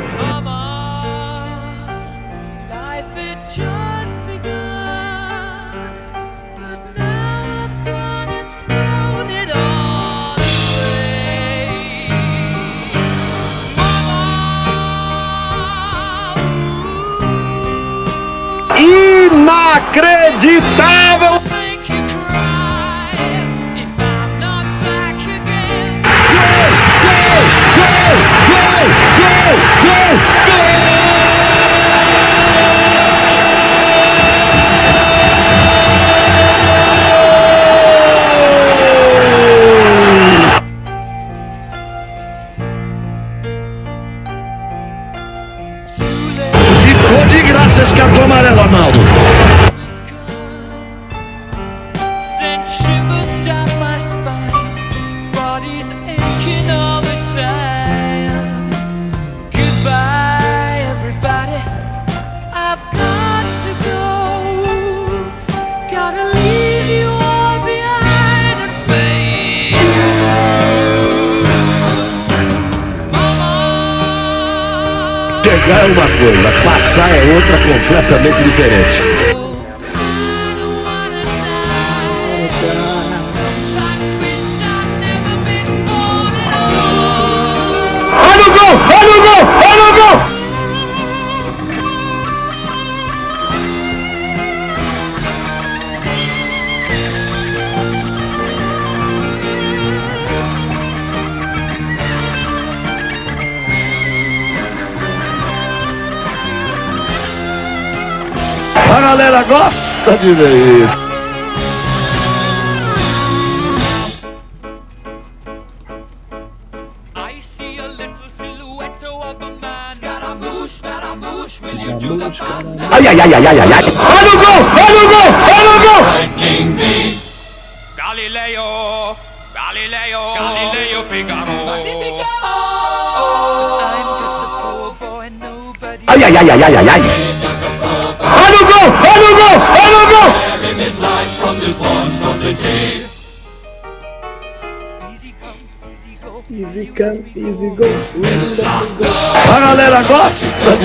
[SPEAKER 11] Gosta de ver isso.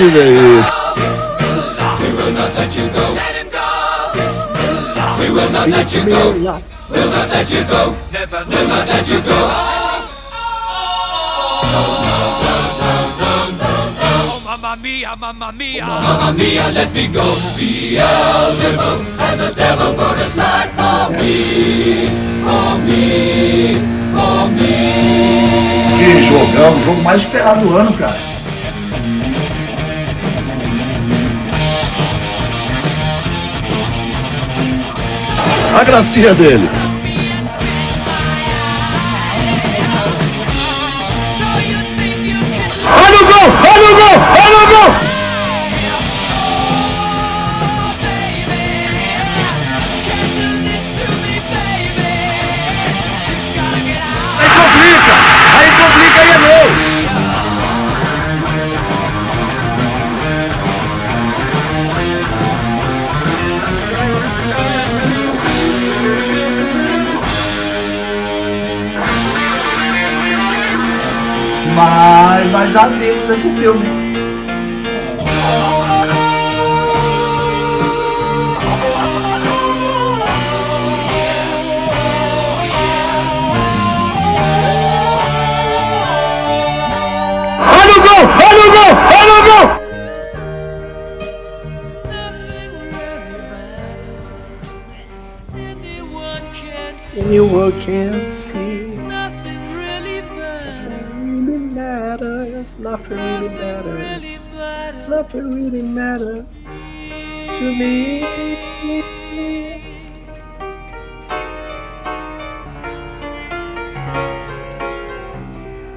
[SPEAKER 11] De ver isso.
[SPEAKER 10] Mamma mia, mamma mia.
[SPEAKER 15] Mamma mia, let me go. Beelzebub has a devil put aside for me, for me, for me.
[SPEAKER 6] Que jogão, o jogo mais esperado do ano, cara.
[SPEAKER 11] A gracinha dele.
[SPEAKER 15] Olha o gol! Olha o gol! Olha o gol!
[SPEAKER 6] Já vimos esse filme.
[SPEAKER 15] Olha o gol! Olha o gol! Olha o gol!
[SPEAKER 8] Anyone can Nothing really matters to me.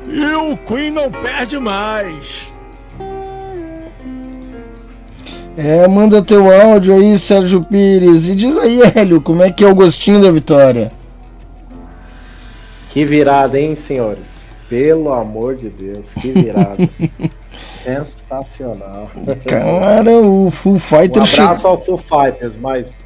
[SPEAKER 2] E o Queen não perde mais.
[SPEAKER 1] É, manda teu áudio aí, Sérgio Pires. E diz aí, Hélio, como é que é o gostinho da vitória?
[SPEAKER 8] Que virada, hein, senhores? Pelo amor de Deus, que virada. [LAUGHS] Sensacional.
[SPEAKER 1] Cara, o Full
[SPEAKER 8] Um
[SPEAKER 1] Fighter
[SPEAKER 8] abraço ao Full Fighters, mas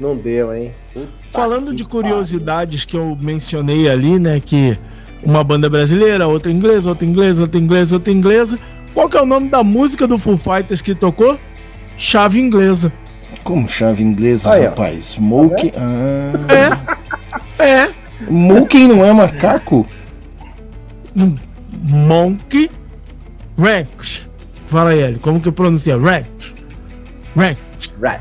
[SPEAKER 8] não deu, hein? Puta
[SPEAKER 2] Falando de curiosidades que eu mencionei ali, né? Que uma banda brasileira, outra inglesa, outra inglesa, outra inglesa, outra inglesa. Qual que é o nome da música do Full Fighters que tocou? Chave inglesa.
[SPEAKER 1] Como chave inglesa,
[SPEAKER 2] Aí,
[SPEAKER 1] rapaz? Smoke. Ah. É. Monkey não é macaco?
[SPEAKER 2] Monkey Ranch. Fala aí, Hélio, como que pronuncia? Ranch. Ranch.
[SPEAKER 8] Rat.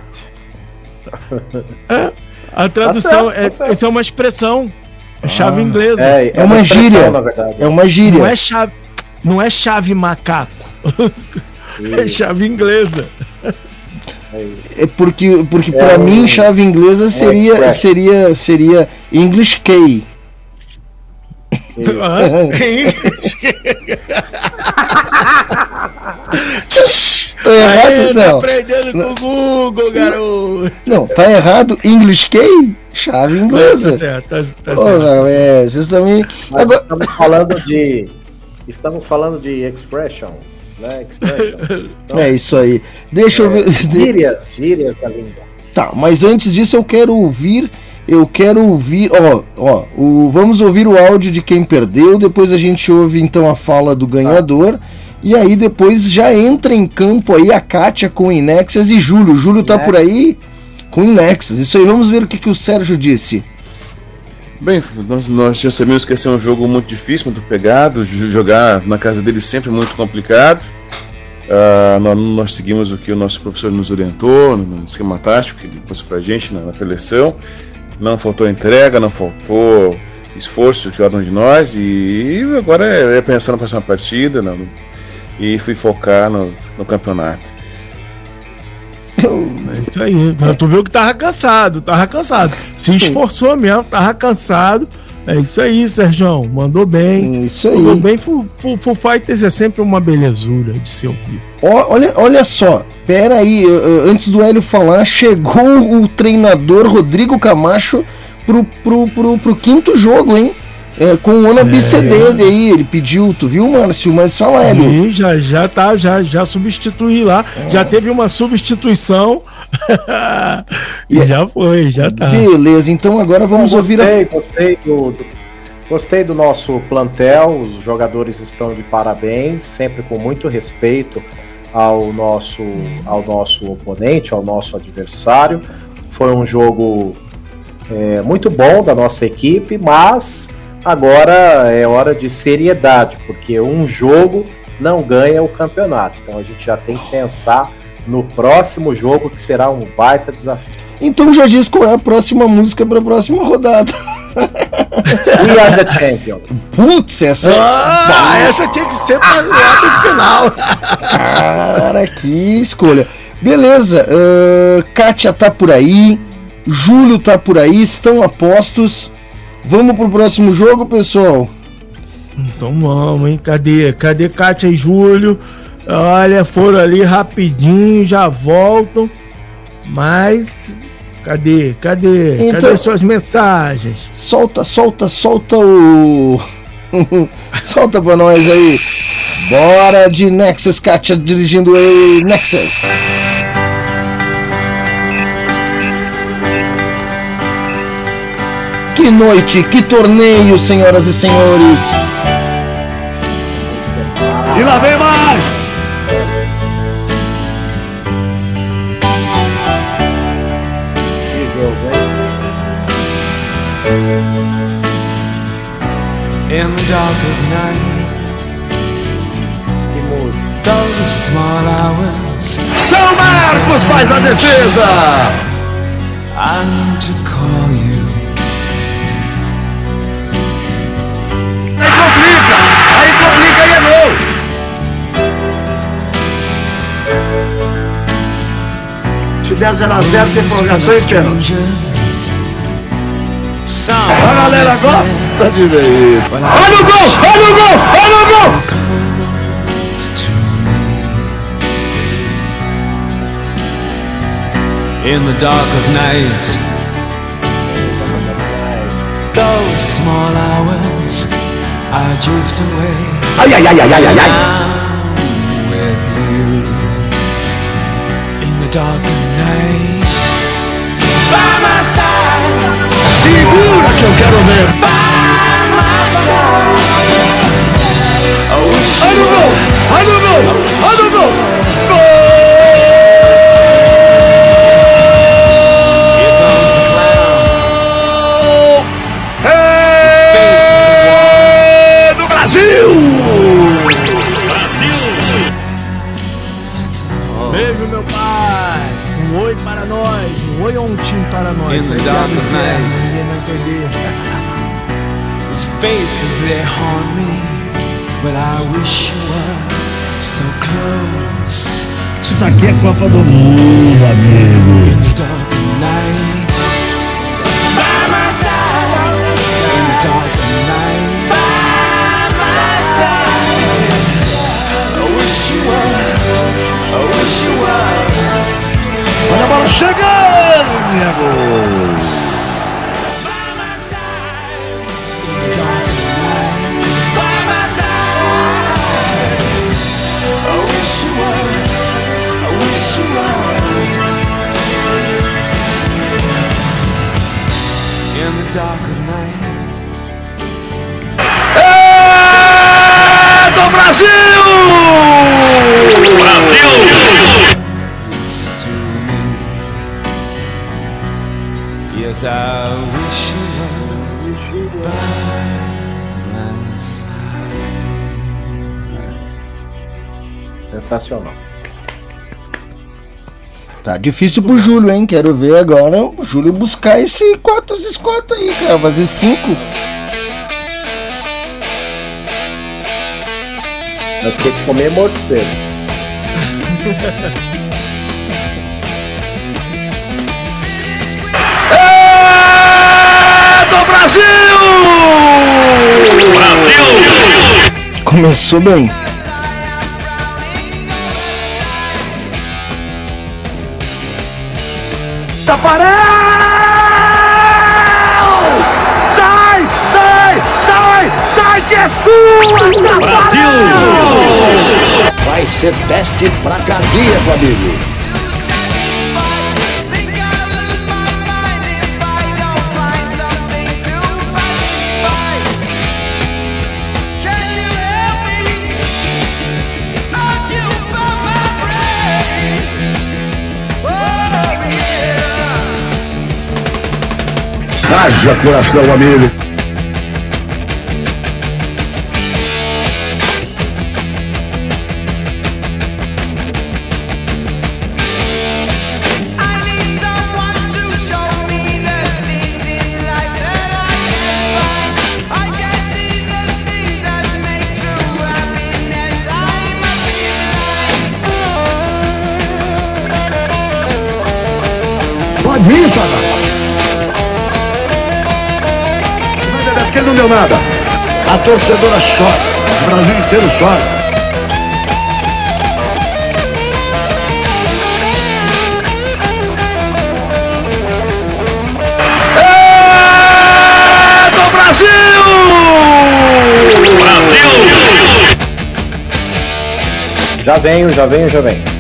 [SPEAKER 8] [LAUGHS]
[SPEAKER 2] É, a tradução
[SPEAKER 8] Tá certo,
[SPEAKER 2] é,
[SPEAKER 8] tá certo.
[SPEAKER 2] essa é uma expressão. É chave
[SPEAKER 1] Ah.
[SPEAKER 2] inglesa.
[SPEAKER 8] É,
[SPEAKER 1] É uma gíria. É uma gíria.
[SPEAKER 2] Não é chave, não é chave macaco. [LAUGHS] é chave inglesa.
[SPEAKER 1] É porque, porque
[SPEAKER 2] É
[SPEAKER 1] pra
[SPEAKER 2] um-
[SPEAKER 1] mim chave inglesa seria seria seria English Key. Tá errado,
[SPEAKER 2] tá
[SPEAKER 1] não.
[SPEAKER 2] aprendendo com o Google, garoto.
[SPEAKER 1] Não, tá errado. English Key? Chave inglesa.
[SPEAKER 2] Tá certo, tá, tá
[SPEAKER 1] Porra,
[SPEAKER 2] certo.
[SPEAKER 1] é, vocês também.
[SPEAKER 8] Mas
[SPEAKER 1] Agora,
[SPEAKER 8] estamos falando de. Estamos falando de expressions, né? Expressions. Então, [LAUGHS]
[SPEAKER 1] é isso aí. Deixa eu
[SPEAKER 8] é,
[SPEAKER 1] ver.
[SPEAKER 8] Gírias, gírias da língua.
[SPEAKER 1] Tá, mas antes disso eu quero ouvir. Eu quero ouvir. Ó, ó, o, vamos ouvir o áudio de quem perdeu. Depois a gente ouve então a fala do ganhador. E aí depois já entra em campo aí a Kátia com Inexas e Júlio. Júlio tá por aí com Inexas. Isso aí, vamos ver o que, que o Sérgio disse.
[SPEAKER 5] Bem, nós, nós já sabemos que esse é um jogo muito difícil, muito pegado. Jogar na casa dele sempre é muito complicado. Ah, nós, nós seguimos o que o nosso professor nos orientou, no esquema tático que ele passou pra gente na, na. Não faltou entrega, não faltou esforço de cada um de nós. E, agora é, é pensar na próxima partida não, e fui focar no, no campeonato.
[SPEAKER 2] É isso aí. Tu viu que tava cansado, tava cansado. Se esforçou mesmo, tava cansado. É isso aí, Sérgio. Mandou bem.
[SPEAKER 1] Isso aí.
[SPEAKER 2] Mandou bem. Full, Full, Full Fighters é sempre uma belezura de se ouvir.
[SPEAKER 1] Olha, olha só, pera aí, antes do Hélio falar, chegou o treinador Rodrigo Camacho pro, pro, pro, pro quinto jogo, hein? É, com o Ona BCD aí, ele pediu, tu viu, Márcio? Mas fala, Hélio.
[SPEAKER 2] Sim, já, já tá, já, já substituí lá. Já teve uma substituição. [LAUGHS] e já foi, já tá.
[SPEAKER 1] Beleza, então agora vamos ouvir
[SPEAKER 8] gostei,
[SPEAKER 1] a.
[SPEAKER 8] gostei do, do- gostei do nosso plantel, os jogadores estão de parabéns, sempre com muito respeito ao nosso, ao nosso oponente, ao nosso adversário. Foi um jogo é, muito bom da nossa equipe, mas agora é hora de seriedade, porque um jogo não ganha o campeonato. Então a gente já tem que pensar no próximo jogo, que será um baita desafio.
[SPEAKER 1] Então já diz qual é a próxima música pra próxima rodada.
[SPEAKER 8] We are the champion.
[SPEAKER 1] Putz, essa.
[SPEAKER 2] Ah, essa tinha que ser pra lá no final.
[SPEAKER 1] Cara, que escolha. Beleza, ahn, Kátia tá por aí, Júlio tá por aí, estão a postos. Vamos pro próximo jogo, pessoal?
[SPEAKER 2] Então vamos, hein? Cadê? Cadê Kátia e Júlio? Olha, foram ali rapidinho, já voltam. Mas. Cadê? Cadê?
[SPEAKER 1] Então-
[SPEAKER 2] Cadê suas mensagens?
[SPEAKER 1] Solta, solta, solta o. [LAUGHS] solta pra nós aí. Bora de Nexus, Kátia dirigindo aí, Nexus. Que noite, que torneio, senhoras e senhores.
[SPEAKER 11] E lá vem mais!
[SPEAKER 7] Dark of night, those small hours,
[SPEAKER 11] São Marcos faz a defesa!
[SPEAKER 7] Need to call you.
[SPEAKER 11] Aí complica! Aí complica e é gol! Se der 0x0, tem prorrogação e pênalti. A galera gosta de ver isso. Olha o gol! Olha o gol! Olha o gol!
[SPEAKER 7] In the dark of night, those small hours, I drift away.
[SPEAKER 11] Ai, ai, ai, ai, ai, ai, ai.
[SPEAKER 7] I'm with you. In the dark of night, by my side.
[SPEAKER 11] Segura que eu quero ver! O gol! Olha o gol! Olha o gol!
[SPEAKER 7] Haunt me, but I wish you were so close.
[SPEAKER 11] Isso daqui é Copa do Mundo, amigo.
[SPEAKER 1] Difícil pro Júlio, hein? Quero ver agora o Júlio buscar esse 4x4 aí, cara. Fazer 5.
[SPEAKER 8] Vai ter que comer morcego.
[SPEAKER 11] é do Brasil! Brasil! Começou bem. Sua! Brasil!
[SPEAKER 16] Vai ser teste pra cardíaco, amigo.
[SPEAKER 11] Haja coração, amigo. Torcedora chora. O Brasil inteiro chora. É do Brasil! Brasil!
[SPEAKER 8] Já venho, já venho, já venho.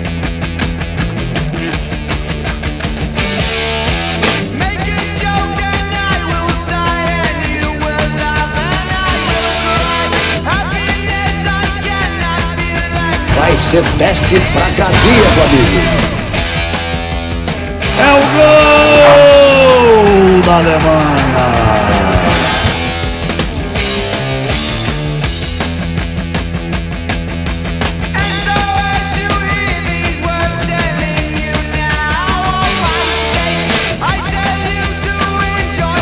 [SPEAKER 16] Ser teste pra cardíaco, amigo.
[SPEAKER 11] É o gol da Alemanha.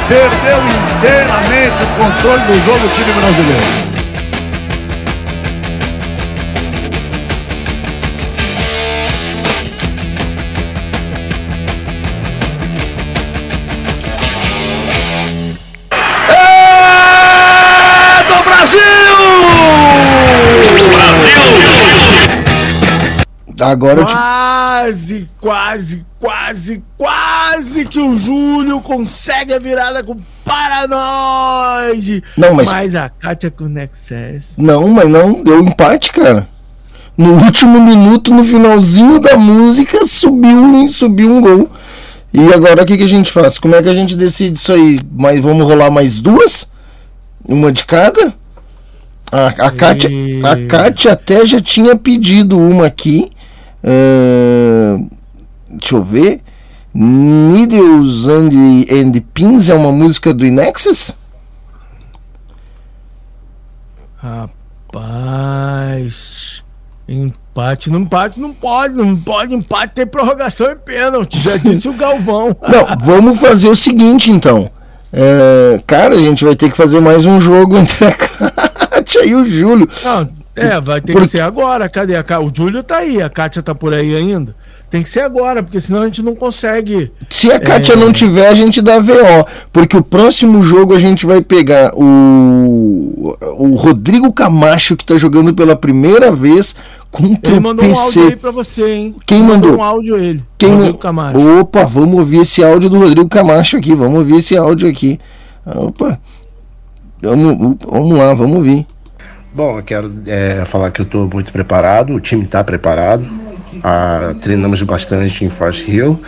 [SPEAKER 11] Perdeu inteiramente o controle do jogo o time brasileiro.
[SPEAKER 1] Agora eu te...
[SPEAKER 2] Quase, quase, quase, quase que o Júlio consegue a virada com Paranoide.
[SPEAKER 1] Não, mas-
[SPEAKER 2] a Kátia com Nexus.
[SPEAKER 1] Não, mas não, deu empate, cara. No último minuto, no finalzinho da música, subiu, um- subiu um gol. E agora o que, que a gente faz? Como é que a gente decide isso aí? Mas vamos rolar mais duas? Uma de cada? A, a, Kátia, a Kátia até já tinha pedido uma aqui. Deixa eu ver. Needles and, and Pins é uma música do Inexus?
[SPEAKER 2] Rapaz. Empate, não empate, não pode, não pode empate, tem prorrogação e pênalti, já disse o Galvão. [LAUGHS]
[SPEAKER 1] Não, vamos fazer o seguinte então. É, cara, a gente vai ter que fazer mais um jogo entre a [LAUGHS] Kátia e o Júlio.
[SPEAKER 2] Não, é, vai ter
[SPEAKER 1] Por-
[SPEAKER 2] que ser agora. Cadê a O Júlio tá aí, a Kátia tá por aí ainda. Tem que ser agora, porque senão a gente não consegue.
[SPEAKER 1] Se a Kátia
[SPEAKER 2] É.
[SPEAKER 1] não tiver, a gente dá VO. Porque o próximo jogo a gente vai pegar o, o Rodrigo Camacho, que tá jogando pela primeira vez contra
[SPEAKER 2] Ele
[SPEAKER 1] o
[SPEAKER 2] mandou um áudio aí
[SPEAKER 1] PC.
[SPEAKER 2] pra você, hein?
[SPEAKER 1] Quem
[SPEAKER 2] Ele
[SPEAKER 1] mandou?
[SPEAKER 2] um áudio ele.
[SPEAKER 1] Quem
[SPEAKER 2] Rodrigo Camacho.
[SPEAKER 1] Opa, vamos ouvir esse áudio do Rodrigo Camacho aqui. Vamos ouvir esse áudio aqui. Opa. Vamos, vamos lá, vamos ouvir.
[SPEAKER 17] Bom, eu quero é, falar que eu estou muito preparado, o time está preparado. Ah, treinamos bastante em Forest Hill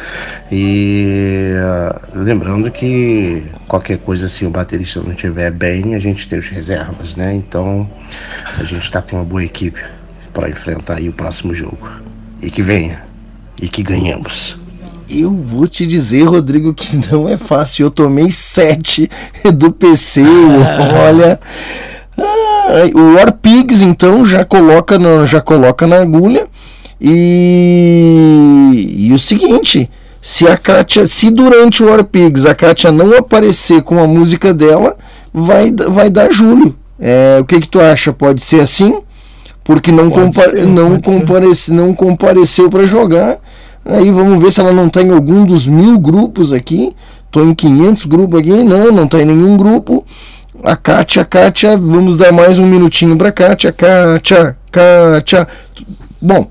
[SPEAKER 17] e ah, lembrando que qualquer coisa se o baterista não estiver bem, a gente tem os reservas, né? Então a gente está com uma boa equipe para enfrentar aí o próximo jogo. E que venha. E que ganhemos.
[SPEAKER 1] Eu vou te dizer, Rodrigo, que [LAUGHS] não é fácil. Eu tomei 7 do PC. [LAUGHS] Olha. Ah, o War Pigs, então, já coloca, no, já coloca na agulha. E, e o seguinte: se a Kátia, se durante o War Pigs a Kátia não aparecer com a música dela, vai, vai dar Júlio. É, o que, que tu acha? Pode ser assim? Porque não,
[SPEAKER 2] Pode
[SPEAKER 1] compa
[SPEAKER 2] ser,
[SPEAKER 1] não, comparece, não compareceu para jogar. Aí vamos ver se ela não está em algum dos mil grupos aqui. Tô em 500 grupos aqui. Não, não está em nenhum grupo. A Kátia, Kátia, vamos dar mais um minutinho pra Kátia, Kátia, Kátia. Bom,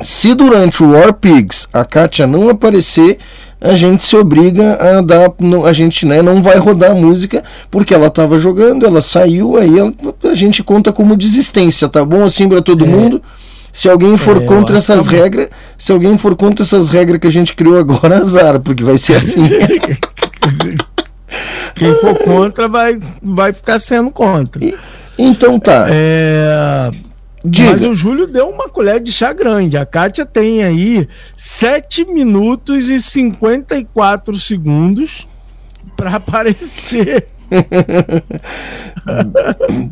[SPEAKER 1] se durante o War Pigs a Kátia não aparecer, a gente se obriga a dar, a gente né, não vai rodar a música porque ela estava jogando, ela saiu, aí ela- a gente conta como desistência, tá bom assim para todo mundo? Se alguém for
[SPEAKER 2] É,
[SPEAKER 1] contra
[SPEAKER 2] que
[SPEAKER 1] essas
[SPEAKER 2] tá
[SPEAKER 1] regras, se alguém for contra essas regras que a gente criou agora, [LAUGHS] azar, porque vai ser assim. [LAUGHS]
[SPEAKER 2] Quem for contra vai, vai ficar sendo contra.
[SPEAKER 1] Então tá.
[SPEAKER 2] É... Mas o Júlio deu uma colher de chá grande. A Kátia tem aí 7 minutos e 54 segundos para aparecer. [LAUGHS]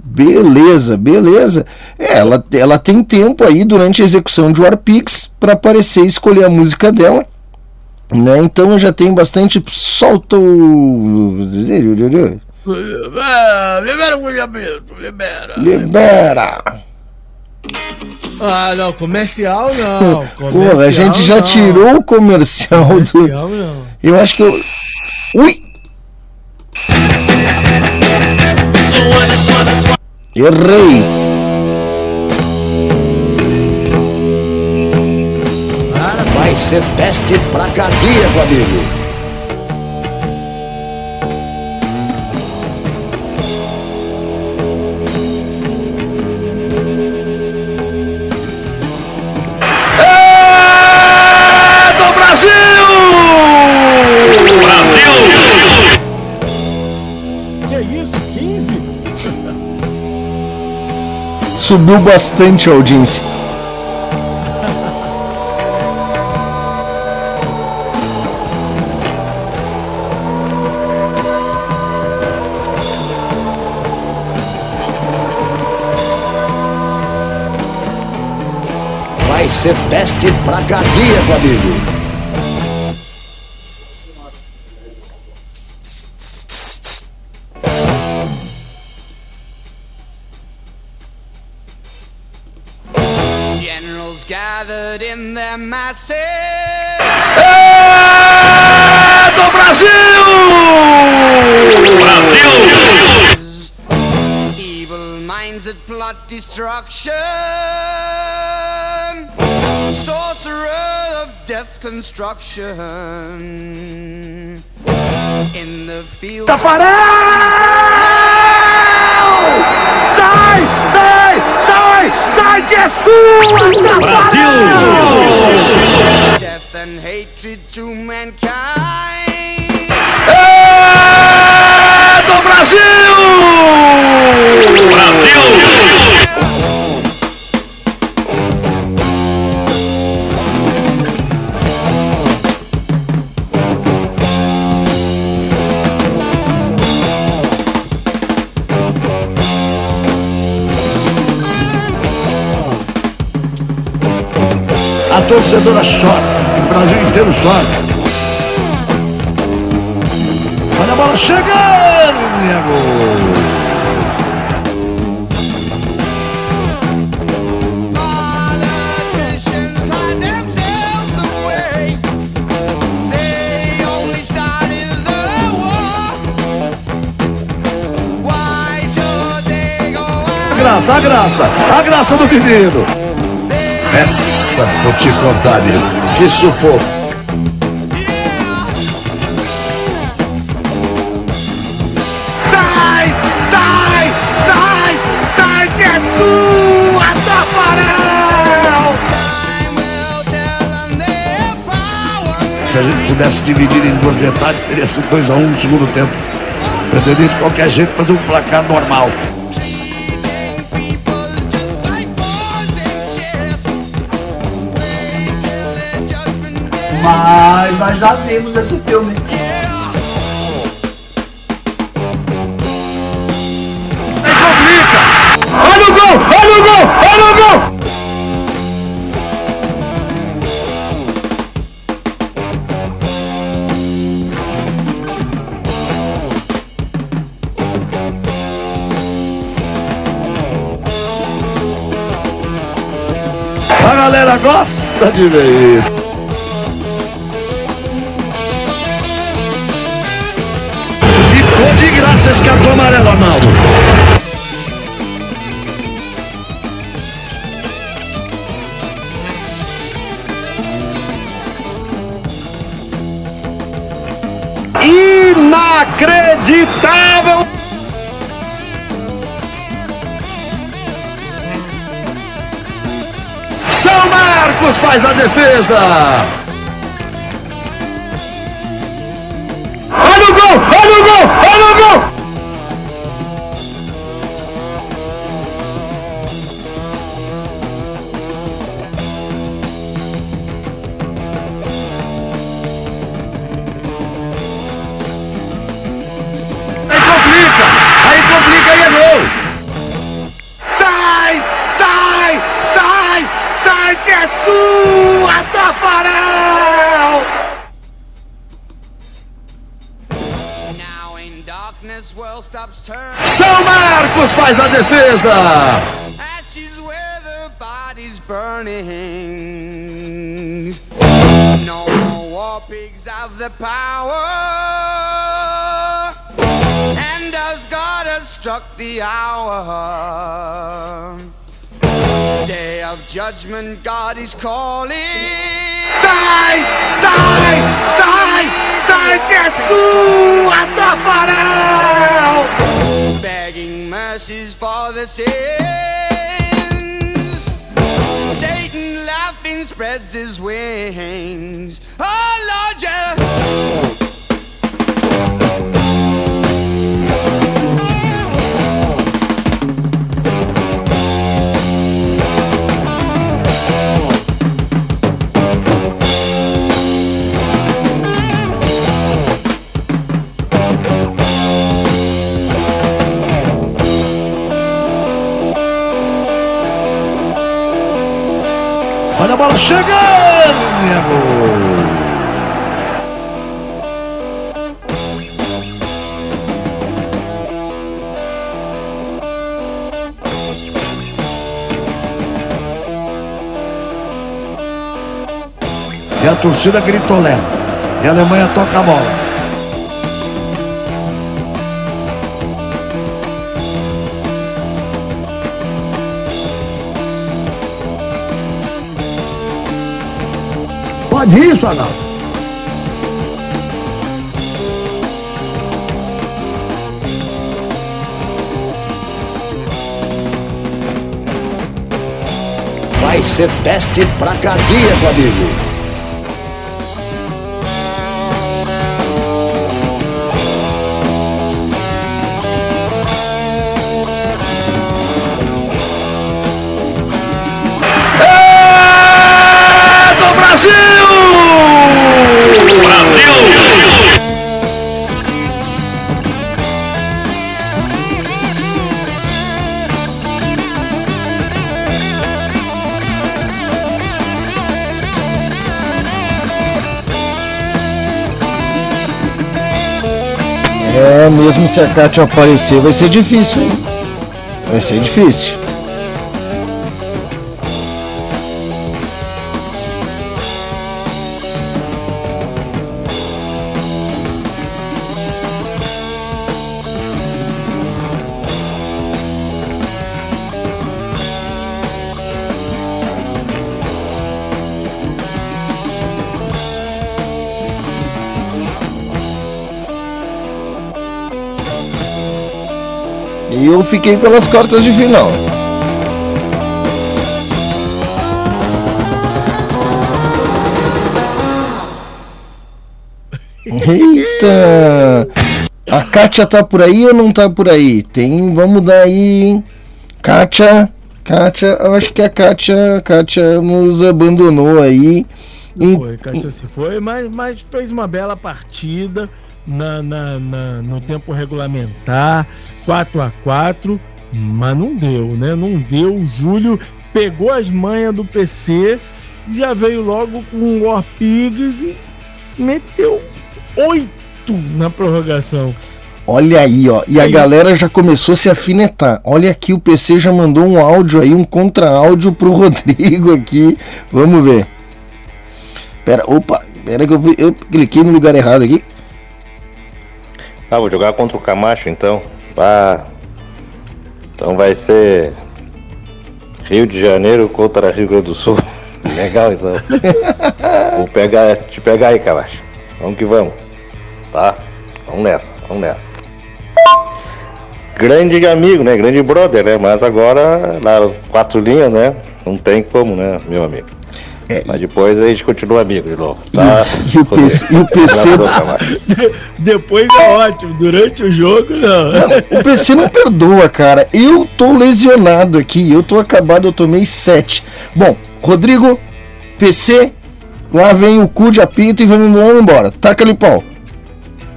[SPEAKER 1] Beleza, beleza. É, ela, ela tem tempo aí durante a execução de Warpix para aparecer e escolher a música dela. Né? Então já tem bastante. Solta o.
[SPEAKER 2] libera o julgamento, libera.
[SPEAKER 1] Libera!
[SPEAKER 2] Ah, não, comercial não. [LAUGHS]
[SPEAKER 1] Pô, a gente já
[SPEAKER 2] não.
[SPEAKER 1] tirou o comercial,
[SPEAKER 2] Comercial
[SPEAKER 1] do.
[SPEAKER 2] não.
[SPEAKER 1] Eu acho que eu. Ui! Errei!
[SPEAKER 16] Vai ser teste pra cardíaco, amigo.
[SPEAKER 11] É do Brasil! Brasil!
[SPEAKER 2] Que isso? 15?
[SPEAKER 1] Subiu bastante a audiência.
[SPEAKER 16] Ser teste pra cardíaco, amigo.
[SPEAKER 18] Generals gathered in their masses.
[SPEAKER 11] É do Brasil! Brasil!
[SPEAKER 18] Evil minds that plot destruction.
[SPEAKER 11] Tafarel! Sai! Sai! Sai! Sai que é sua, Tafarel!
[SPEAKER 18] Death
[SPEAKER 12] torcedora chora, o Brasil inteiro chora. Olha a bola chegando, nego! A graça, a graça, a graça do menino. Essa vou te contar, amigo. Que sufoco.
[SPEAKER 11] Sai! Sai! Sai! Sai que é!
[SPEAKER 12] Se a gente pudesse dividir em duas metades, teria sido 2 a 1 um no segundo tempo. Pretendia de qualquer jeito fazer um placar normal.
[SPEAKER 6] Mas nós já vimos esse filme.
[SPEAKER 11] Olha o gol! Olha o gol! Olha o gol!
[SPEAKER 12] A galera gosta de ver isso.
[SPEAKER 11] Cartão amarelo, Arnaldo.
[SPEAKER 15] Inacreditável!
[SPEAKER 11] São Marcos faz a defesa. A defesa.
[SPEAKER 18] Body's burning. No more war pigs have the power. And as God has struck the hour, day of judgment, God is calling.
[SPEAKER 15] Sai! Sai! Sai! Sai que és tua, Tafarel!
[SPEAKER 18] begging for the sins. Satan laughing spreads his wings.
[SPEAKER 11] A bola chegando. e é. E a torcida gritolé. E a Alemanha toca a bola.
[SPEAKER 12] Pode isso, Arnaldo.
[SPEAKER 16] Vai ser teste pra cardíaco, amigo.
[SPEAKER 1] Se a Kátia aparecer, vai ser difícil, hein? Vai ser difícil. Fiquei pelas quartas de final. Eita! A Kátia tá por aí ou não tá por aí? Tem, vamos dar aí, hein? Kátia, Kátia, eu acho que a Kátia, Kátia nos abandonou aí. Em-
[SPEAKER 2] Foi, Kátia se foi, mas, mas fez uma bela partida na, na- na- no tempo regulamentar, 4 a 4 mas não deu, né? Não deu. O Júlio pegou as manhas do PC, já veio logo com o War Pigs e meteu 8 na prorrogação.
[SPEAKER 1] Olha aí, ó. E
[SPEAKER 2] É
[SPEAKER 1] a
[SPEAKER 2] isso.
[SPEAKER 1] galera já começou a se afinetar. Olha aqui, o PC já mandou um áudio aí, um contra-áudio pro [LAUGHS] Rodrigo aqui. Vamos ver. Pera, opa, pera que eu, eu cliquei no lugar errado aqui.
[SPEAKER 14] Ah, vou jogar contra o Camacho então. Ah, então vai ser Rio de Janeiro contra Rio Grande do Sul. [LAUGHS] Legal então. [LAUGHS] Vou pegar, te pegar aí, Camacho. Vamos que vamos. Tá? Vamos nessa, vamos nessa. Grande amigo, né? Grande brother, né? Mas agora, nas quatro linhas, né? Não tem como, né, meu amigo? Mas depois a gente continua amigo de novo. Tá?
[SPEAKER 1] E o PC, e o PC
[SPEAKER 14] Camacho. [LAUGHS]
[SPEAKER 2] Depois é ótimo, durante o jogo não.
[SPEAKER 1] O PC não perdoa, cara. Eu tô lesionado aqui, eu tô acabado, eu tomei 7. Bom, Rodrigo, PC, lá vem o cu de apito e vamos, embora. Taca ali pau.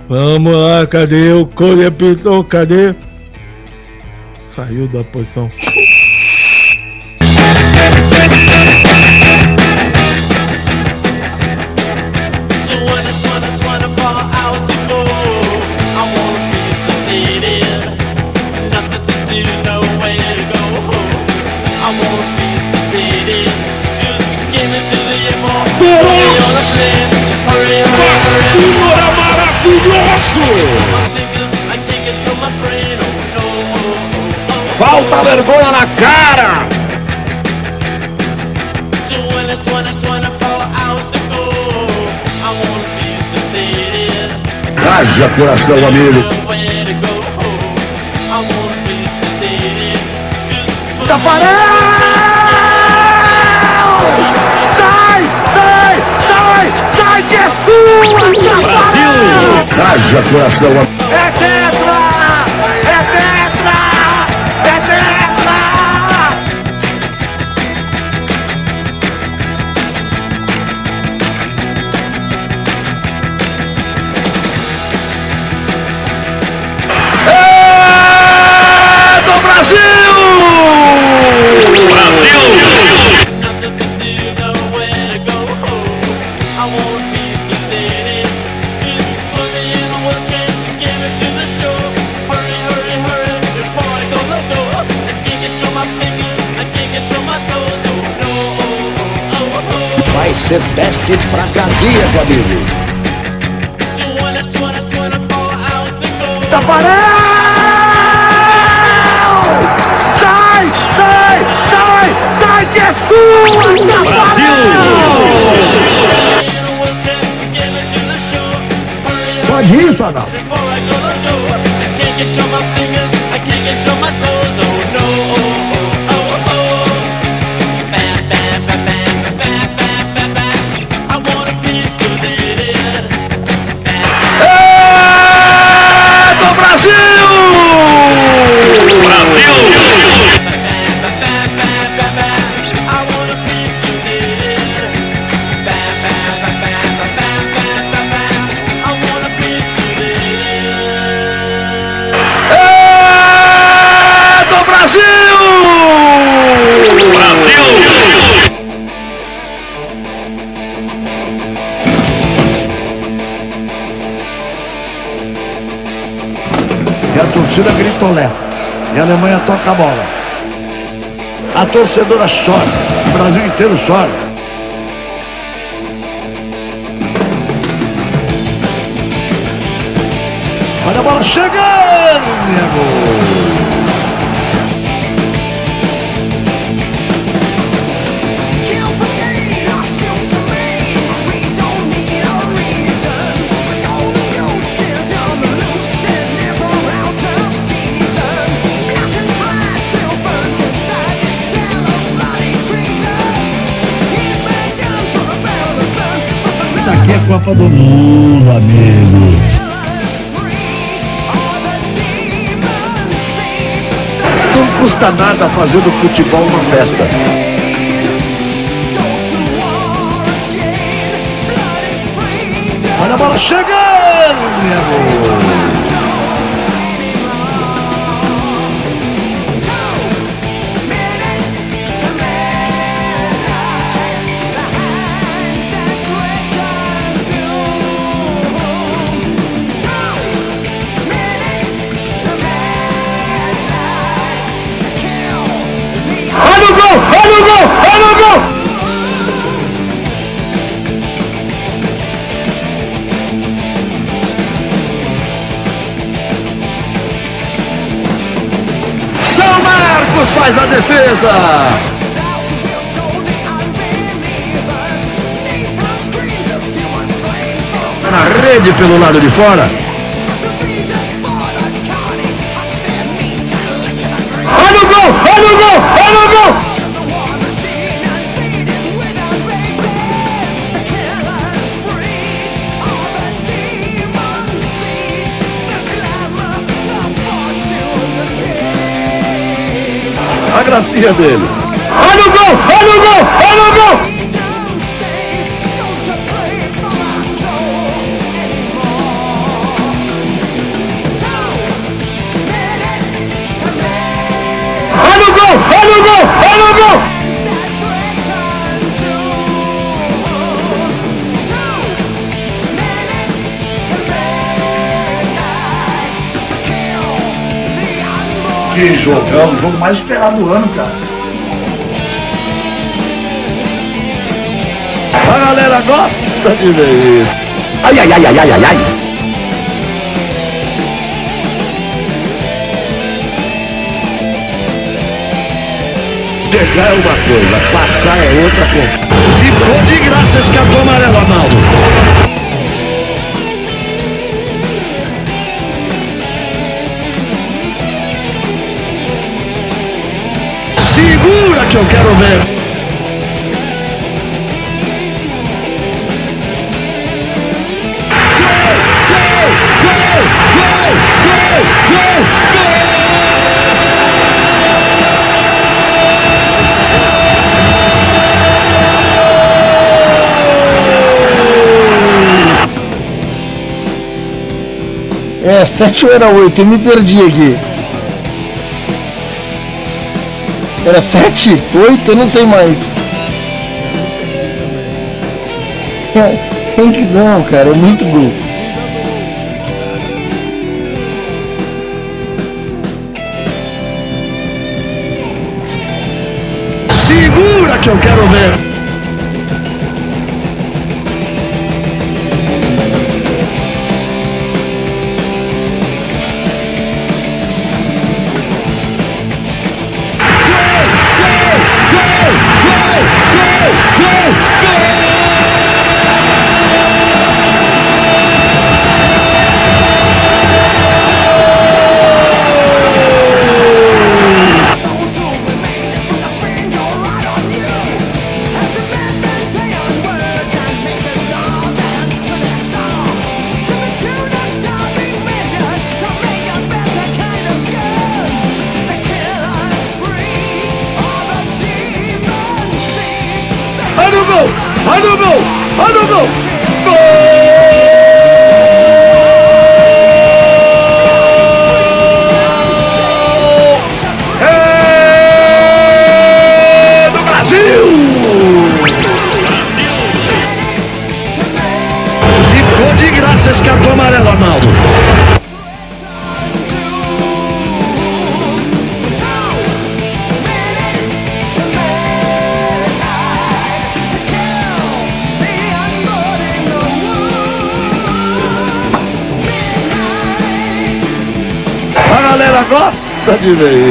[SPEAKER 2] Vamos lá, cadê o Cone apitou? Cadê? Saiu da posição. [LAUGHS]
[SPEAKER 10] Falta vergonha na cara! Haja coração, amigo!
[SPEAKER 11] Sai! Sai! Sai! Sai que é sua, Brasil!
[SPEAKER 10] Haja coração, amigo!
[SPEAKER 16] Ser teste pra cardíaco, amigo.
[SPEAKER 11] Sai! Sai! Sai! Sai que é sua,
[SPEAKER 10] Pode ir, Sadal.
[SPEAKER 6] Torcedora chora. O Brasil inteiro chora. Custa nada fazer do futebol uma festa. Olha a bola chegando,
[SPEAKER 11] no gol! Olha no gol! São Marcos
[SPEAKER 6] faz a defesa! Tá na rede pelo lado de fora.
[SPEAKER 12] Olha o gol! Olha o gol! Olha o gol!
[SPEAKER 6] Gracinha dele.
[SPEAKER 12] Olha o gol! Olha o gol! Olha o gol! Olha o gol! Olha o gol! Olha o gol!
[SPEAKER 6] Que jogão, o jogo mais esperado do ano, cara. A galera gosta de ver isso. Ai, ai, ai, ai, ai, ai, ai. Chegar é uma coisa, passar é outra coisa. Ficou de graça esse cartão amarelo, Arnaldo. Que eu quero ver.
[SPEAKER 1] É, 7 ou era 8? Eu me perdi aqui. Era 7? 8? Eu não sei mais. É, Tem que não, cara, é muito gol.
[SPEAKER 6] Segura que eu quero ver. Gosta de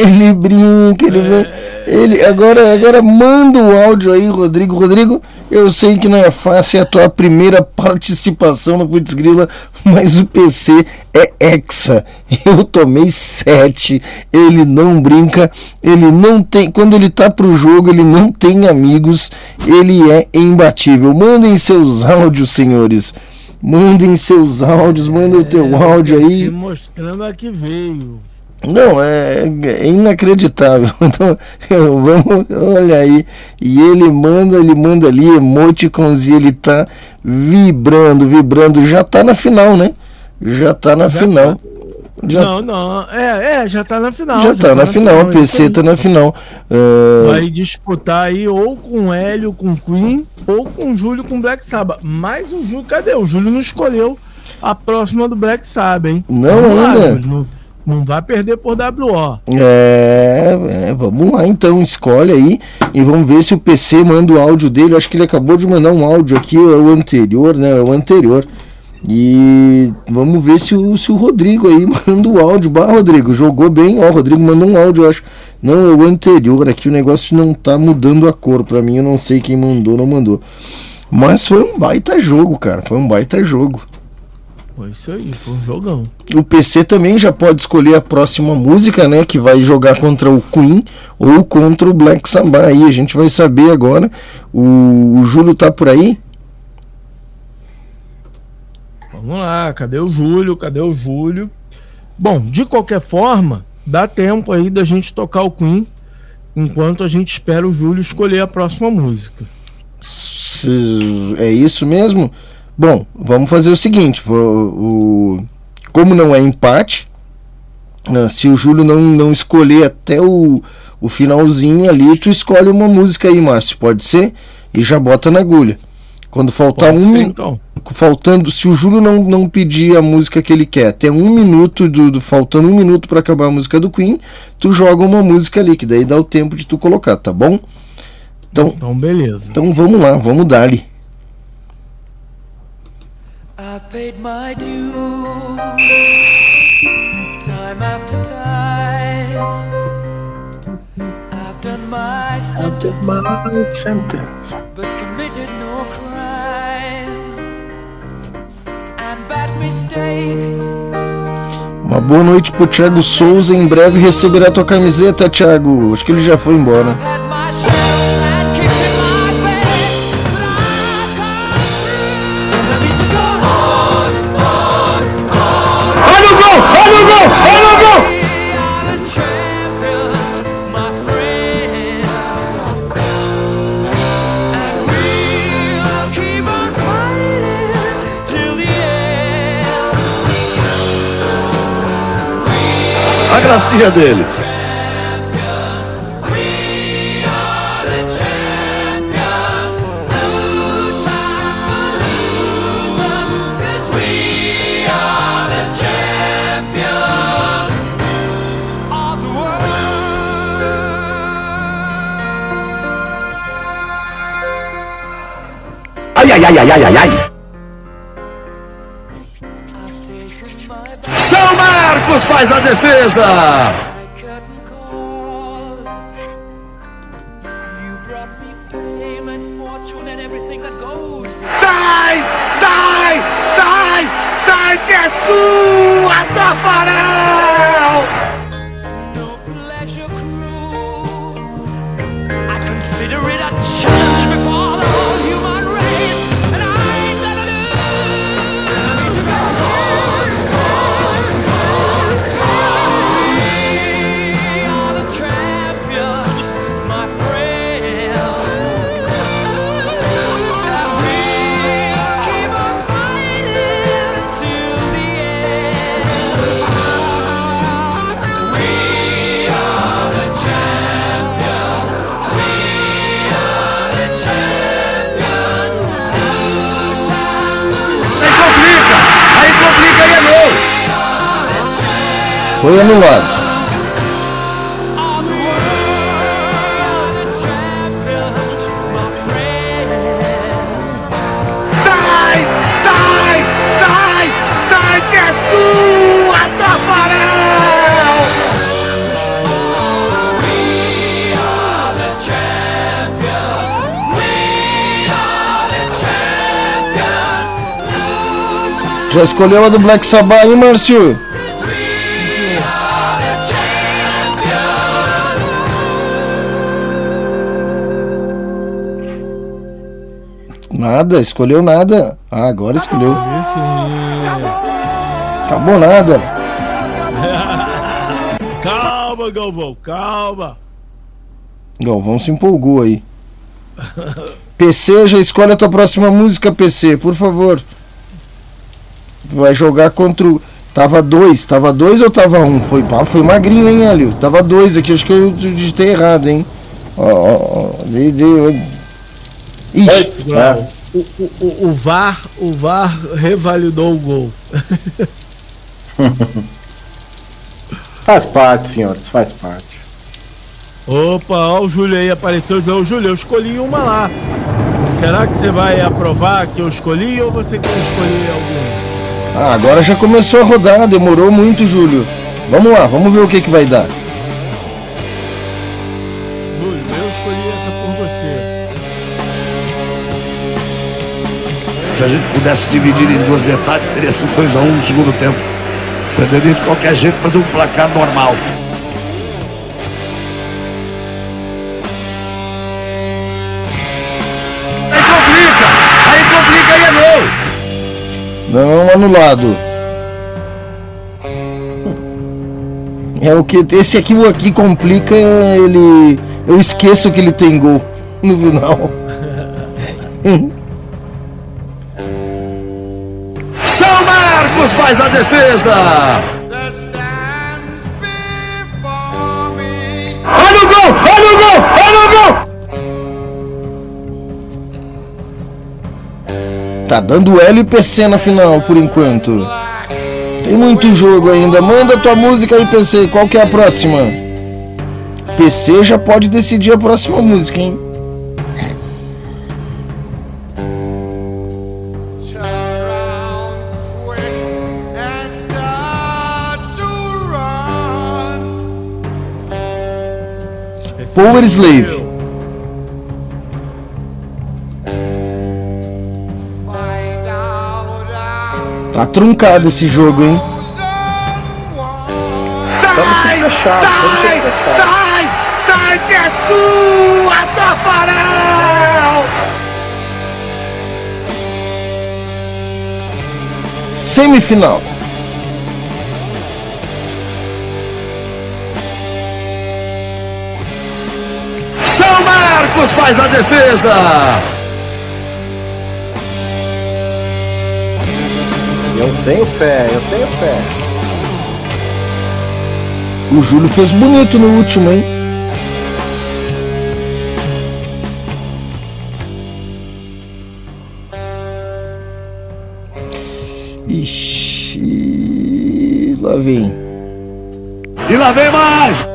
[SPEAKER 1] ele brinca, ele vê. Ele agora, agora manda o áudio aí, Rodrigo. Rodrigo, eu sei que não é fácil é a tua primeira participação no Putz Grila, mas o PC é hexa. Eu tomei 7. Ele não brinca, ele não tem. Quando ele tá pro jogo, ele não tem amigos, ele é imbatível. Mandem seus áudios, senhores. Mandem seus áudios, manda o teu áudio aí.
[SPEAKER 2] Se mostrando a que veio.
[SPEAKER 1] Não, é, é inacreditável. [LAUGHS] Então, eu- vamos, olha aí. E ele manda, ele manda ali emoticons e ele tá vibrando, vibrando. Já tá na final, né? Já tá na final. Já,
[SPEAKER 2] Não, não. É, é, já tá na final.
[SPEAKER 1] já tá na final, o
[SPEAKER 2] é isso
[SPEAKER 1] PC tá na final. Ah,
[SPEAKER 2] Vai disputar aí ou com Hélio com Queen ou com Júlio com Black Sabbath. Mais um Júlio, cadê? O Júlio não escolheu a próxima do Black Sabbath, hein?
[SPEAKER 1] Não
[SPEAKER 2] Vamos lá,
[SPEAKER 1] ainda.
[SPEAKER 2] Júlio, Não, vai perder por WO.
[SPEAKER 1] É, é, vamos lá então, escolhe aí e vamos ver se o PC manda o áudio dele. Acho que ele acabou de mandar um áudio aqui, é o anterior, né? É o anterior. E vamos ver se o, se o Rodrigo aí [LAUGHS] manda o áudio. Bah, Rodrigo, jogou bem. Ó, o Rodrigo mandou um áudio, eu acho. Não, é o anterior aqui, o negócio não tá mudando a cor pra mim. Eu não sei quem mandou, não mandou. Mas foi um baita jogo, cara. Foi um baita jogo.
[SPEAKER 2] Foi isso aí, foi um jogão.
[SPEAKER 1] O PC também já pode escolher a próxima música, né? Que vai jogar contra o Queen ou contra o Black Sabbath. Aí a gente vai saber agora. O, o Júlio tá por aí?
[SPEAKER 2] Vamos lá, cadê o Júlio? Cadê o Júlio? Bom, de qualquer forma, dá tempo aí da gente tocar o Queen enquanto a gente espera o Júlio escolher a próxima música.
[SPEAKER 1] É isso mesmo? Bom, vamos fazer o seguinte: vo- o, como não é empate, né, se o Júlio não, não escolher até o, o finalzinho ali, tu escolhe uma música aí, Márcio, pode ser? E já bota na agulha. Quando faltar
[SPEAKER 2] Pode
[SPEAKER 1] um
[SPEAKER 2] ser, então.
[SPEAKER 1] faltando, se o Júlio não, não pedir a música que ele quer, até um minuto do, do- faltando um minuto para acabar a música do Queen, tu joga uma música ali, que daí dá o tempo de tu colocar, tá bom? Então,
[SPEAKER 2] Então, beleza.
[SPEAKER 1] então vamos lá, vamos dar ali.
[SPEAKER 15] I paid my dues time after time. I've done my sentence, but committed no crime. And bad mistakes
[SPEAKER 1] Uma boa noite pro Thiago Souza. Em breve receberá tua camiseta, Thiago. Acho que ele já foi embora.
[SPEAKER 15] had my share of the
[SPEAKER 11] Ai, ai, ai, ai, ai, ai, ai.
[SPEAKER 12] Marcos faz a defesa.
[SPEAKER 10] Sai! Sai! Sai! Sai que és tu,
[SPEAKER 15] the champions.
[SPEAKER 1] Já escolheu a do Black Sabbath aí, Márcio? Nada, escolheu nada. Ah, agora escolheu. Acabou nada. [LAUGHS]
[SPEAKER 2] calma, Galvão, calma.
[SPEAKER 1] Galvão se empolgou aí. PC, já escolhe a tua próxima música, PC, por favor. Vai jogar contra o. Tava dois, tava dois ou tava um? Foi, foi magrinho, hein, Hélio? Tava dois aqui, acho que eu digitei errado, hein? Ó, ó, ó. De, de, Ixi,
[SPEAKER 2] Não, o, o, o- o VAR, o VAR revalidou o gol. [LAUGHS]
[SPEAKER 8] Faz parte, senhores, faz parte.
[SPEAKER 2] Opa, ó, o Júlio aí apareceu. Ô, Júlio, eu escolhi uma lá. Será que você vai aprovar que eu escolhi ou você quer escolher alguma?
[SPEAKER 1] Ah, agora já começou a rodar, demorou muito, Júlio. Vamos lá, vamos ver o que, que vai dar.
[SPEAKER 12] Se a gente pudesse dividir em duas metades, teria sido 2x1 no segundo tempo. Perderia de qualquer jeito, mas um placar normal.
[SPEAKER 11] Aí complica! Aí complica e é gol!
[SPEAKER 1] Não anulado. É o que esse aqui o aqui complica, ele eu esqueço que ele tem gol no final. [LAUGHS]
[SPEAKER 11] faz a defesa! Olha o gol! Olha o gol! Olha o gol!
[SPEAKER 1] Tá dando L e PC na final por enquanto. Tem muito jogo ainda. Manda tua música aí, PC. Qual que é a próxima? PC já pode decidir a próxima música, hein? Power Slave. Tá truncado esse jogo, hein?
[SPEAKER 11] Sai! Sai! Sai! Sai que é sua, Tafarel!
[SPEAKER 1] Semifinal.
[SPEAKER 11] Marcos faz a defesa!
[SPEAKER 8] Eu tenho fé, eu tenho fé.
[SPEAKER 1] O Júlio fez bonito no último, hein? Ixi, lá vem.
[SPEAKER 11] E lá vem mais!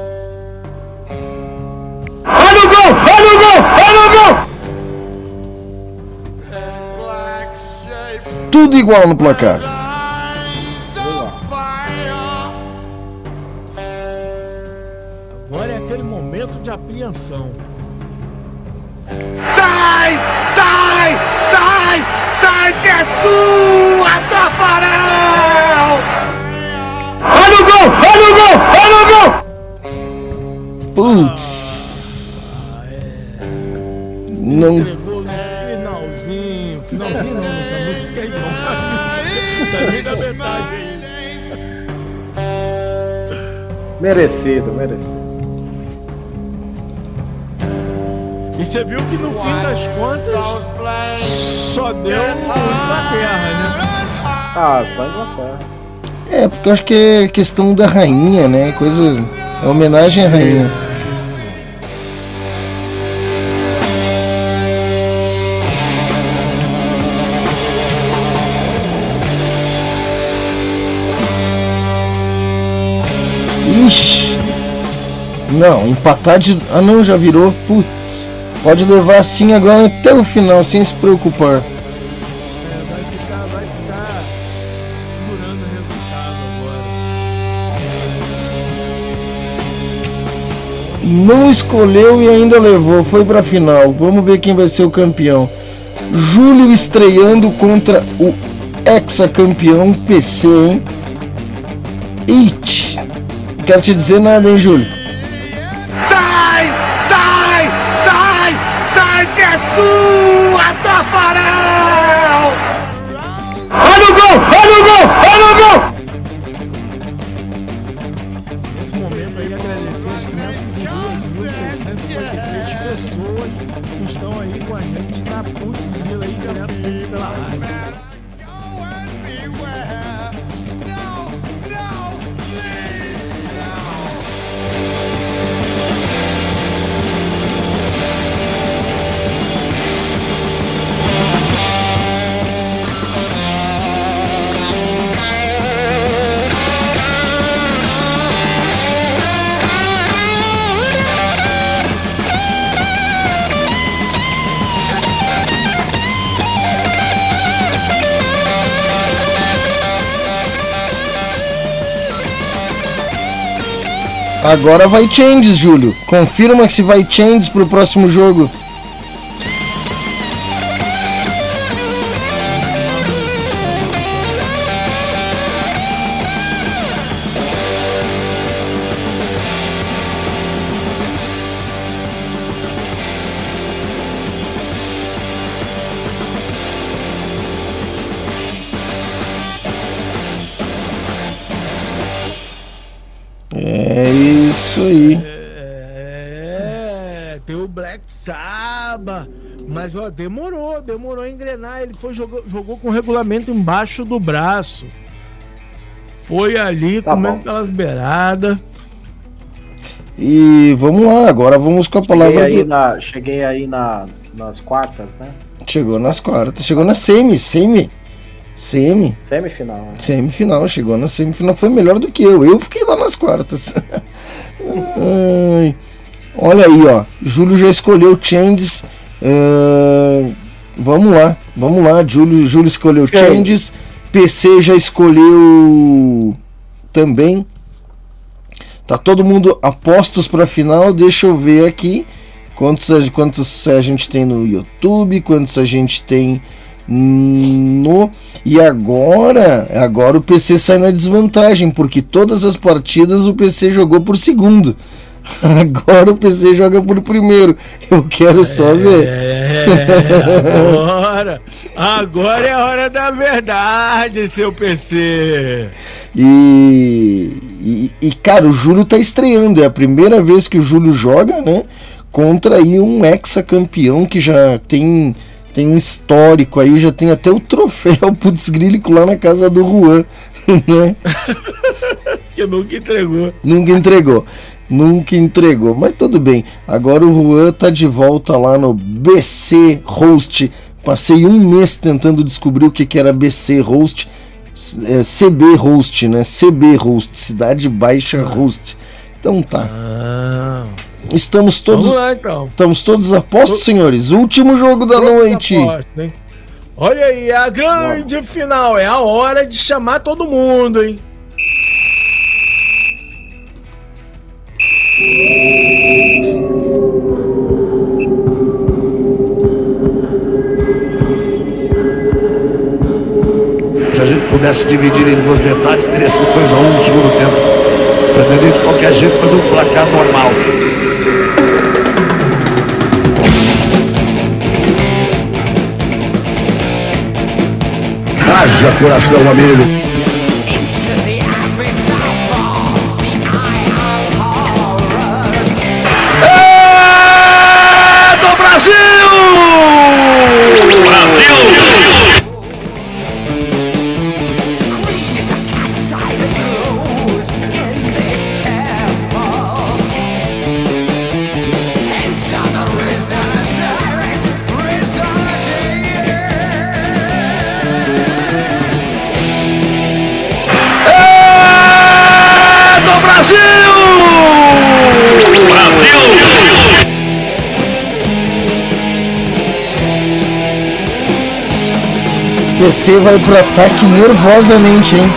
[SPEAKER 1] Tudo igual no placar.
[SPEAKER 2] Você viu que no fim das contas só deu Inglaterra, né?
[SPEAKER 8] Ah, só Inglaterra.
[SPEAKER 1] É, porque eu acho que é questão da rainha, né? Coisa. É homenagem à rainha. Ixi. Não, empatar de. Ah não, já virou. Putz. Pode levar assim agora até o final, sem se preocupar. Não escolheu e ainda levou, foi pra final. Vamos ver quem vai ser o campeão. Júlio estreando contra o ex-campeão PC, hein? It. Quero te dizer nada, hein, Júlio?
[SPEAKER 11] Sua, Tafarel! Olha o gol! Olha o gol! Olha o gol!
[SPEAKER 1] Agora vai changes, Júlio. Confirma que se vai changes pro próximo jogo.
[SPEAKER 2] Ó, demorou, demorou a engrenar. Ele foi jogou, jogou com o regulamento embaixo do braço. Foi ali
[SPEAKER 8] Tá
[SPEAKER 2] comendo
[SPEAKER 8] bom.
[SPEAKER 2] aquelas beiradas.
[SPEAKER 1] E vamos lá, agora vamos com a
[SPEAKER 8] Cheguei
[SPEAKER 1] palavra
[SPEAKER 8] aí,
[SPEAKER 1] do...
[SPEAKER 8] na, cheguei aí na, nas quartas, né?
[SPEAKER 1] Chegou nas quartas, chegou na semi, semi. Semi.
[SPEAKER 8] Semifinal. né?
[SPEAKER 1] Semifinal, chegou na semifinal, foi melhor do que eu. Eu fiquei lá nas quartas. [LAUGHS] Ai. Olha aí, ó. Júlio já escolheu Changes. Vamos lá, vamos lá. Júlio, Júlio escolheu
[SPEAKER 8] Ok.
[SPEAKER 1] Changes. PC já escolheu também. Tá todo mundo apostos para final. Deixa eu ver aqui quantos a, quantos a gente tem no YouTube, quantos a gente tem no e agora, agora o PC sai na desvantagem porque todas as partidas o PC jogou por segundo. [LAUGHS] Agora o PC joga por primeiro. Eu quero só ver.
[SPEAKER 2] É, agora, [LAUGHS] agora é a hora da verdade, seu PC.
[SPEAKER 1] E, e, e, cara, o Júlio tá estreando. É a primeira vez que o Júlio joga, né? Contra aí um ex-campeão que já tem, tem um histórico aí, já tem até o troféu [LAUGHS] putz grílico lá na casa do Juan, né?
[SPEAKER 2] Que nunca entregou.
[SPEAKER 1] Nunca entregou. Nunca entregou. Mas tudo bem. Agora o Juan tá de volta lá no BC Host. Passei um mês tentando descobrir o que, que era BC Host. É, CB Host, né? CB Host, Cidade Baixa Host. Então tá. Estamos todos.
[SPEAKER 2] Lá então.
[SPEAKER 1] Estamos todos apostos, senhores. Último jogo da
[SPEAKER 2] Todos
[SPEAKER 1] noite.
[SPEAKER 2] hein? Olha aí, a grande final. É a hora de chamar todo mundo, hein?
[SPEAKER 12] Se a gente pudesse dividir em duas metades, teria sido 2 a 1 um no segundo tempo. Pretendia de qualquer jeito fazer um placar normal.
[SPEAKER 11] Haja coração, amigo.
[SPEAKER 1] PC vai pro ataque nervosamente, hein?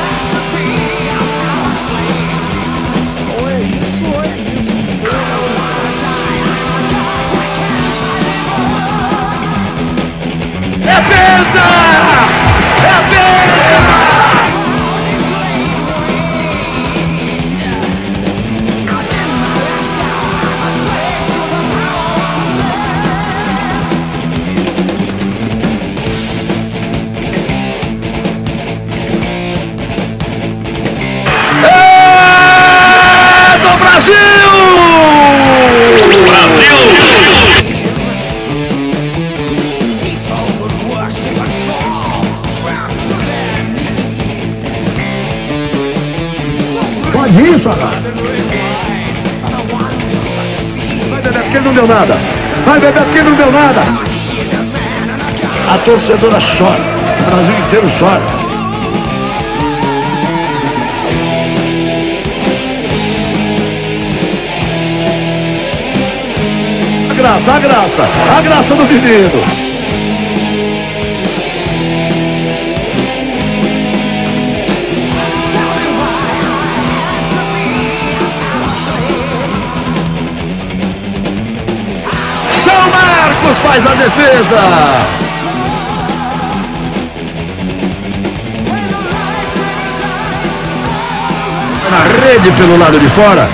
[SPEAKER 11] Deu nada. Vai beber porque não deu nada.
[SPEAKER 12] A torcedora chora. O Brasil inteiro chora. A graça, a graça, a graça do menino.
[SPEAKER 6] Faz a defesa. Na rede pelo lado de fora.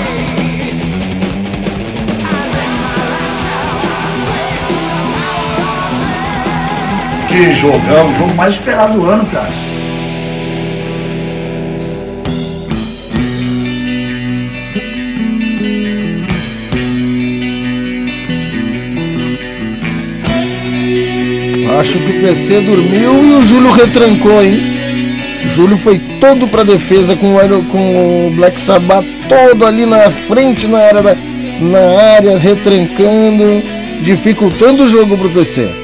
[SPEAKER 11] Que jogão, o jogo mais esperado do ano, cara.
[SPEAKER 1] Acho que o PC dormiu e o Júlio retrancou, hein? O Júlio foi todo pra defesa com o, com o Black Sabbath todo ali na frente na área, da, na área retrancando, dificultando o jogo pro PC.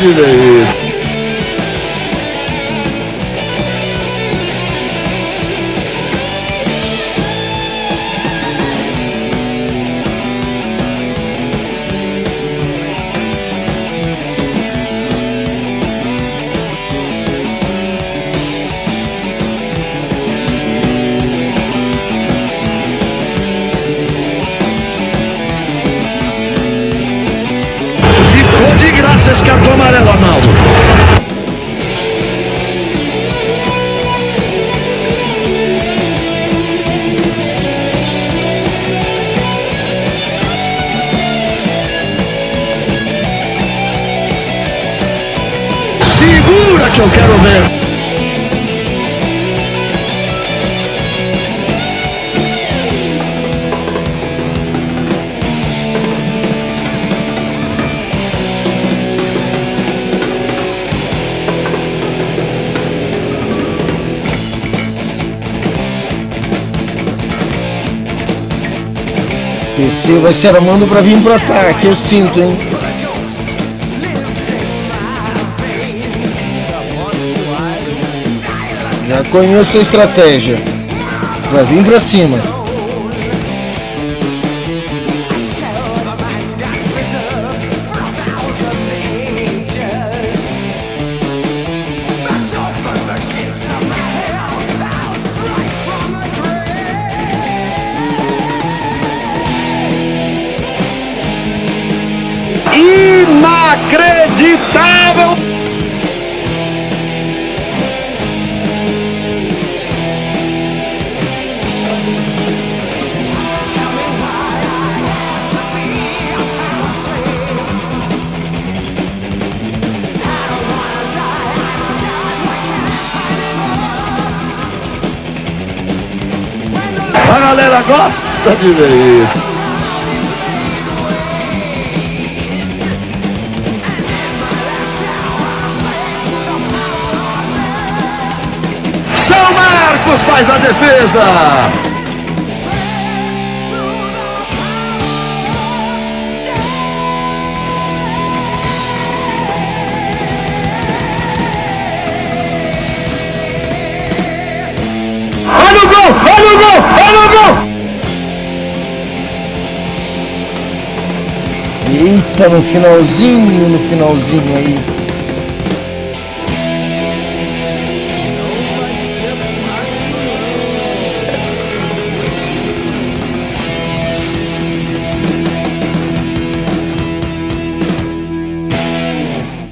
[SPEAKER 6] Gosta de
[SPEAKER 1] vai se armando pra vir pro ataque, eu sinto, hein? Já conheço a estratégia. Vai vir pra cima.
[SPEAKER 6] Gosta de ver isso. São Marcos faz a defesa.
[SPEAKER 1] Eita, no finalzinho, no finalzinho aí.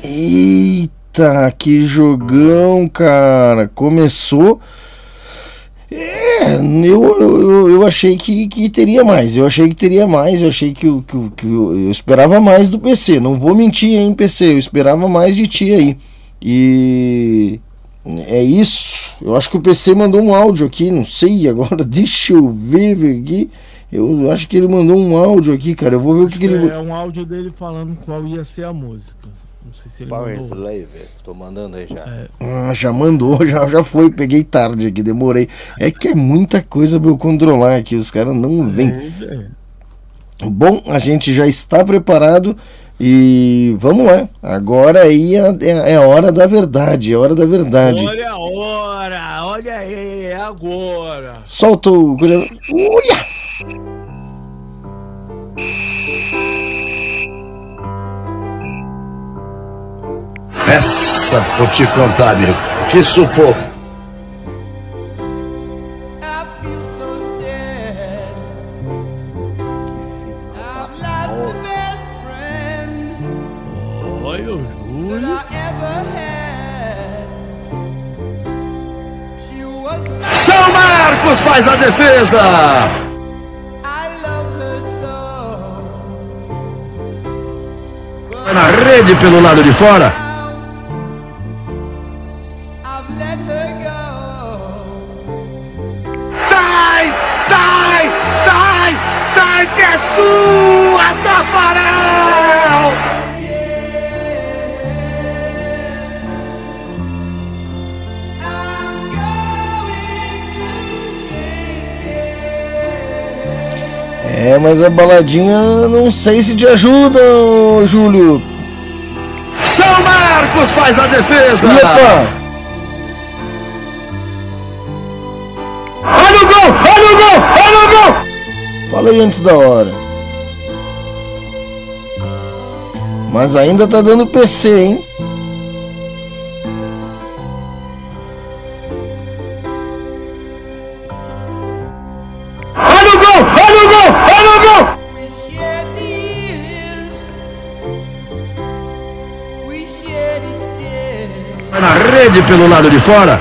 [SPEAKER 1] Eita, que jogão, cara. Começou. É, eu, eu, eu achei que, que teria mais. Eu achei que teria mais. Eu achei que, o- que, que o- eu esperava mais do PC. Não vou mentir, hein, PC. Eu esperava mais de ti aí. E é isso. Eu acho que o PC mandou um áudio aqui. Não sei [LAUGHS] agora. Deixa eu ver aqui. Eu acho que ele mandou um áudio aqui, cara. Eu vou ver o que, que ele.
[SPEAKER 2] É um áudio dele falando qual ia ser a música. Não sei se ele
[SPEAKER 14] Power
[SPEAKER 2] mandou.
[SPEAKER 14] Slave, tô mandando aí já.
[SPEAKER 1] Ah, já mandou, [LAUGHS] já, já foi. Peguei tarde aqui, demorei. É que é muita coisa pra eu controlar aqui. Os caras não vêm.
[SPEAKER 2] É.
[SPEAKER 1] Bom, a gente já está preparado e vamos lá. Agora aí é, é, é hora da verdade, é hora da verdade.
[SPEAKER 2] Olha a hora, olha aí, é agora.
[SPEAKER 1] Solta o. Uia!
[SPEAKER 18] Essa vou te contar, amigo. Que sufoco. São Marcos faz a defesa. Vai na rede pelo lado de fora.
[SPEAKER 1] Baladinha não sei se te ajuda, Júlio.
[SPEAKER 18] São Marcos faz a defesa.
[SPEAKER 1] Epa!
[SPEAKER 11] Olha o gol! Olha o gol! Olha o gol!
[SPEAKER 1] Falei antes da hora. Mas ainda tá dando PC, hein?
[SPEAKER 18] Pelo lado de fora.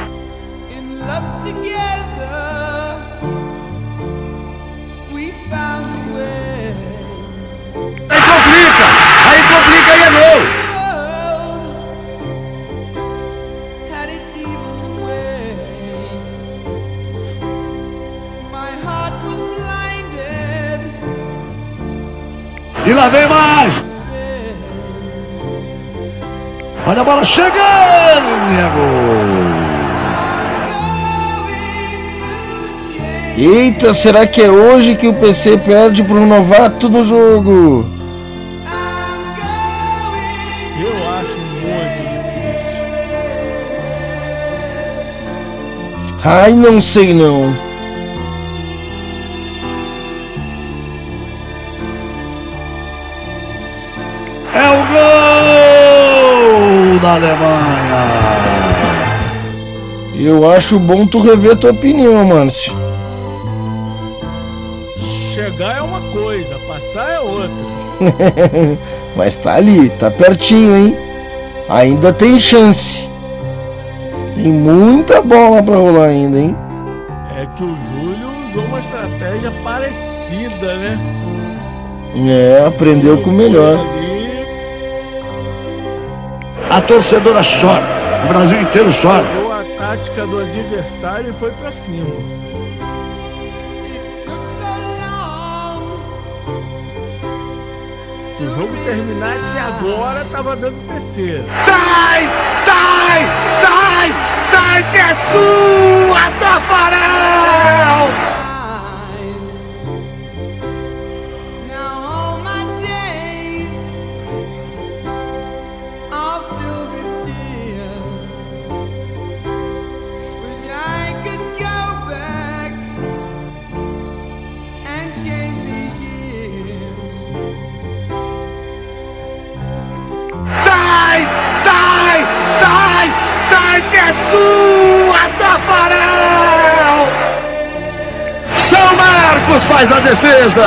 [SPEAKER 18] Aí complica! Aí complica e é gol! E lá vem mais!
[SPEAKER 1] Eita, será que é hoje que o PC perde pro novato no jogo?
[SPEAKER 2] Eu acho muito difícil.
[SPEAKER 1] Ai, não sei não.
[SPEAKER 18] É o gol da Alemanha!
[SPEAKER 1] Eu acho bom tu rever tua opinião, Márcio.
[SPEAKER 2] Chegar é uma coisa, passar é outra. [LAUGHS]
[SPEAKER 1] Mas tá ali, tá pertinho, hein? Ainda tem chance. Tem muita bola pra rolar ainda, hein?
[SPEAKER 2] É que o Júlio usou uma estratégia parecida, né?
[SPEAKER 1] É, aprendeu com o melhor.
[SPEAKER 18] A torcedora chora. O Brasil inteiro chora.
[SPEAKER 2] A tática do adversário e foi pra cima. Se o jogo terminasse agora, tava dando PC.
[SPEAKER 11] Sai! Sai! Sai! Sai que é sua, Tafarel!
[SPEAKER 18] Faz a defesa!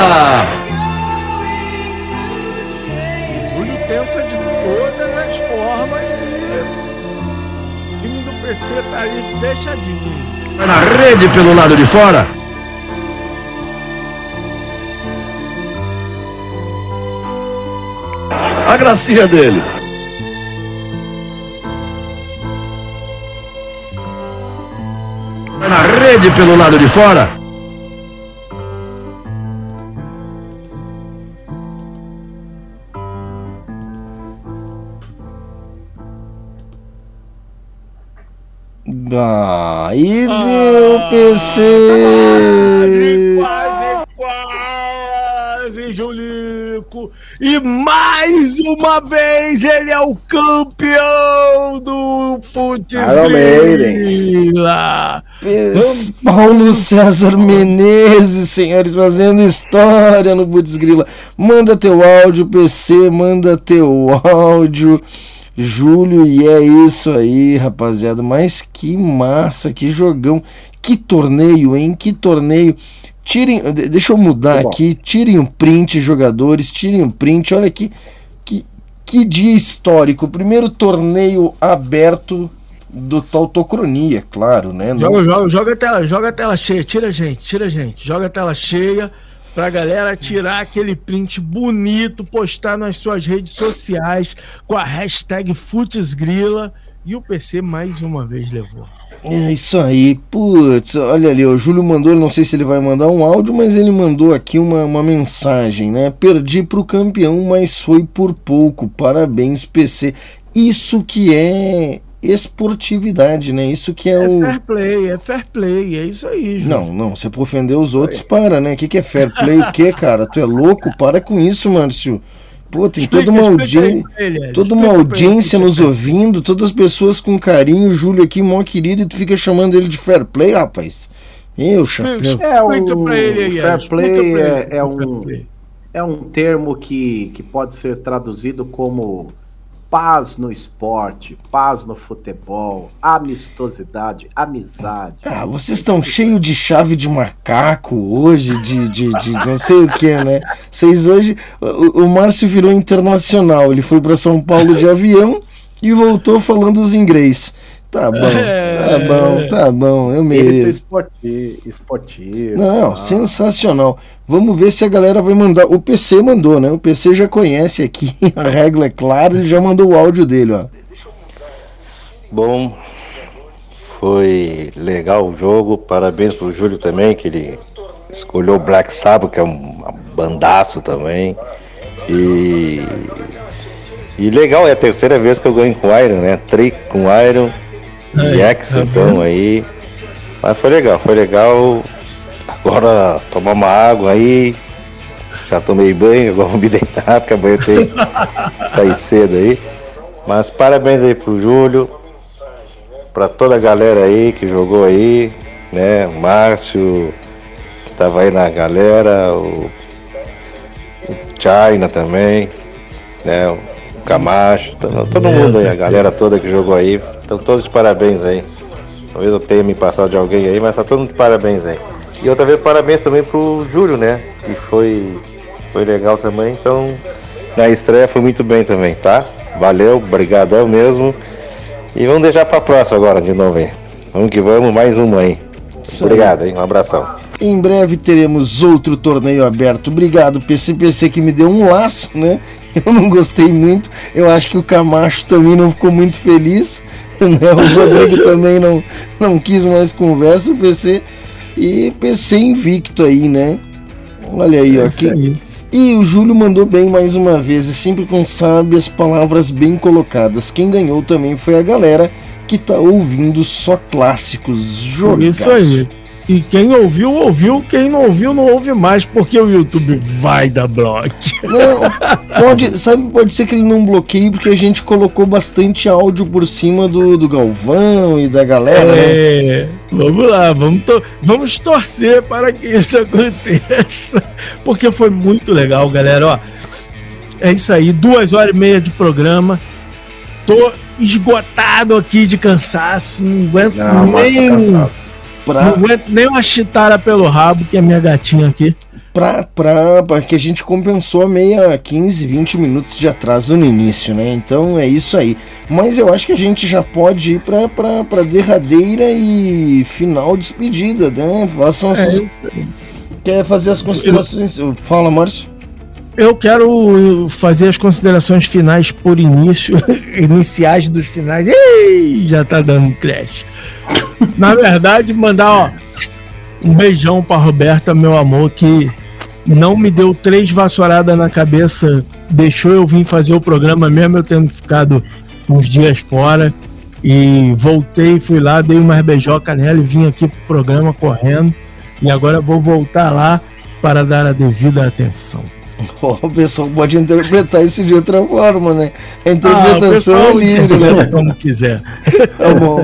[SPEAKER 2] O Júlio tenta de todas as formas e o time do PC tá ali fechadinho.
[SPEAKER 18] Vai na rede pelo lado de fora. A gracinha dele. Vai na rede pelo lado de fora.
[SPEAKER 1] Ah, e deu PC!
[SPEAKER 2] Quase, quase, Julico! E mais uma vez ele é o campeão do!
[SPEAKER 1] Pes- Paulo César Menezes, senhores, fazendo história no Putz Grila. Manda teu áudio, PC, manda teu áudio. Júlio, e é isso aí, rapaziada. Mas que massa, que jogão, que torneio, hein? Que torneio. Tirem, de- deixa eu mudar
[SPEAKER 8] Tá
[SPEAKER 1] aqui. Tirem o print, jogadores, tirem o print. Olha aqui, que, que dia histórico. Primeiro torneio aberto do Tautocronia, claro, né? Não-
[SPEAKER 2] Joga, joga, joga a tela, joga a tela cheia, tira a gente, tira a gente, joga a tela cheia pra galera tirar aquele print bonito, postar nas suas redes sociais com a hashtag Futsgrila e o PC mais uma vez levou.
[SPEAKER 1] É isso aí, putz, olha ali, o Júlio mandou, não sei se ele vai mandar um áudio, mas ele mandou aqui uma, uma mensagem, né? Perdi pro campeão, mas foi por pouco, parabéns PC. Isso que é esportividade, né? Isso que é,
[SPEAKER 2] É
[SPEAKER 1] o.
[SPEAKER 2] fair play, é fair play, é isso aí, Ju.
[SPEAKER 1] Não, não, você for ofender os outros, para, né? O que, que é fair play? O que, cara? Tu é louco? Para com isso, Márcio. Pô, tem
[SPEAKER 2] Explica-
[SPEAKER 1] toda uma, audi...
[SPEAKER 2] ele,
[SPEAKER 1] toda uma
[SPEAKER 2] ele
[SPEAKER 1] audiência
[SPEAKER 2] que
[SPEAKER 1] nos
[SPEAKER 2] é.
[SPEAKER 1] ouvindo, todas as pessoas com carinho, o Júlio aqui, mó querido, e tu fica chamando ele de fair play, rapaz. Eu, chapéu.
[SPEAKER 8] É o
[SPEAKER 2] ele
[SPEAKER 8] fair play é,
[SPEAKER 2] ele
[SPEAKER 8] é
[SPEAKER 2] é
[SPEAKER 8] um é um termo que, que pode ser traduzido como paz no esporte, paz no futebol, amistosidade, amizade.
[SPEAKER 1] Ah, vocês estão cheios de chave de macaco hoje, de, de, de não sei o que, né? Vocês hoje. O, o Márcio virou internacional, ele foi para São Paulo de avião e voltou falando os inglês. Tá bom, tá bom, tá bom, eu
[SPEAKER 8] Espírito
[SPEAKER 1] mereço.
[SPEAKER 8] esportivo, esportivo.
[SPEAKER 1] Não,
[SPEAKER 8] ah.
[SPEAKER 1] sensacional. Vamos ver se a galera vai mandar. O PC mandou, né? O PC já conhece aqui, [LAUGHS] a regra é clara, ele já mandou o áudio dele, ó.
[SPEAKER 14] Bom, foi legal o jogo. Parabéns pro Júlio também, que ele escolheu o Black Sabbath, que é um bandaço também. E, e legal, é a terceira vez que eu ganho com Iron, né? Trick com Iron e
[SPEAKER 2] Aí,
[SPEAKER 14] X,
[SPEAKER 2] tá
[SPEAKER 14] então aí. Mas foi legal, foi legal. Agora tomar uma água aí. Já tomei banho, agora [LAUGHS] vou me deitar, porque amanhã tem que sair cedo aí. Mas parabéns aí pro Júlio, pra toda a galera aí que jogou aí, né? O Márcio, que tava aí na galera, o, o China também, né? Camacho, todo, todo mundo aí, a galera toda que jogou aí. Então todos de parabéns aí. Talvez eu tenha me passado de alguém aí, mas tá todo mundo de parabéns aí. E outra vez parabéns também pro Júlio, né? Que foi, foi legal também. Então, na estreia foi muito bem também, tá? Valeu, brigadão mesmo. E vamos deixar pra próxima agora de novo aí. Vamos que vamos, mais uma aí.
[SPEAKER 1] Isso aí.
[SPEAKER 14] Obrigado, hein? Um abração.
[SPEAKER 1] Em breve teremos outro torneio aberto. Obrigado, PC. PC que me deu um laço, né? [LAUGHS] Eu não gostei muito. Eu acho que o Camacho também não ficou muito feliz. [LAUGHS] Né? O Rodrigo [LAUGHS] também não, não quis mais conversa. O PC. E PC invicto aí, né? Olha aí,
[SPEAKER 2] É
[SPEAKER 1] ó.
[SPEAKER 2] aí.
[SPEAKER 1] E o Júlio mandou bem mais uma vez, e sempre com sábias palavras bem colocadas. Quem ganhou também foi a galera que tá ouvindo só clássicos. Jogaço.
[SPEAKER 2] Isso aí. E quem ouviu, ouviu. Quem não ouviu, não ouve mais, porque o YouTube vai dar bloco.
[SPEAKER 1] Não, pode, sabe, pode ser que ele não bloqueie porque a gente colocou bastante áudio por cima do, do Galvão e da galera, né?
[SPEAKER 2] É, vamos lá, vamos, to- vamos torcer para que isso aconteça. Porque foi muito legal, galera. Ó, é isso aí, duas horas e meia de programa. Tô esgotado aqui de cansaço. Não aguento
[SPEAKER 8] Não, tá
[SPEAKER 2] nem.
[SPEAKER 8] cansado.
[SPEAKER 1] Pra,
[SPEAKER 2] Não aguento nem uma chitara pelo rabo, que é minha gatinha aqui.
[SPEAKER 1] pra, pra, pra que a gente compensou a meia 15, 20 minutos de atraso no início, né? Então é isso aí. Mas eu acho que a gente já pode ir pra, pra, pra derradeira e final despedida, né? Façam as,
[SPEAKER 2] É.
[SPEAKER 1] Quer fazer as considerações? Fala, Márcio.
[SPEAKER 2] Eu quero fazer as considerações finais por início, [LAUGHS] iniciais dos finais. Ei, já tá dando crash. Na verdade, mandar ó, um beijão pra Roberta, meu amor, que não me deu três vassouradas na cabeça, deixou eu vir fazer o programa mesmo eu tendo ficado uns dias fora. E voltei, fui lá, dei uma beijoca nela e vim aqui pro programa correndo. E agora vou voltar lá para dar a devida atenção. [LAUGHS]
[SPEAKER 1] o pessoal pode interpretar isso de outra forma, né? A interpretação
[SPEAKER 2] Ah,
[SPEAKER 1] é livre, né?
[SPEAKER 2] Como quiser. [LAUGHS]
[SPEAKER 1] Tá bom.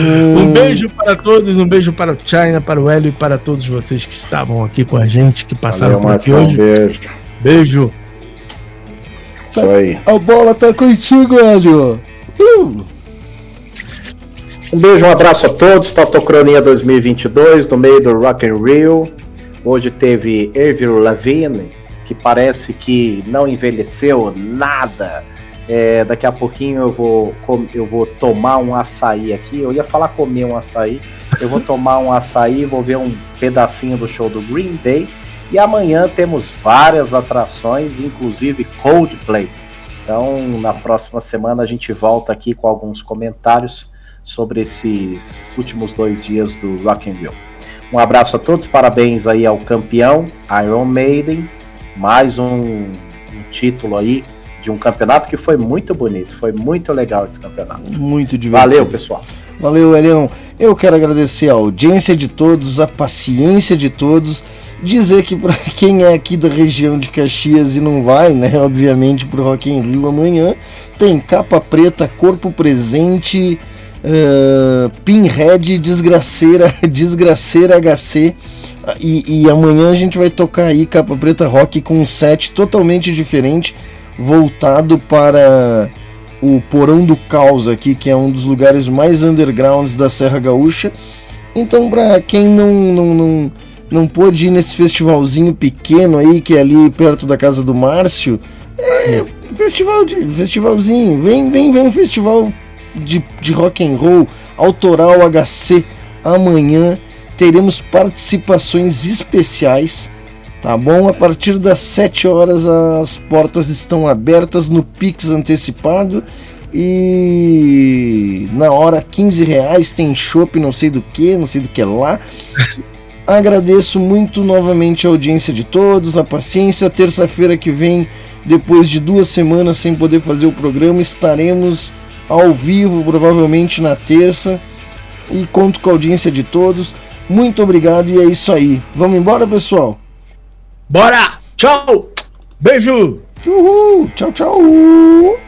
[SPEAKER 2] Um beijo para todos, um beijo para o China, para o Hélio e para todos vocês que estavam aqui com a gente, que passaram
[SPEAKER 8] Valeu,
[SPEAKER 2] por aqui hoje.
[SPEAKER 8] beijo.
[SPEAKER 2] Beijo.
[SPEAKER 8] Isso aí.
[SPEAKER 1] A bola tá contigo, Hélio. Uh!
[SPEAKER 8] Um beijo, um abraço a todos. Totocronia 2022, no meio do Rock in Rio. Hoje teve Avril Lavigne, que parece que não envelheceu nada. É, daqui a pouquinho eu vou, eu vou tomar um açaí aqui. Eu ia falar comer um açaí. Eu vou tomar um açaí, vou ver um pedacinho do show do Green Day. E amanhã temos várias atrações, inclusive Coldplay. Então, na próxima semana a gente volta aqui com alguns comentários sobre esses últimos dois dias do Rock in Rio. Um abraço a todos, parabéns aí ao campeão Iron Maiden, mais um, um título aí de um campeonato que foi muito bonito, foi muito legal esse campeonato.
[SPEAKER 1] Muito divertido.
[SPEAKER 8] Valeu, pessoal.
[SPEAKER 1] Valeu, Elião. Eu quero agradecer a audiência de todos, a paciência de todos. Dizer que para [LAUGHS] quem é aqui da região de Caxias e não vai, né, obviamente, pro Rock in Rio amanhã, tem capa preta, corpo presente, eh, Pinhead, desgraceira, [LAUGHS] desgraceira HC. E, e amanhã a gente vai tocar aí capa preta rock com um set totalmente diferente, voltado para o Porão do Caos aqui, que é um dos lugares mais undergrounds da Serra Gaúcha. Então, para quem não, não, não, não pôde ir nesse festivalzinho pequeno aí, que é ali perto da casa do Márcio, é festival de, festivalzinho, vem, vem ver um festival de, de rock and roll, autoral HC. Amanhã teremos participações especiais. Tá bom? A partir das 7 horas as portas estão abertas no Pix antecipado e na hora 15 reais tem chopp não sei do que, não sei do que lá. [LAUGHS] Agradeço muito novamente a audiência de todos, a paciência. Terça-feira que vem, depois de duas semanas sem poder fazer o programa, estaremos ao vivo, provavelmente na terça. E conto com a audiência de todos. Muito obrigado e é isso aí. Vamos embora, pessoal?
[SPEAKER 2] Bora! Tchau! Beijo!
[SPEAKER 1] Uhul! Tchau, tchau!